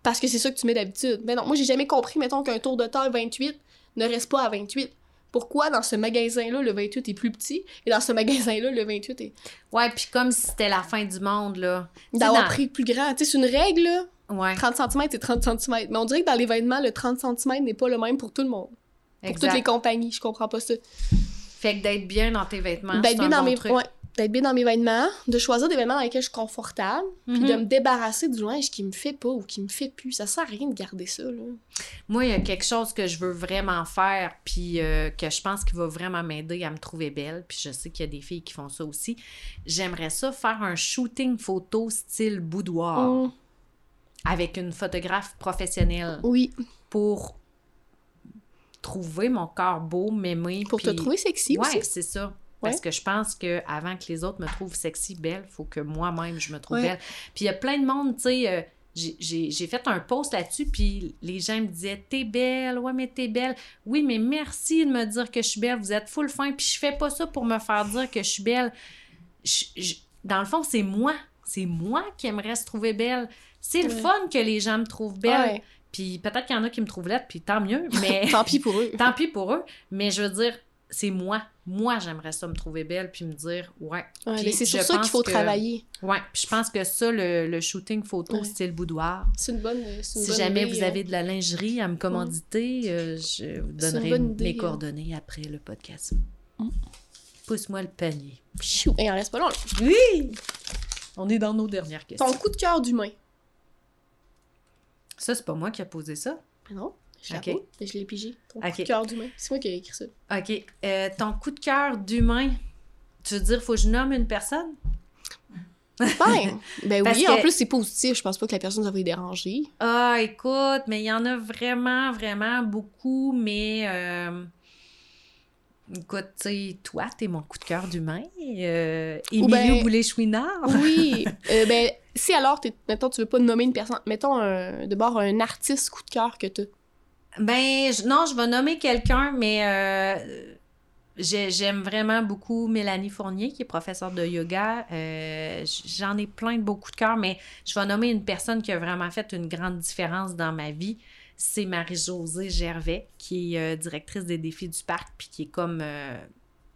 parce que c'est ça que tu mets d'habitude. Mais non, moi, j'ai jamais compris, mettons, qu'un tour de taille 28 ne reste pas à 28. Pourquoi dans ce magasin-là, le 28 est plus petit et dans ce magasin-là, le 28 est Ouais, puis comme si c'était la fin du monde, là. D'avoir dans- pris plus grand? Tu sais, c'est une règle, là. Ouais, 30 cm, c'est 30 cm. Mais on dirait que dans les vêtements, le 30 cm n'est pas le même pour tout le monde. Pour toutes les compagnies, je comprends pas ça. Fait que d'être bien dans tes vêtements, D'être c'est bien, un dans bon mes... truc. ouais, d'être bien dans mes vêtements, de choisir des vêtements dans lesquels je suis confortable, puis Mhm. de me débarrasser du linge qui me fait pas ou qui me fait plus. Ça sert à rien de garder ça, là. Moi, il y a quelque chose que je veux vraiment faire, puis euh, que je pense qui va vraiment m'aider à me trouver belle, puis je sais qu'il y a des filles qui font ça aussi. J'aimerais ça faire un shooting photo style boudoir Mm, avec une photographe professionnelle oui, pour trouver mon corps beau, m'aimer. pour te trouver sexy Ouais, aussi. c'est ça. Parce Ouais. que je pense que avant que les autres me trouvent sexy, belle, faut que moi-même je me trouve Ouais. belle. Puis il y a plein de monde, tu sais, euh, j'ai- fait un post là-dessus, puis les gens me disaient T'es belle, ouais, mais t'es belle. Oui, mais merci de me dire que je suis belle, vous êtes full fin, puis je fais pas ça pour me faire dire que je suis belle. Je- je- dans le fond, c'est moi. C'est moi qui aimerais se trouver belle. C'est le fun que les gens me trouvent belle. Ouais. Puis peut-être qu'il y en a qui me trouvent laide, puis tant mieux, mais. Tant pis pour eux. Tant pis pour eux, mais je veux dire, c'est moi. Moi, j'aimerais ça me trouver belle puis me dire, ouais. Ouais, Puis mais c'est sur ça qu'il faut que- travailler. Ouais, puis je pense que ça, le, le shooting photo Ouais. style boudoir, C'est une bonne. une si bonne jamais idée, vous euh. avez de la lingerie à me commanditer, euh, je vous donnerai idée, mes euh. coordonnées après le podcast. Mm. Pousse-moi le panier. Pfiou, Et en reste pas long. là. Oui! On est dans nos dernières questions. Ton coup de cœur d'humain. Ça, c'est pas moi qui ai posé ça. Non, je Ok. l'avoue, mais je l'ai pigé. Ton coup de cœur d'humain. C'est moi qui ai écrit ça. OK. Euh, ton coup de cœur d'humain, tu veux dire, faut que je nomme une personne? Ben, ben oui, que- en plus c'est positif. Je pense pas que la personne ça va les déranger. Ah, écoute, mais il y en a vraiment, vraiment beaucoup, mais euh, écoute, tu sais, toi, t'es mon coup de cœur d'humain. Euh, Ou Emilio ben- Boulay-Chouinard. Oui. euh, ben, si alors, mettons, tu veux pas nommer une personne, mettons un, de bord un artiste coup de cœur que t'as. Ben, non, je vais nommer quelqu'un, mais euh, j'ai- j'aime vraiment beaucoup Mélanie Fournier, qui est professeure de yoga. Euh, J'en ai plein de beaux coups de cœur, mais je vais nommer une personne qui a vraiment fait une grande différence dans ma vie. C'est Marie-Josée Gervais, qui est euh, directrice des défis du parc, puis qui est comme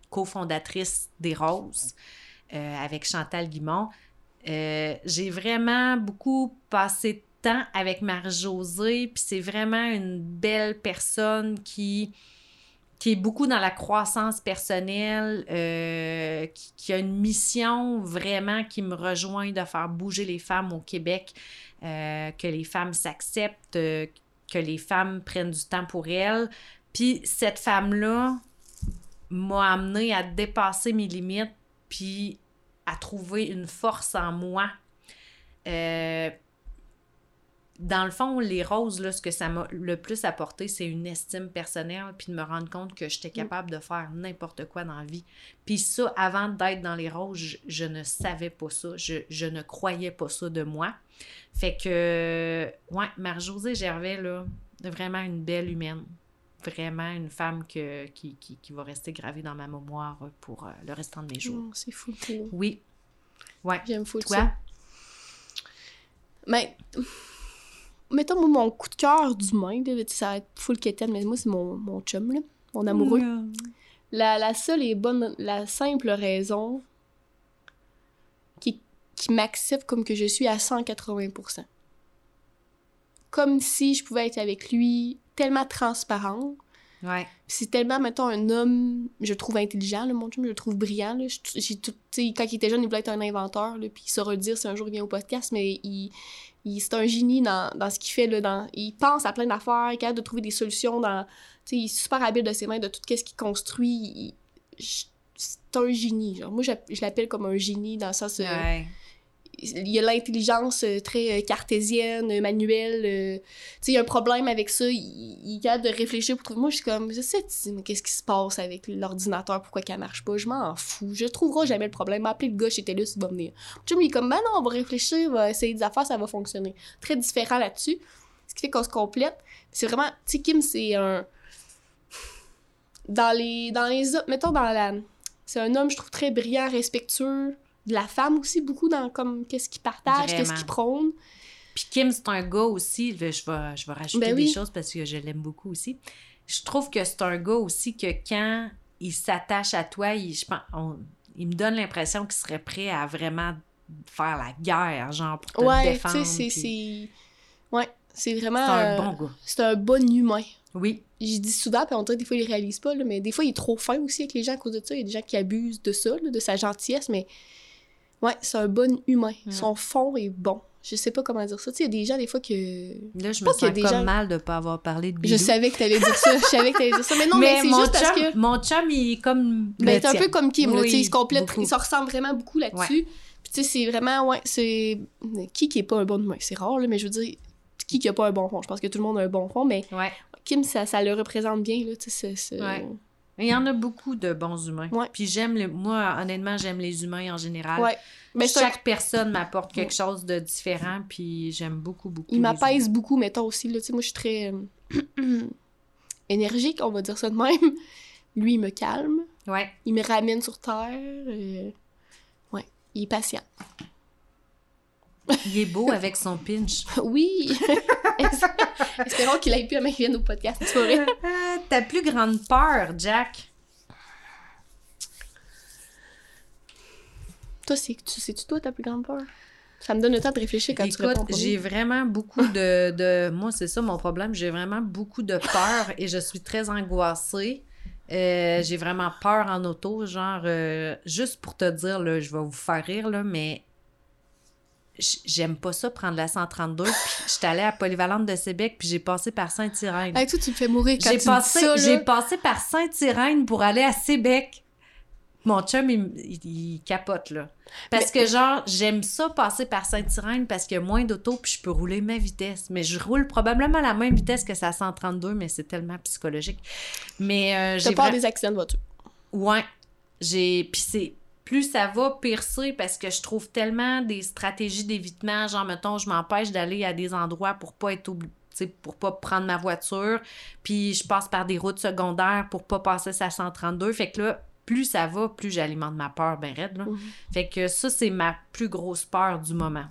cofondatrice des Roses avec Chantal Guimont. J'ai vraiment beaucoup passé de avec Marie-Josée, puis c'est vraiment une belle personne qui, qui est beaucoup dans la croissance personnelle, euh, qui, a une mission vraiment qui me rejoint de faire bouger les femmes au Québec, euh, que les femmes s'acceptent, euh, que les femmes prennent du temps pour elles. Puis cette femme-là m'a amené à dépasser mes limites, puis à trouver une force en moi. Dans le fond, les roses, là, ce que ça m'a le plus apporté, c'est une estime personnelle, puis de me rendre compte que j'étais capable de faire n'importe quoi dans la vie. Puis ça, avant d'être dans les roses, je, je ne savais pas ça. Je, je ne croyais pas ça de moi. Fait que, ouais, Marie-Josée Gervais, là, vraiment une belle humaine. Vraiment une femme que, qui, qui, qui va rester gravée dans ma mémoire pour euh, le restant de mes jours. Oh, c'est fou. Oui. Ouais. J'aime fou Toi? ça. Mais, mettons, moi, mon coup de cœur d'humain, ça va être full quétaine, mais moi, c'est mon, mon chum, là, mon amoureux. La, la seule et bonne, la simple raison qui, qui m'accepte comme que je suis à 180%. comme si je pouvais être avec lui, tellement transparent. Ouais. C'est tellement, mettons, un homme, je trouve intelligent, là, mon chum, je le trouve brillant. Là. J'ai tout- quand il était jeune, il voulait être un inventeur, là, puis il saura le dire si un jour il vient au podcast, mais il- c'est un génie dans, dans ce qu'il fait. Là, dans, il pense à plein d'affaires, il est capable de trouver des solutions. Dans, il est super habile de ses mains, de tout ce qu'il construit. C'est un génie. Genre. Moi, je, je l'appelle comme un génie dans le sens... euh. Il y a l'intelligence euh, très euh, cartésienne, euh, manuelle. tu sais, il y a un problème avec ça. Il, il capable de réfléchir pour trouver. Moi, je suis comme, je sais, tu- qu'est-ce qui se passe avec l'ordinateur? Pourquoi qu'il marche pas? Je m'en fous. Je trouverai jamais le problème. Appelez le gars chez TELUS, il va venir. Il est comme, ben non, on va réfléchir, on va essayer des affaires, ça va fonctionner. Très différent là-dessus. Ce qui fait qu'on se complète. C'est vraiment, tu sais, Kim, c'est un. Dans les. Dans les. Mettons, dans la. C'est un homme, je trouve, très brillant, respectueux de la femme aussi beaucoup dans comme qu'est-ce qu'il partage, qu'est-ce Vraiment. qu'il prône. Puis Kim, c'est un gars aussi, je vais, je vais, rajouter Ben des choses parce que je l'aime beaucoup aussi. Je trouve que c'est un gars aussi que quand il s'attache à toi, il, je pense, on- il me donne l'impression qu'il serait prêt à vraiment faire la guerre, genre, pour te ouais, tu défendre. sais, c'est puis ouais, c'est vraiment c'est un bon gars. c'est un bon humain. Oui, Je dis souvent, puis on dirait que des fois, il réalise pas, là, mais des fois, il est trop fin aussi avec les gens à cause de ça. Il y a des gens qui abusent de ça, là, de sa gentillesse, mais ouais, c'est un bon humain. Son fond est bon. Je sais pas comment dire ça. Tu sais, il y a des gens, des fois, que. là, je Pas me sens comme gens- mal de pas avoir parlé de Je Bidou. savais que t'allais dire ça. Je savais que t'allais dire ça. Mais non, mais, c'est mon, juste chum, parce que. mon chum, il est comme. Ben, c'est un peu comme Kim, là, Oui, tu sais, ils se beaucoup. ils se ressemblent vraiment beaucoup là-dessus. Puis tu sais, c'est vraiment, ouais, c'est... Qui qui est pas un bon humain? C'est rare, là, mais je veux dire, qui qui a pas un bon fond? Je pense que tout le monde a un bon fond, mais Ouais. Kim, ça, ça le représente bien, là, tu sais, c'est... c'est- Il y en a beaucoup de bons humains. Ouais. Puis j'aime les... Moi, honnêtement, j'aime les humains en général. Ouais. Mais Chaque personne m'apporte quelque chose de différent, puis j'aime beaucoup, beaucoup. Il m'apaise beaucoup, mettons, aussi, là, tu sais, moi, je suis très euh, énergique, on va dire ça de même. Lui, il me calme. Ouais. il me ramène sur Terre, euh, ouais, il est patient. Il est beau avec son pinch. Oui! Espérons qu'il aille plus à vienne au podcast, tu. Euh, ta plus grande peur, Jack? Toi, c'est, tu sais-tu toi ta plus grande peur? Ça me donne le temps de réfléchir quand tu Écoute, réponds. pour j'ai vraiment beaucoup de, de... Moi, c'est ça mon problème. J'ai vraiment beaucoup de peur et je suis très angoissée. Euh, j'ai vraiment peur en auto. Genre, euh, juste pour te dire, là, je vais vous faire rire, là, mais j'aime pas ça prendre la 132. Puis j'étais allée à Polyvalente de Sébec, puis j'ai passé par Saint-Irène. Hey, toi, tu me fais mourir quand J'ai tu passé, dis ça, j'ai passé par Saint-Irène pour aller à Sébec. Mon chum, il, il- il capote, là. Parce que, genre, j'aime ça passer par Saint-Irène parce qu'il y a moins d'auto puis je peux rouler ma vitesse. Mais je roule probablement à la même vitesse que ça 132, mais c'est tellement psychologique. Mais euh, j'ai peur vra- des accidents de voiture. Ouais. J'ai. Puis c'est. Plus ça va, pire c'est parce que je trouve tellement des stratégies d'évitement. Genre, mettons, je m'empêche d'aller à des endroits pour pas être obli- tu sais, pour pas prendre ma voiture. Puis je passe par des routes secondaires pour pas passer sa 132. Fait que là, plus ça va, plus j'alimente ma peur ben raide, là. Mhm. Fait que ça, c'est ma plus grosse peur du moment.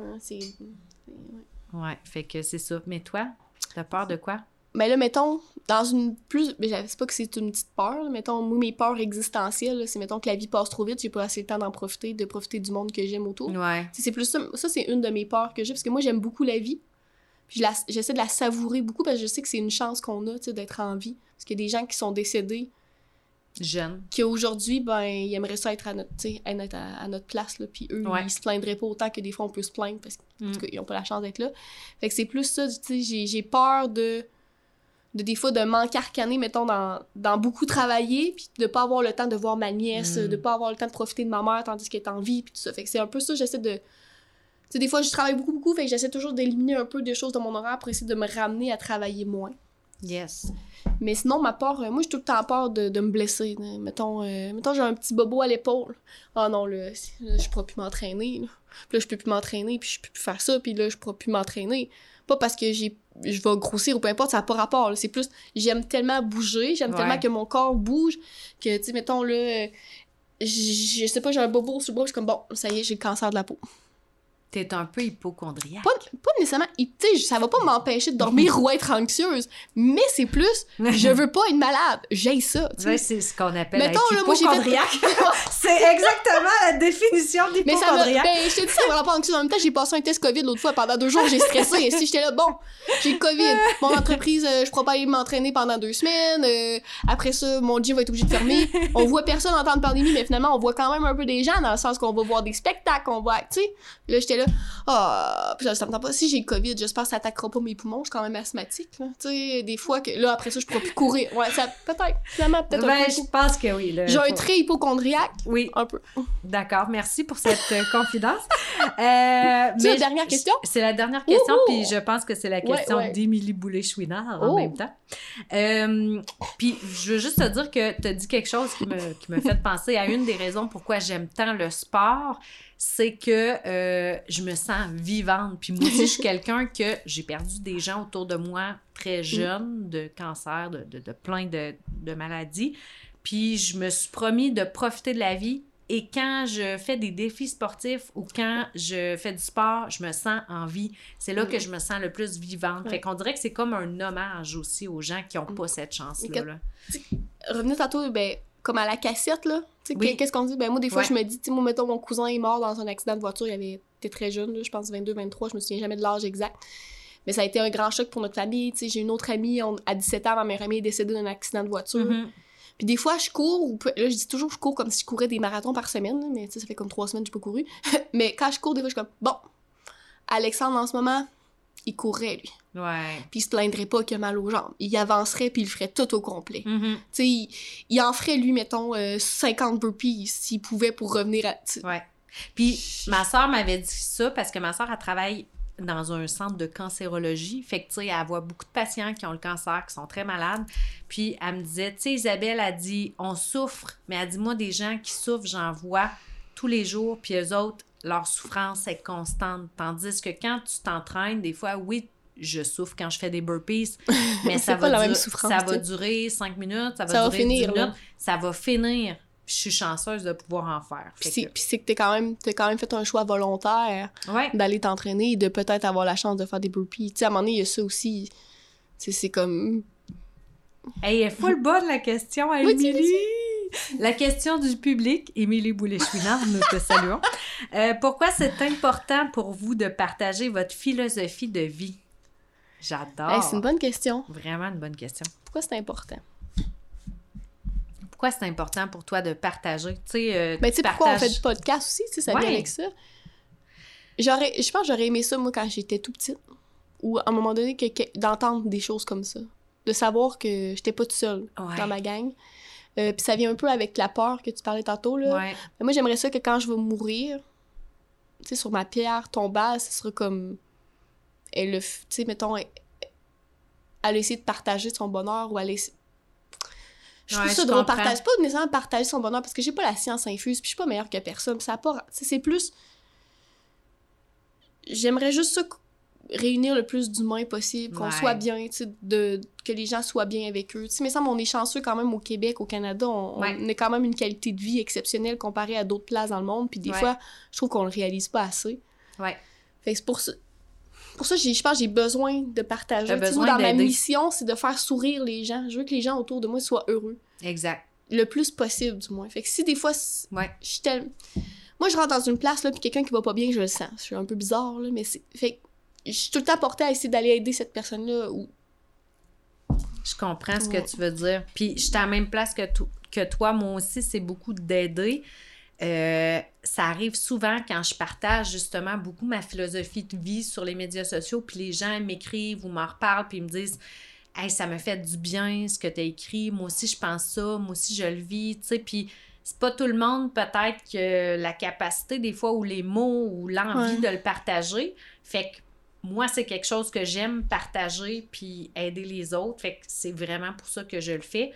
Hein, c'est... c'est- ouais. Ouais, fait que c'est ça. Mais toi, t'as peur de quoi? Mais là, mettons, dans une plus. Mais je sais pas que c'est une petite peur. là. Mettons, moi, mes peurs existentielles, c'est mettons que la vie passe trop vite, j'ai pas assez le temps d'en profiter, de profiter du monde que j'aime autour. Ouais. C'est plus ça. Ça, c'est une de mes peurs que j'ai, parce que moi, j'aime beaucoup la vie. Puis j'essaie de la savourer beaucoup parce que je sais que c'est une chance qu'on a, d'être en vie. Parce qu'il y a des gens qui sont décédés, Jeune. qui aujourd'hui, ben, ils aimeraient ça être à notre, à, à notre place, là. Puis eux, Ouais. ils se plaindraient pas autant que des fois on peut se plaindre parce Mm. qu'ils n'ont pas la chance d'être là. Fait que c'est plus ça, tu sais, j'ai- j'ai peur de, de des fois de m'encarcaner, mettons, dans, dans beaucoup travailler, puis de pas avoir le temps de voir ma nièce, Mm. de pas avoir le temps de profiter de ma mère tandis qu'elle est en vie, puis tout ça. Fait que c'est un peu ça, j'essaie de... Tu sais, des fois, je travaille beaucoup, beaucoup, fait que j'essaie toujours d'éliminer un peu des choses de mon horaire pour essayer de me ramener à travailler moins. Yes. Mais sinon, ma peur, euh, moi, j'ai tout le temps peur de, de me blesser. Mettons, euh, mettons j'ai un petit bobo à l'épaule. Ah non, là, je pourrais plus m'entraîner. là. Puis là, je peux plus m'entraîner, puis je peux plus faire ça, puis là, je pourrais plus m'entraîner. Pas parce que j'ai je vais grossir ou peu importe, ça n'a pas rapport. C'est plus, j'aime tellement bouger, j'aime Ouais. tellement que mon corps bouge, que, tu sais, mettons, là, je sais pas, j'ai un bobo sur le bras, je suis comme, bon, ça y est, j'ai le cancer de la peau. T'es un peu hypochondriaque. Pas, pas nécessairement. Tu sais, ça va pas m'empêcher de dormir ou être anxieuse, mais c'est plus, je veux pas être malade. J'ai ça. Ouais, c'est ce qu'on appelle Mettons, être fait- c'est exactement la définition Mais ça m'a. d'hypochondriaque. Ben, je te dis, ça me rend pas anxieuse. En même temps, j'ai passé un test COVID l'autre fois. Pendant deux jours, j'ai stressé. Et si j'étais là, bon, j'ai COVID. Mon entreprise, euh, je pourrais pas aller m'entraîner pendant deux semaines. euh, après ça, mon gym va être obligé de fermer. On voit personne en temps de pandémie, mais finalement, on voit quand même un peu des gens dans le sens qu'on va voir des spectacles, on va, tu sais. Là, j'étais là, ah, puis là, ça me tente pas. Si j'ai le COVID, j'espère que ça attaquera pas mes poumons. Je suis quand même asthmatique, là. Tu sais, des fois que, là, après ça, je pourrais plus courir. Ouais, ça, peut-être, finalement, peut-être Ben, je pense que oui. J'ai un trait hypochondriaque, Oui, un peu. d'accord. Merci pour cette euh, confidence. Euh, C'est la dernière question? C'est la dernière question, puis je pense que c'est la Ouais, question ouais. d'Émilie Boulay-Chouinard en Oh. même temps. Euh, puis je veux juste te dire que tu as dit quelque chose qui me, qui me fait penser à une des raisons pourquoi j'aime tant le sport, c'est que euh, je me sens vivante. Puis moi aussi, je suis quelqu'un que j'ai perdu des gens autour de moi très jeunes de cancer, de, de, de plein de, de maladies. Puis je me suis promis de profiter de la vie. Et quand je fais des défis sportifs ou quand je fais du sport, je me sens en vie. C'est là que Mm. je me sens le plus vivante. Ouais. Fait qu'on dirait que c'est comme un hommage aussi aux gens qui n'ont pas cette chance-là. que- là. revenir tantôt, ben, comme à la cassette, là. Oui. qu'est-ce qu'on dit? Ben, moi, des fois, Ouais. je me dis, tu sais, moi, mettons, mon cousin est mort dans un accident de voiture, il avait été très jeune, là, je pense 22, 23, je me souviens jamais de l'âge exact. Mais ça a été un grand choc pour notre famille. J'ai une autre amie, on- à 17 ans, ma meilleure amie est décédée d'un accident de voiture. Mhm. Puis des fois, je cours, ou là, je dis toujours que je cours comme si je courais des marathons par semaine, mais ça fait comme trois semaines que j'ai pas couru. mais quand je cours, des fois, je suis comme, bon, Alexandre, en ce moment, il courrait, lui. Ouais. Puis il se plaindrait pas qu'il a mal aux jambes. Il avancerait, puis il le ferait tout au complet. Mhm. Tu sais, il, il en ferait, lui, mettons, euh, 50 burpees s'il pouvait pour revenir à... tu sais. Ouais. Puis ma soeur m'avait dit ça parce que ma soeur, elle travaille dans un centre de cancérologie. Fait que, tu sais, elle voit beaucoup de patients qui ont le cancer, qui sont très malades. Puis elle me disait, tu sais, Isabelle a dit, on souffre, mais elle dit, moi, des gens qui souffrent, j'en vois tous les jours, puis eux autres, leur souffrance est constante. Tandis que quand tu t'entraînes, des fois, oui, je souffre quand je fais des burpees, mais ça va, la même dur- souffrance, ça va durer cinq minutes, ça va Ça va durer finir, 10 là. minutes, ça va finir. Puis je suis chanceuse de pouvoir en faire. Puis c'est, que- puis c'est que t'es quand même, t'as quand même fait un choix volontaire Ouais. d'aller t'entraîner et de peut-être avoir la chance de faire des burpees. Tu sais, à un moment donné, il y a ça aussi. C'est comme... Hey, elle est full bonne la question Émilie. La question du public, Émilie Boulet-Chouinard, nous te saluons. Euh, pourquoi c'est important pour vous de partager votre philosophie de vie? J'adore. Hey, c'est une bonne question. Vraiment une bonne question. Pourquoi c'est important? Pourquoi c'est important pour toi de partager? Tu sais, euh, Ben, tu sais, pourquoi on partages- fait du podcast aussi, tu sais, ça Ouais. vient avec ça? J'aurais, je pense que j'aurais aimé ça, moi, quand j'étais tout petite. Ou à un moment donné, que, que- d'entendre des choses comme ça. De savoir que j'étais pas toute seule Ouais. dans ma gang. Euh, Puis ça vient un peu avec la peur que tu parlais tantôt, là. Ouais. Mais moi, j'aimerais ça que quand je vais mourir, tu sais, sur ma pierre tombale, ce sera comme. Elle, le tu sais, mettons, elle, elle a essayé de partager son bonheur ou elle a essayé- Je trouve Ouais, ça drôle. Partage, pas nécessairement partager son bonheur parce que j'ai pas la science infuse puis je suis pas meilleure que personne. Ça pas. C'est plus. J'aimerais juste ça réunir le plus d'humains possible, qu'on Ouais. soit bien, de, que les gens soient bien avec eux. Tu sais, mais ça, on est chanceux quand même au Québec, au Canada, on, Ouais. on a quand même une qualité de vie exceptionnelle comparée à d'autres places dans le monde, puis des Ouais. fois, je trouve qu'on le réalise pas assez. Ouais. Fait que c'est pour ça. Pour ça, je pense que j'ai besoin de partager. Besoin moi, dans ma mission, c'est de faire sourire les gens. Je veux que les gens autour de moi soient heureux. Exact. Le plus possible, du moins. Fait que si des fois, Ouais. je suis tellement... Moi, je rentre dans une place, là, puis quelqu'un qui va pas bien, je le sens. Je suis un peu bizarre, là, mais c'est... Fait que je suis tout le temps portée à essayer d'aller aider cette personne-là. Ou... Je comprends ce que tu veux dire. Puis, je suis à la même place que, to- que toi. Moi aussi, c'est beaucoup d'aider. Euh, ça arrive souvent quand je partage justement beaucoup ma philosophie de vie sur les médias sociaux, puis les gens m'écrivent ou m'en reparlent, puis ils me disent Hey, ça me fait du bien ce que tu as écrit. Moi aussi, je pense ça. Moi aussi, je le vis. Tu sais, puis c'est pas tout le monde, peut-être, que la capacité, des fois, ou les mots, ou l'envie Ouais. de le partager. Fait que moi, c'est quelque chose que j'aime partager puis aider les autres. Fait que c'est vraiment pour ça que je le fais.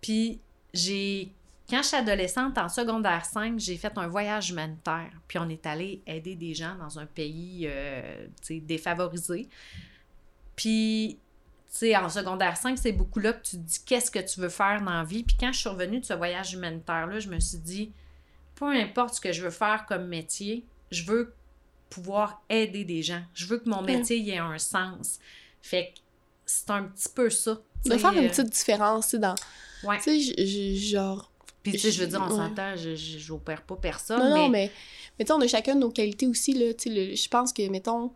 Puis j'ai. Quand je suis adolescente, en secondaire 5, j'ai fait un voyage humanitaire. Puis on est allé aider des gens dans un pays euh, défavorisé. Puis, tu sais, en secondaire 5, c'est beaucoup là que tu te dis qu'est-ce que tu veux faire dans la vie? Puis quand je suis revenue de ce voyage humanitaire-là, je me suis dit, peu importe ce que je veux faire comme métier, je veux pouvoir aider des gens. Je veux que mon métier ait un sens. Fait que c'est un petit peu ça. De faire une petite différence, tu sais, dans... Ouais. Tu sais, genre... Puis, tu sais, je veux dire, on Ouais. s'entend, je- je- j'opère pas personne, Non, mais... non, mais, mais tu sais, on a chacun nos qualités aussi, là. Tu sais, je pense que, mettons,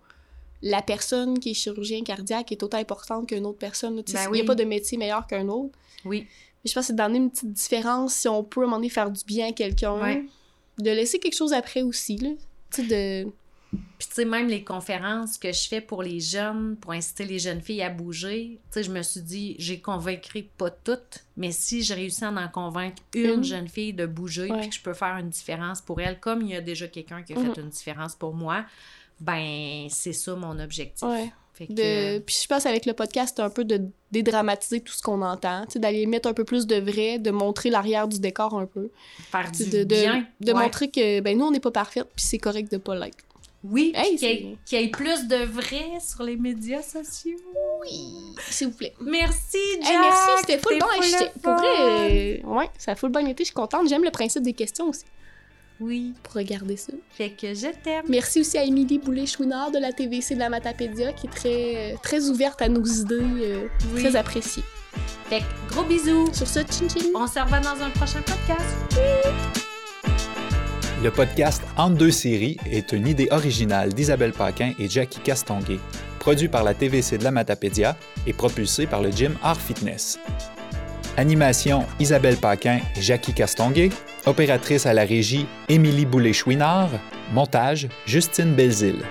la personne qui est chirurgien cardiaque est autant importante qu'une autre personne. Tu sais, Ben Il n'y a pas de métier meilleur qu'un autre. Oui, Mais je pense que c'est d'amener une petite différence si on peut, à un moment donné, faire du bien à quelqu'un. Ouais. De laisser quelque chose après aussi, là. Tu sais, de... Puis, tu sais, même les conférences que je fais pour les jeunes, pour inciter les jeunes filles à bouger, tu sais, je me suis dit, j'ai convaincu pas toutes, mais si je réussis à en convaincre une, Une. jeune fille de bouger, puis que je peux faire une différence pour elle, comme il y a déjà quelqu'un qui a fait une différence pour moi, ben, c'est ça mon objectif. Ouais. Fait que, De... Puis je pense avec le podcast, c'est un peu de dédramatiser tout ce qu'on entend, tu sais, d'aller mettre un peu plus de vrai, de montrer l'arrière du décor un peu. faire du de, de, bien. de Ouais. montrer que, ben nous, on n'est pas parfaite, puis c'est correct de pas l'être. Oui, Hey, qu'il y, ait- qu'il y ait plus de vrai sur les médias sociaux. Oui, s'il vous plaît. Merci, Jack! Hey, merci, c'était full bon. J'étais- Pour vrai, euh, ouais, ça a full bien été, je suis contente. J'aime le principe des questions aussi, Oui, pour regarder ça. fait que je t'aime. Merci aussi à Émilie Boulay-Chouinard de la TVC de la Matapédia, qui est très, euh, très ouverte à nos idées, euh, Oui. très appréciée. Fait que gros bisous. Sur ce, chin chin! On se revoit dans un prochain podcast. Le podcast Entre deux séries est une idée originale d'Isabelle Paquin et Jackie Castonguay, produit par la TVC de la Matapédia et propulsé par le gym Art Fitness. Animation Isabelle Paquin et Jackie Castonguay, opératrice à la régie Émilie Boulay-Chouinard, montage Justine Belzile.